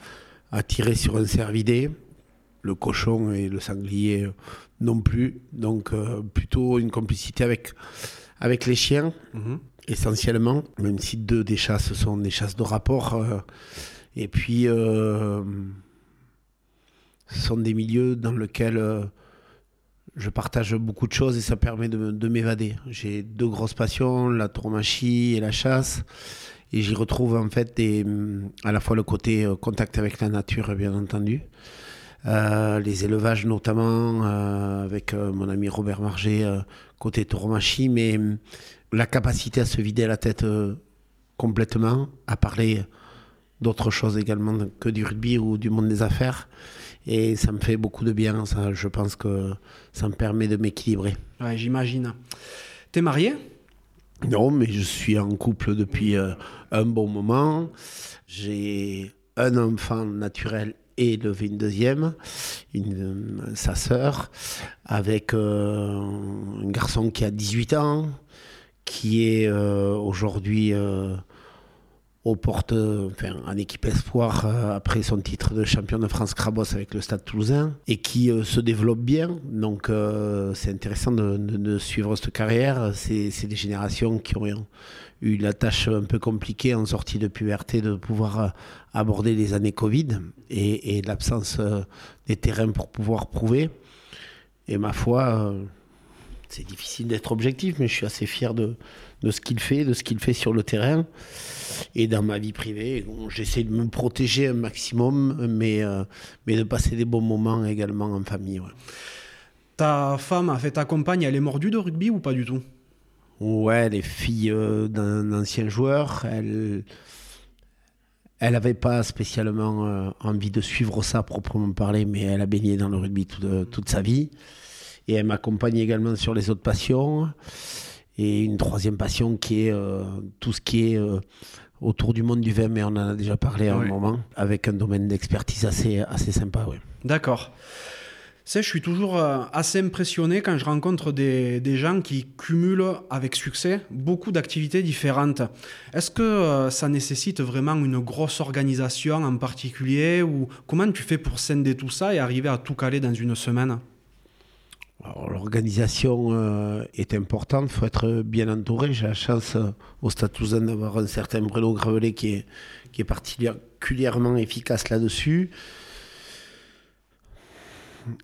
à tirer sur un cervidé. Le cochon et le sanglier euh, non plus. Donc euh, plutôt une complicité avec, avec les chiens, Mhm. Essentiellement. Même si deux des chasses sont des chasses de rapport. euh, et puis, euh, ce sont des milieux dans lesquels euh, je partage beaucoup de choses et ça permet de, de m'évader. J'ai deux grosses passions, la tauromachie et la chasse. Et j'y retrouve en fait à la fois le côté contact avec la nature, bien entendu, les élevages notamment, avec mon ami Robert Marger, côté tauromachie, mais la capacité à se vider la tête euh, complètement, à parler d'autres choses également que du rugby ou du monde des affaires. Et ça me fait beaucoup de bien, ça, je pense que ça me permet de m'équilibrer. Ouais, j'imagine. T'es marié? Non, mais je suis en couple depuis euh, un bon moment. J'ai un enfant naturel et élevé une deuxième, une, euh, sa sœur, avec euh, un garçon qui a 18 ans, qui est euh, aujourd'hui euh, aux portes, enfin, en équipe espoir euh, après son titre de champion de France Crabos avec le Stade Toulousain et qui euh, se développe bien. Donc c'est intéressant de, suivre cette carrière. C'est des générations qui ont eu la tâche un peu compliquée en sortie de puberté de pouvoir aborder les années Covid et, l'absence des terrains pour pouvoir prouver. Et ma foi, c'est difficile d'être objectif, mais je suis assez fier de, de ce qu'il fait, de ce qu'il fait sur le terrain. Et dans ma vie privée, j'essaie de me protéger un maximum, mais, euh, mais de passer des bons moments également en famille. ouais. Ta femme, a fait ta compagne, elle est mordue de rugby ou pas du tout? Ouais, les filles euh, d'un ancien joueur, elle elle n'avait pas spécialement euh, envie de suivre ça proprement parler, mais elle a baigné dans le rugby toute sa vie. Et elle m'accompagne également sur les autres passions. Et une troisième passion qui est euh, tout ce qui est euh, autour du monde du vin, mais on en a déjà parlé à un moment, avec un domaine d'expertise assez, assez sympa. Ouais. D'accord. Je suis toujours euh, assez impressionné quand je rencontre des, des gens qui cumulent avec succès beaucoup d'activités différentes. Est-ce que ça nécessite vraiment une grosse organisation en particulier ou comment tu fais pour scinder tout ça et arriver à tout caler dans une semaine? L'organisation euh, est importante, il faut être bien entouré. J'ai la chance euh, au Stade d'avoir un certain Bruno Gravelet qui est, qui est particulièrement efficace là-dessus.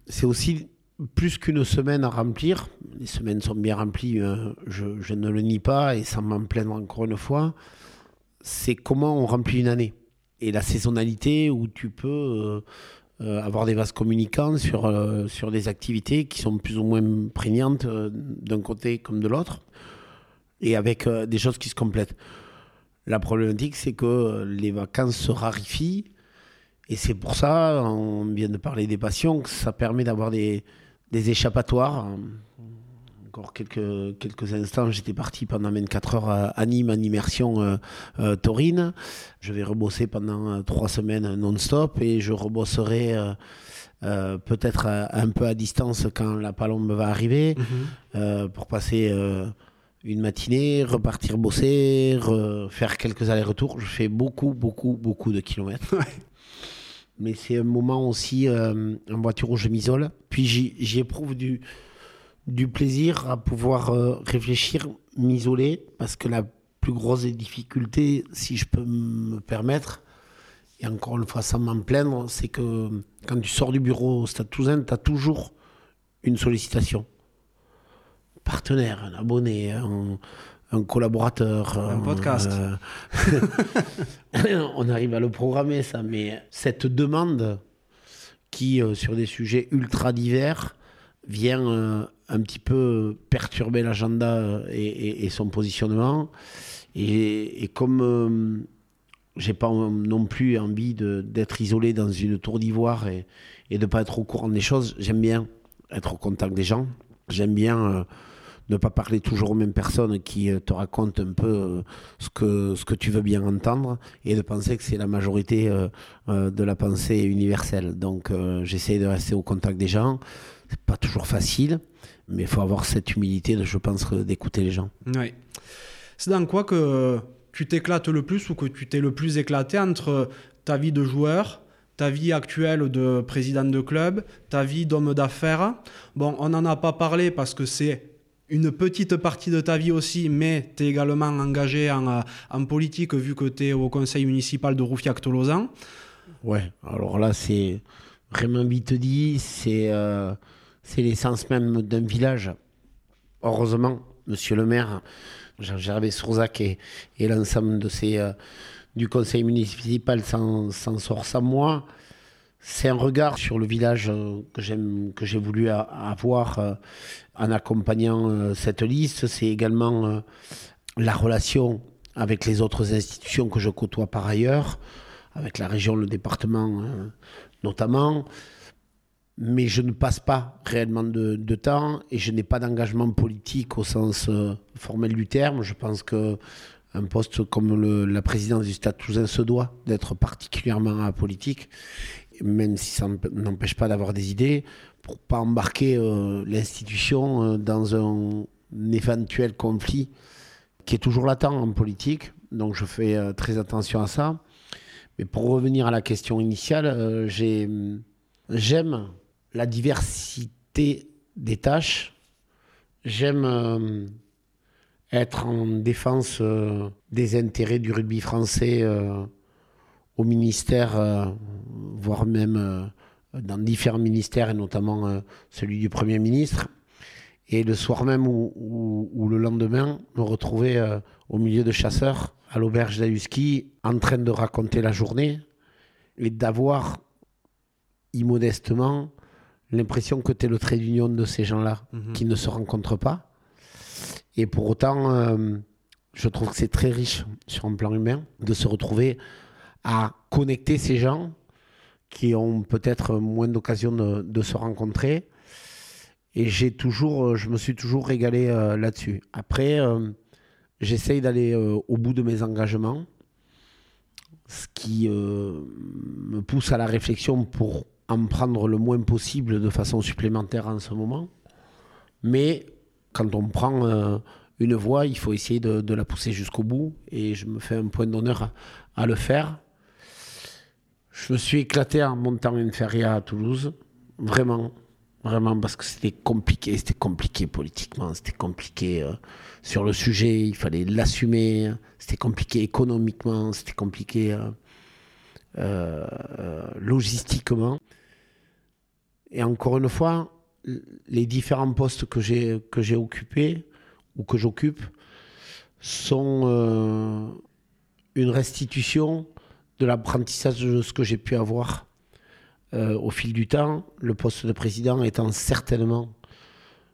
C'est aussi plus qu'une semaine à remplir. Les semaines sont bien remplies, euh, je, je ne le nie pas, et sans m'en plaindre encore une fois. C'est comment on remplit une année. Et la saisonnalité où tu peux euh, avoir des vases communicants sur, euh, sur des activités qui sont plus ou moins prégnantes euh, d'un côté comme de l'autre, et avec des choses qui se complètent. La problématique, c'est que les vacances se raréfient, et c'est pour ça, on vient de parler des passions, que ça permet d'avoir des, des échappatoires. Encore quelques, quelques instants, j'étais parti pendant 24 heures à, Nîmes en immersion euh, euh, taurine. Je vais rebosser pendant euh, trois semaines non-stop et je rebosserai euh, euh, peut-être un peu à distance quand la palombe va arriver euh, pour passer une matinée, repartir bosser, re- faire quelques allers-retours. Je fais beaucoup, beaucoup, beaucoup de kilomètres. Mais c'est un moment aussi en voiture où je m'isole. Puis j'y éprouve du, du plaisir à pouvoir euh, réfléchir, m'isoler, parce que la plus grosse des difficultés, si je peux me permettre, et encore une fois sans m'en plaindre, c'est que quand tu sors du bureau au Stade Toulousain, tu as toujours une sollicitation. Partenaire, un abonné, un, un collaborateur. Un podcast. euh, on arrive à le programmer, ça, mais cette demande qui, euh, sur des sujets ultra divers, vient euh, un petit peu perturber l'agenda euh, et, son positionnement. Et, comme euh, j'ai pas non plus envie de- d'être isolé dans une tour d'ivoire et, et de pas être au courant des choses, j'aime bien être au contact des gens. J'aime bien euh, ne pas parler toujours aux mêmes personnes qui euh, te racontent un peu ce, que, ce que tu veux bien entendre et de penser que c'est la majorité de la pensée universelle. Donc j'essaie de rester au contact des gens. C'est pas toujours facile, mais il faut avoir cette humilité, de, je pense, euh, d'écouter les gens. Oui. C'est dans quoi que tu t'éclates le plus ou que tu t'es le plus éclaté entre ta vie de joueur, ta vie actuelle de président de club, ta vie d'homme d'affaires? Bon, on n'en a pas parlé parce que c'est une petite partie de ta vie aussi, mais tu es également engagé en, en, politique vu que tu es au conseil municipal de Roufiac-Tolosan. Ouais, alors là, c'est vraiment vite dit, c'est euh, c'est l'essence même d'un village. Heureusement, monsieur le maire, Jean-Gervais Sourzac et, l'ensemble euh, du conseil municipal s'en sort sans moi. C'est un regard sur le village euh, que j'aime, que j'ai voulu avoir euh, en accompagnant cette liste. C'est également la relation avec les autres institutions que je côtoie par ailleurs, avec la région, le département notamment mais je ne passe pas réellement de, temps et je n'ai pas d'engagement politique au sens euh, formel du terme. Je pense que un poste comme la présidence du Stade Toulousain se doit d'être particulièrement politique, même si ça n'empêche pas d'avoir des idées, pour pas embarquer euh, l'institution euh, dans un, éventuel conflit qui est toujours latent en politique. Donc je fais très attention à ça. Mais pour revenir à la question initiale, j'aime la diversité des tâches. J'aime euh, être en défense euh, des intérêts du rugby français euh, au ministère, voire même dans différents ministères, et notamment celui du Premier ministre. Et le soir même ou, le lendemain, me retrouver au milieu de chasseurs à l'auberge d'Ayuski en train de raconter la journée et d'avoir immodestement l'impression que tu es le trait d'union de ces gens-là mhm. qui ne se rencontrent pas. Et pour autant, euh, je trouve que c'est très riche sur un plan humain de se retrouver à connecter ces gens qui ont peut-être moins d'occasion de, se rencontrer. Et j'ai toujours, euh, je me suis toujours régalé euh, là-dessus. Après, j'essaye d'aller au bout de mes engagements, ce qui me pousse à la réflexion pour en prendre le moins possible de façon supplémentaire en ce moment. Mais quand on prend euh, une voie, il faut essayer de, la pousser jusqu'au bout. Et je me fais un point d'honneur à, le faire. Je me suis éclaté en montant une feria à Toulouse. Vraiment. Vraiment, parce que c'était compliqué. C'était compliqué politiquement. C'était compliqué euh, sur le sujet. Il fallait l'assumer. C'était compliqué économiquement. C'était compliqué. Euh, logistiquement. Et encore une fois, les différents postes que j'ai, que j'ai occupés ou que j'occupe sont euh, une restitution de l'apprentissage de ce que j'ai pu avoir euh, au fil du temps, le poste de président étant certainement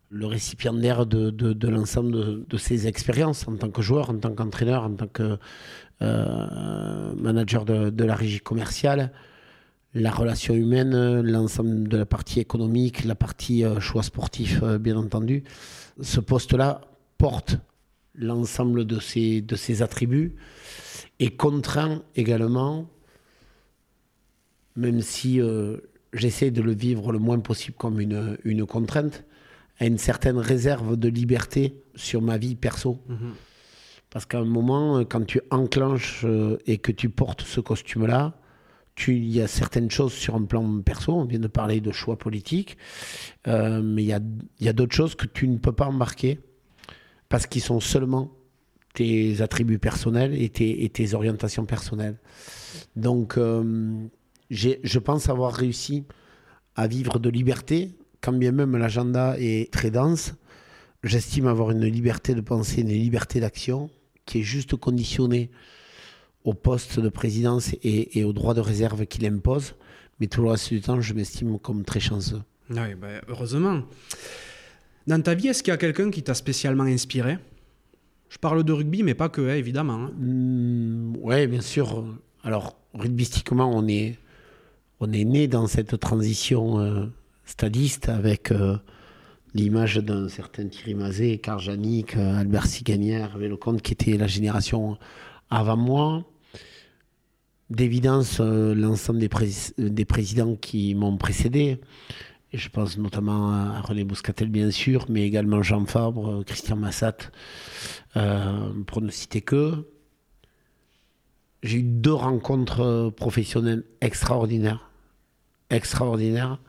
le récipiendaire de, de, l'ensemble de, ces expériences en tant que joueur, en tant qu'entraîneur, en tant que euh, manager de, la régie commerciale, la relation humaine, l'ensemble de la partie économique, la partie euh, choix sportif, euh, bien entendu. Ce poste-là porte l'ensemble de ces, de ces attributs et contraint également, même si euh, j'essaie de le vivre le moins possible comme une, une, contrainte, à une certaine réserve de liberté sur ma vie perso. Mhm. Parce qu'à un moment, quand tu enclenches et que tu portes ce costume-là, il y a certaines choses sur un plan perso, on vient de parler de choix politiques, euh, mais il y a, d'autres choses que tu ne peux pas embarquer parce qu'ils sont seulement tes attributs personnels et tes, orientations personnelles. Donc, euh, je pense avoir réussi à vivre de liberté, quand bien même l'agenda est très dense. J'estime avoir une liberté de penser, une liberté d'action qui est juste conditionnée au poste de présidence et, et au droit de réserve qu'il impose. Mais tout le reste du temps, je m'estime comme très chanceux. Oui, bah, heureusement. Dans ta vie, est-ce qu'il y a quelqu'un qui t'a spécialement inspiré? Je parle de rugby, mais pas que, hein, évidemment. Hein. Mmh, oui, bien sûr. Alors, rugbystiquement, on est, on est né dans cette transition euh, stadiste avec euh, l'image d'un certain Thierry Mazet, Karl Janik, euh, Albert Siganière, Lecomte, qui était la génération avant moi d'évidence euh, l'ensemble des, présidents qui m'ont précédé. Je pense notamment à René Bouscatel, bien sûr, mais également Jean Fabre, Christian Massat, euh, pour ne citer que. j'ai eu deux rencontres euh, professionnelles extraordinaires. Extraordinaires.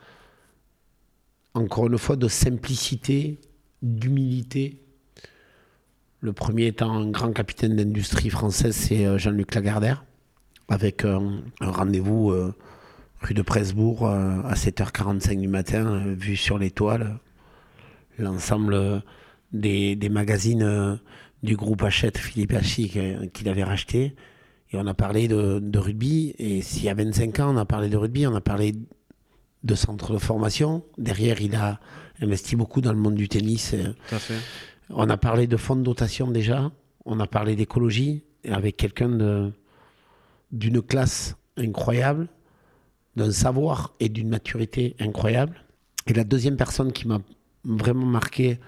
Encore une fois, de simplicité, d'humilité. Le premier étant un grand capitaine d'industrie française, c'est euh, Jean-Luc Lagardère, avec un, un rendez-vous euh, rue de Presbourg euh, à 7h45 du matin, euh, vu sur l'étoile, l'ensemble des, des magazines du groupe Hachette, Philippe Hachi, qu'il avait racheté. Et on a parlé de, de rugby. Et s'il y a 25 ans, on a parlé de rugby, on a parlé de centre de formation. Derrière, il a investi beaucoup dans le monde du tennis. Tout à fait. on a parlé de fonds de dotation déjà. On a parlé d'écologie avec quelqu'un de d'une classe incroyable, d'un savoir et d'une maturité incroyable. Et la deuxième personne qui m'a vraiment marqué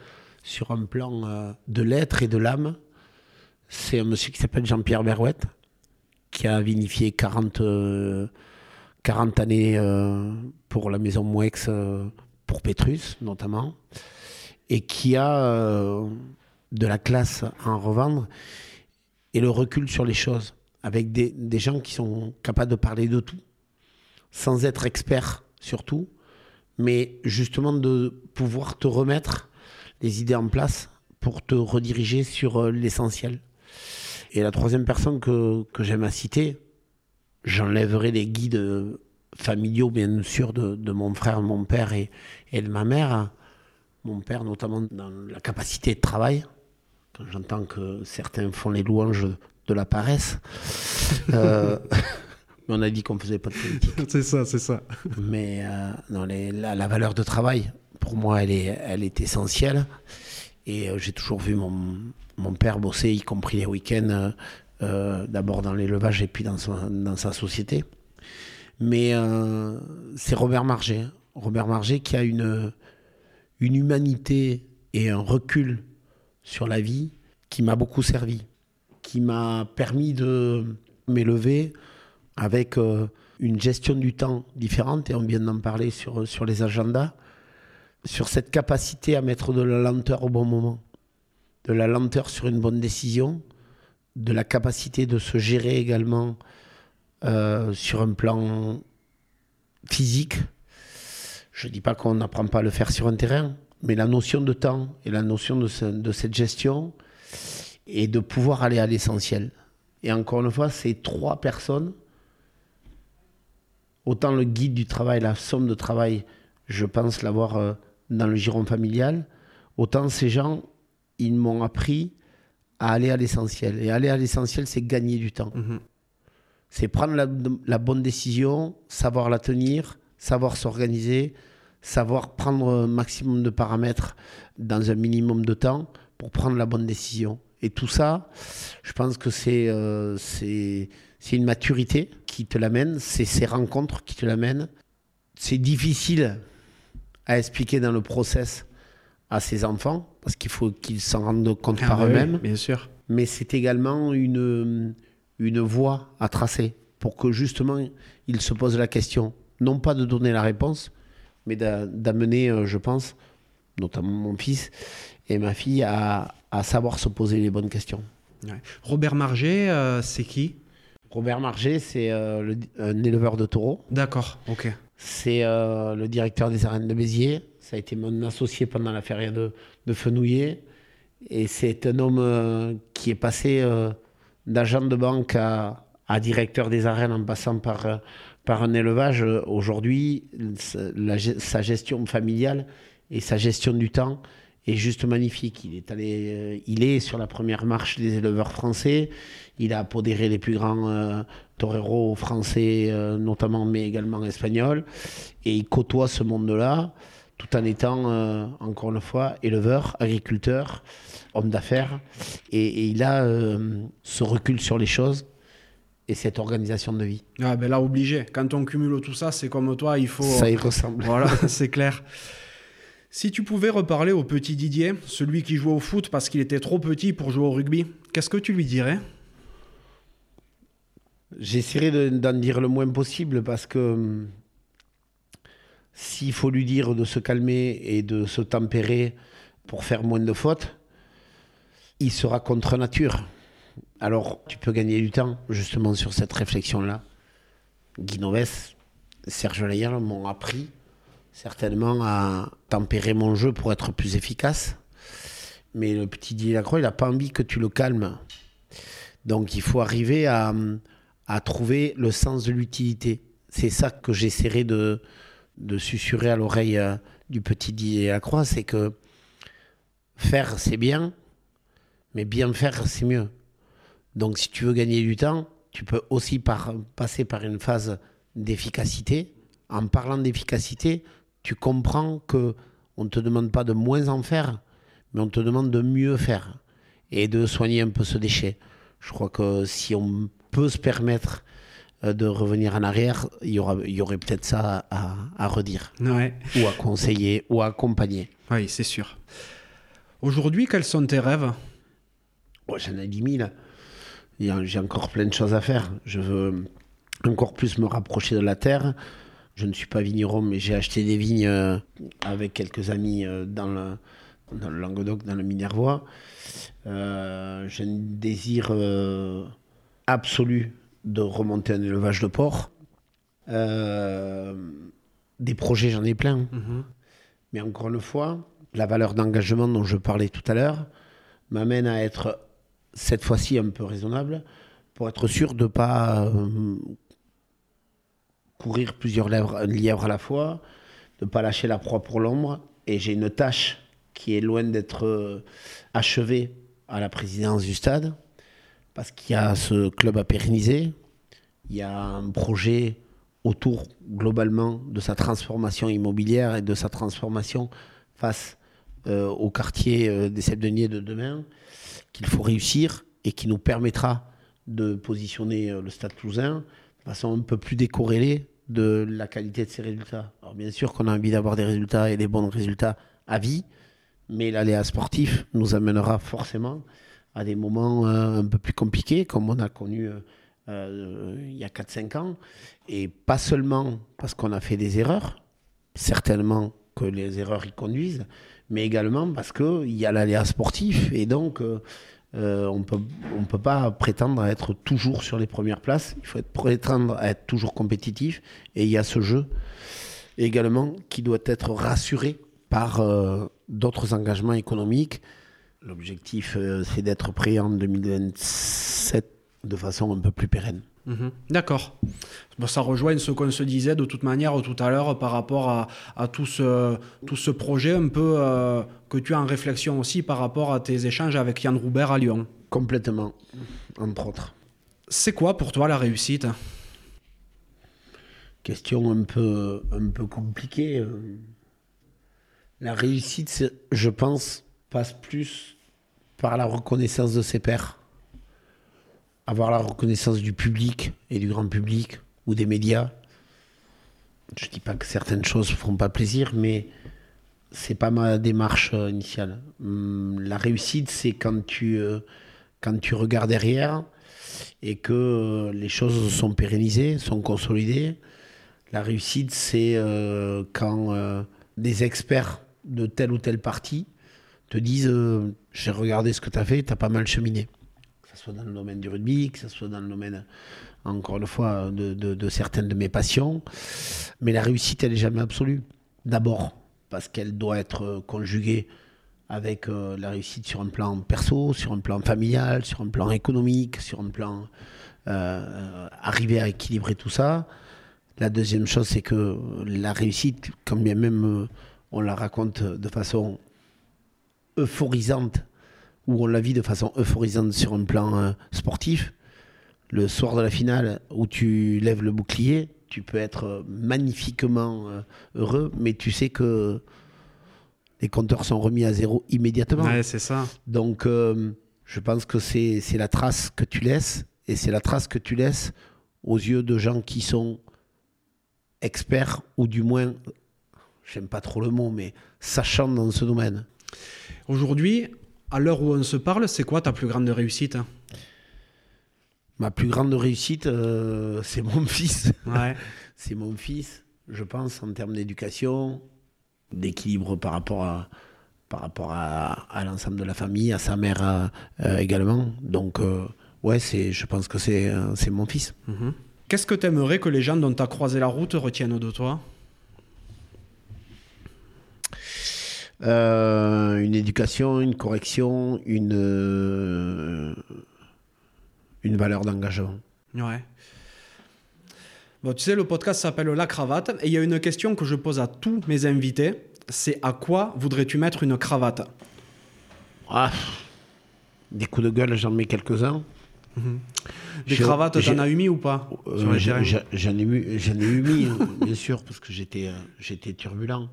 sur un plan euh, de l'être et de l'âme, c'est un monsieur qui s'appelle Jean-Pierre Berouette, qui a vinifié 40, euh, 40 années euh, pour la maison Mouex, euh, pour Petrus notamment, et qui a euh, de la classe à en revendre et le recul sur les choses, avec des, gens qui sont capables de parler de tout, sans être experts surtout, mais justement de pouvoir te remettre les idées en place pour te rediriger sur euh, l'essentiel. Et la troisième personne que, j'aime à citer, j'enlèverai les guides euh, familiaux, bien sûr, de, de mon frère, mon père et, et de ma mère. Mon père, notamment dans la capacité de travail. Quand j'entends que certains font les louanges de la paresse, euh, mais on a dit qu'on ne faisait pas de politique. c'est ça, c'est ça. Mais euh, non, les- la, la valeur de travail, pour moi, elle est, elle est essentielle. Et euh, j'ai toujours vu mon, mon père bosser, y compris les week-ends, euh, euh, d'abord dans l'élevage et puis dans, son- dans sa société. Mais euh, c'est Robert Marget. Robert Marget qui a une, une humanité et un recul sur la vie qui m'a beaucoup servi, qui m'a permis de m'élever avec euh, une gestion du temps différente, et on vient d'en parler sur, sur les agendas, sur cette capacité à mettre de la lenteur au bon moment, de la lenteur sur une bonne décision, de la capacité de se gérer également euh, sur un plan physique. Je ne dis pas qu'on n'apprend pas à le faire sur un terrain, mais la notion de temps et la notion de, de cette gestion et de pouvoir aller à l'essentiel. Et encore une fois, ces trois personnes, autant le guide du travail, la somme de travail, je pense l'avoir euh, dans le giron familial, autant ces gens, ils m'ont appris à aller à l'essentiel. Et aller à l'essentiel, c'est gagner du temps. Mhm. C'est prendre la, la bonne décision, savoir la tenir, savoir s'organiser, savoir prendre un maximum de paramètres dans un minimum de temps pour prendre la bonne décision. Et tout ça, je pense que c'est euh, une maturité qui te l'amène, c'est ces rencontres qui te l'amènent. C'est difficile à expliquer dans le process à ses enfants parce qu'il faut qu'ils s'en rendent compte Ah par bah oui, eux-mêmes bien sûr. mais c'est également une, une voie à tracer pour que justement il se pose la question, non pas de donner la réponse, mais d'a- d'amener, euh, je pense, notamment mon fils et ma fille, à, à savoir se poser les bonnes questions. Ouais. Robert Marget, euh, c'est qui? Robert Marget, c'est euh, un éleveur de taureaux. D'accord, ok. C'est euh, le directeur des arènes de Béziers. Ça a été mon associé pendant la feria de, de Fenouillet. Et c'est un homme euh, qui est passé d'agent de banque à, à directeur des arènes en passant par, par un élevage. Aujourd'hui, sa gestion familiale et sa gestion du temps est juste magnifique. Il est, allé, euh, il est sur la première marche des éleveurs français. Il a apodéré les plus grands euh, toreros français, euh, notamment, mais également espagnols. Et il côtoie ce monde-là tout en étant, euh, encore une fois, éleveur, agriculteur, homme d'affaires. Et, et il a ce recul sur les choses et cette organisation de vie. Ah ben là, obligé. Quand on cumule tout ça, c'est comme toi, il faut... Ça y ressemble. Voilà, c'est clair. Si tu pouvais reparler au petit Didier, celui qui jouait au foot parce qu'il était trop petit pour jouer au rugby, qu'est-ce que tu lui dirais? J'essaierai de- d'en dire le moins possible parce que hum, s'il faut lui dire de se calmer et de se tempérer pour faire moins de fautes, il sera contre nature. Alors, tu peux gagner du temps, justement, sur cette réflexion-là. Guy Noves, Serge Layal m'ont appris certainement à tempérer mon jeu pour être plus efficace. Mais le petit Didier Lacroix, il n'a pas envie que tu le calmes. Donc, il faut arriver à, trouver le sens de l'utilité. C'est ça que j'essaierai de, de susurrer à l'oreille euh, du petit Didier Lacroix, c'est que faire, c'est bien, mais bien faire, c'est mieux. Donc si tu veux gagner du temps, tu peux aussi passer par une phase d'efficacité. En parlant d'efficacité, tu comprends que on ne te demande pas de moins en faire, mais on te demande de mieux faire et de soigner un peu ce déchet. Je crois que si on peut se permettre euh, de revenir en arrière, il y, aura, il y aurait peut-être ça à, à redire, Ouais. ou à conseiller, ou à accompagner. Oui, c'est sûr. Aujourd'hui, quels sont tes rêves? Bon, J'en ai 10 000. Il y a- J'ai encore plein de choses à faire. Je veux encore plus me rapprocher de la terre. Je ne suis pas vigneron, mais j'ai acheté des vignes euh, avec quelques amis euh, dans le, dans le Languedoc, dans le Minervois. Euh, j'ai un désir euh, absolu de remonter un élevage de porc. Euh, des projets, j'en ai plein. Mais encore une fois, la valeur d'engagement dont je parlais tout à l'heure m'amène à être cette fois-ci un peu raisonnable pour être sûr de ne pas courir plusieurs lièvres, à la fois, ne pas lâcher la proie pour l'ombre. Et j'ai une tâche qui est loin d'être euh, achevée à la présidence du stade, parce qu'il y a ce club à pérenniser, il y a un projet autour globalement de sa transformation immobilière et de sa transformation face euh, au quartier euh, des Septeniers de demain qu'il faut réussir et qui nous permettra de positionner le Stade Toulousain façon un peu plus décorrélée de la qualité de ses résultats. Alors bien sûr qu'on a envie d'avoir des résultats et des bons résultats à vie, mais l'aléa sportif nous amènera forcément à des moments euh, un peu plus compliqués, comme on a connu euh, euh, il y a 4-5 ans, et pas seulement parce qu'on a fait des erreurs, certainement que les erreurs y conduisent, mais également parce qu'il y a l'aléa sportif, et donc euh, on peut, on peut pas prétendre à être toujours sur les premières places, il faut être, prétendre à être toujours compétitif, et il y a ce jeu également qui doit être rassuré par euh, d'autres engagements économiques. L'objectif, euh, c'est d'être prêt en 2027 de façon un peu plus pérenne. Mhm. D'accord. Bon, ça rejoint ce qu'on se disait de toute manière tout à l'heure par rapport à, à tout, ce, tout ce projet un peu euh, que tu as en réflexion aussi par rapport à tes échanges avec Yann Roubert à Lyon. Complètement, entre autres. C'est quoi pour toi la réussite? Question un peu, un peu compliquée. euh. La réussite, je pense, passe plus par la reconnaissance de ses pairs. Avoir la reconnaissance du public et du grand public ou des médias. Je dis pas que certaines choses font pas plaisir, mais c'est pas ma démarche euh, initiale. Hum, La réussite, c'est quand tu, euh, quand tu regardes derrière et que euh, les choses sont pérennisées, sont consolidées. La réussite, c'est quand des experts de tel ou tel parti te disent J'ai regardé ce que tu as fait, tu as pas mal cheminé. Soit dans le domaine du rugby, que ce soit dans le domaine, encore une fois, de, certaines de mes passions. Mais la réussite, elle n'est jamais absolue. D'abord, parce qu'elle doit être euh, conjuguée avec euh, la réussite sur un plan perso, sur un plan familial, sur un plan économique, sur un plan euh, arriver à équilibrer tout ça. La deuxième chose, c'est que la réussite, quand bien même euh, on la raconte de façon euphorisante, ou on la vit de façon euphorisante sur un plan euh, sportif, le soir de la finale où tu lèves le bouclier, tu peux être euh, magnifiquement euh, heureux, mais tu sais que les compteurs sont remis à zéro immédiatement. Ouais, c'est ça. Donc, euh, je pense que c'est c'est la trace que tu laisses, et c'est la trace que tu laisses aux yeux de gens qui sont experts, ou du moins, j'aime pas trop le mot, mais sachant dans ce domaine. Aujourd'hui, à l'heure où on se parle, c'est quoi ta plus grande réussite? Ma plus grande réussite, euh, c'est mon fils. Ouais. c'est mon fils, je pense, en termes d'éducation, d'équilibre par rapport à, par rapport à, à l'ensemble de la famille, à sa mère euh, euh, également. Donc, euh, ouais, c'est, je pense que c'est, c'est mon fils. Mhm. Qu'est-ce que tu aimerais que les gens dont tu as croisé la route retiennent de toi Euh, une éducation, une correction, une, euh, une valeur d'engagement. Ouais. Bon, tu sais, le podcast s'appelle La Cravate et il y a une question que je pose à tous mes invités. C'est à quoi voudrais-tu mettre une cravate? Ah, des coups de gueule, j'en mets quelques-uns. Des J'ai- cravates, t'en as eu mis ou pas? Euh, J'en ai, ai eu mis, hein, bien sûr, parce que j'étais, euh, j'étais turbulent.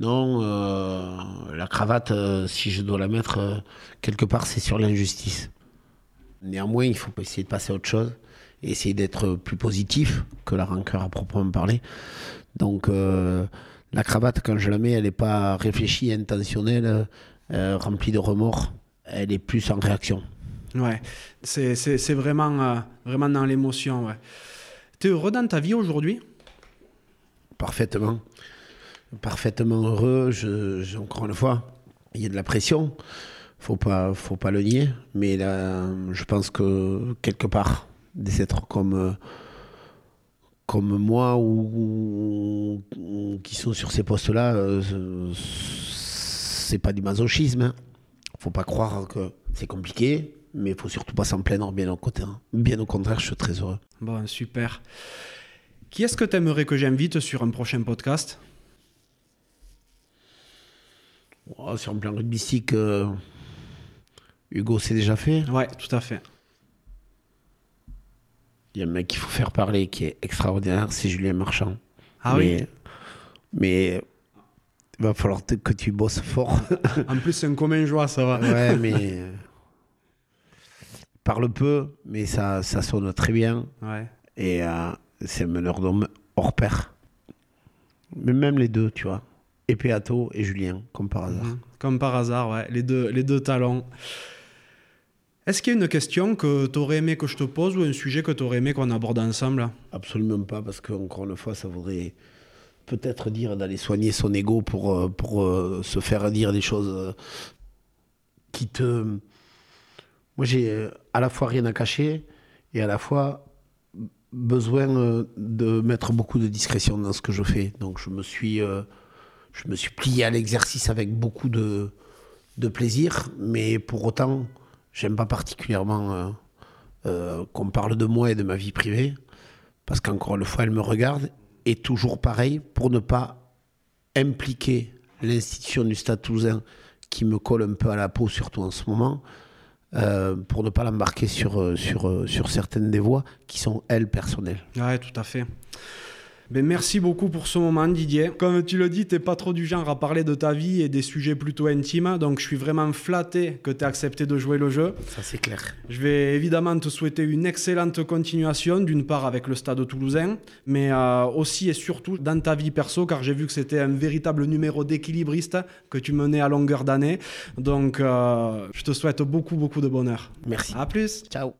Non, euh, la cravate, euh, si je dois la mettre euh, quelque part, c'est sur l'injustice. Néanmoins, il faut essayer de passer à autre chose et essayer d'être plus positif que la rancœur à proprement parler. Donc, la cravate, quand je la mets, elle n'est pas réfléchie, intentionnelle, remplie de remords. Elle est plus en réaction. Ouais, c'est, c'est, c'est vraiment, vraiment dans l'émotion. Ouais. T'es heureux dans ta vie aujourd'hui Parfaitement. Parfaitement heureux. Encore une fois, il y a de la pression. Faut pas, faut pas le nier. Mais là, je pense que quelque part, des êtres comme, comme moi ou, qui sont sur ces postes-là, euh, c'est pas du masochisme. hein. Faut pas croire que c'est compliqué, mais il faut surtout pas s'en plaindre. Bien au contraire, bien au contraire, je suis très heureux. Bon, super. Qui est-ce que t'aimerais que j'invite sur un prochain podcast? Oh, sur le plan rugbystique, euh, Hugo s'est déjà fait. Ouais, tout à fait. Il y a un mec qu'il faut faire parler qui est extraordinaire, c'est Julien Marchand. Ah oui mais, il va falloir te- que tu bosses fort. En plus, c'est un commun joie, ça va. ouais, mais. il parle peu, mais ça, ça sonne très bien. Ouais. Et euh, c'est un meneur d'homme hors pair. Mais même les deux, tu vois. Et Peato et Julien, comme par hasard. Mhm. Comme par hasard, ouais. Les deux, les deux talents. Est-ce qu'il y a une question que t'aurais aimé que je te pose ou un sujet que t'aurais aimé qu'on aborde ensemble? Absolument pas, parce qu'encore une fois, ça voudrait peut-être dire d'aller soigner son ego pour, euh, pour euh, se faire dire des choses euh, qui te. Moi, j'ai à la fois rien à cacher et à la fois besoin de mettre beaucoup de discrétion dans ce que je fais. Donc, je me suis, euh, je me suis plié à l'exercice avec beaucoup de, de plaisir, mais pour autant, j'aime pas particulièrement euh, euh, qu'on parle de moi et de ma vie privée parce qu'encore une fois, elle me regarde. Et toujours pareil, pour ne pas impliquer l'institution du Stade toulousain qui me colle un peu à la peau, surtout en ce moment, euh, pour ne pas l'embarquer sur, sur, sur certaines des voies qui sont, elles, personnelles. Ouais, tout à fait. Ben, merci beaucoup pour ce moment, Didier. Comme tu le dis, t'es pas trop du genre à parler de ta vie et des sujets plutôt intimes, donc je suis vraiment flatté que tu aies accepté de jouer le jeu. Ça, c'est clair. Je vais évidemment te souhaiter une excellente continuation, d'une part avec le stade toulousain, mais euh, aussi et surtout dans ta vie perso, car j'ai vu que c'était un véritable numéro d'équilibriste que tu menais à longueur d'année. Donc, euh, je te souhaite beaucoup, beaucoup de bonheur. Merci. À plus Ciao.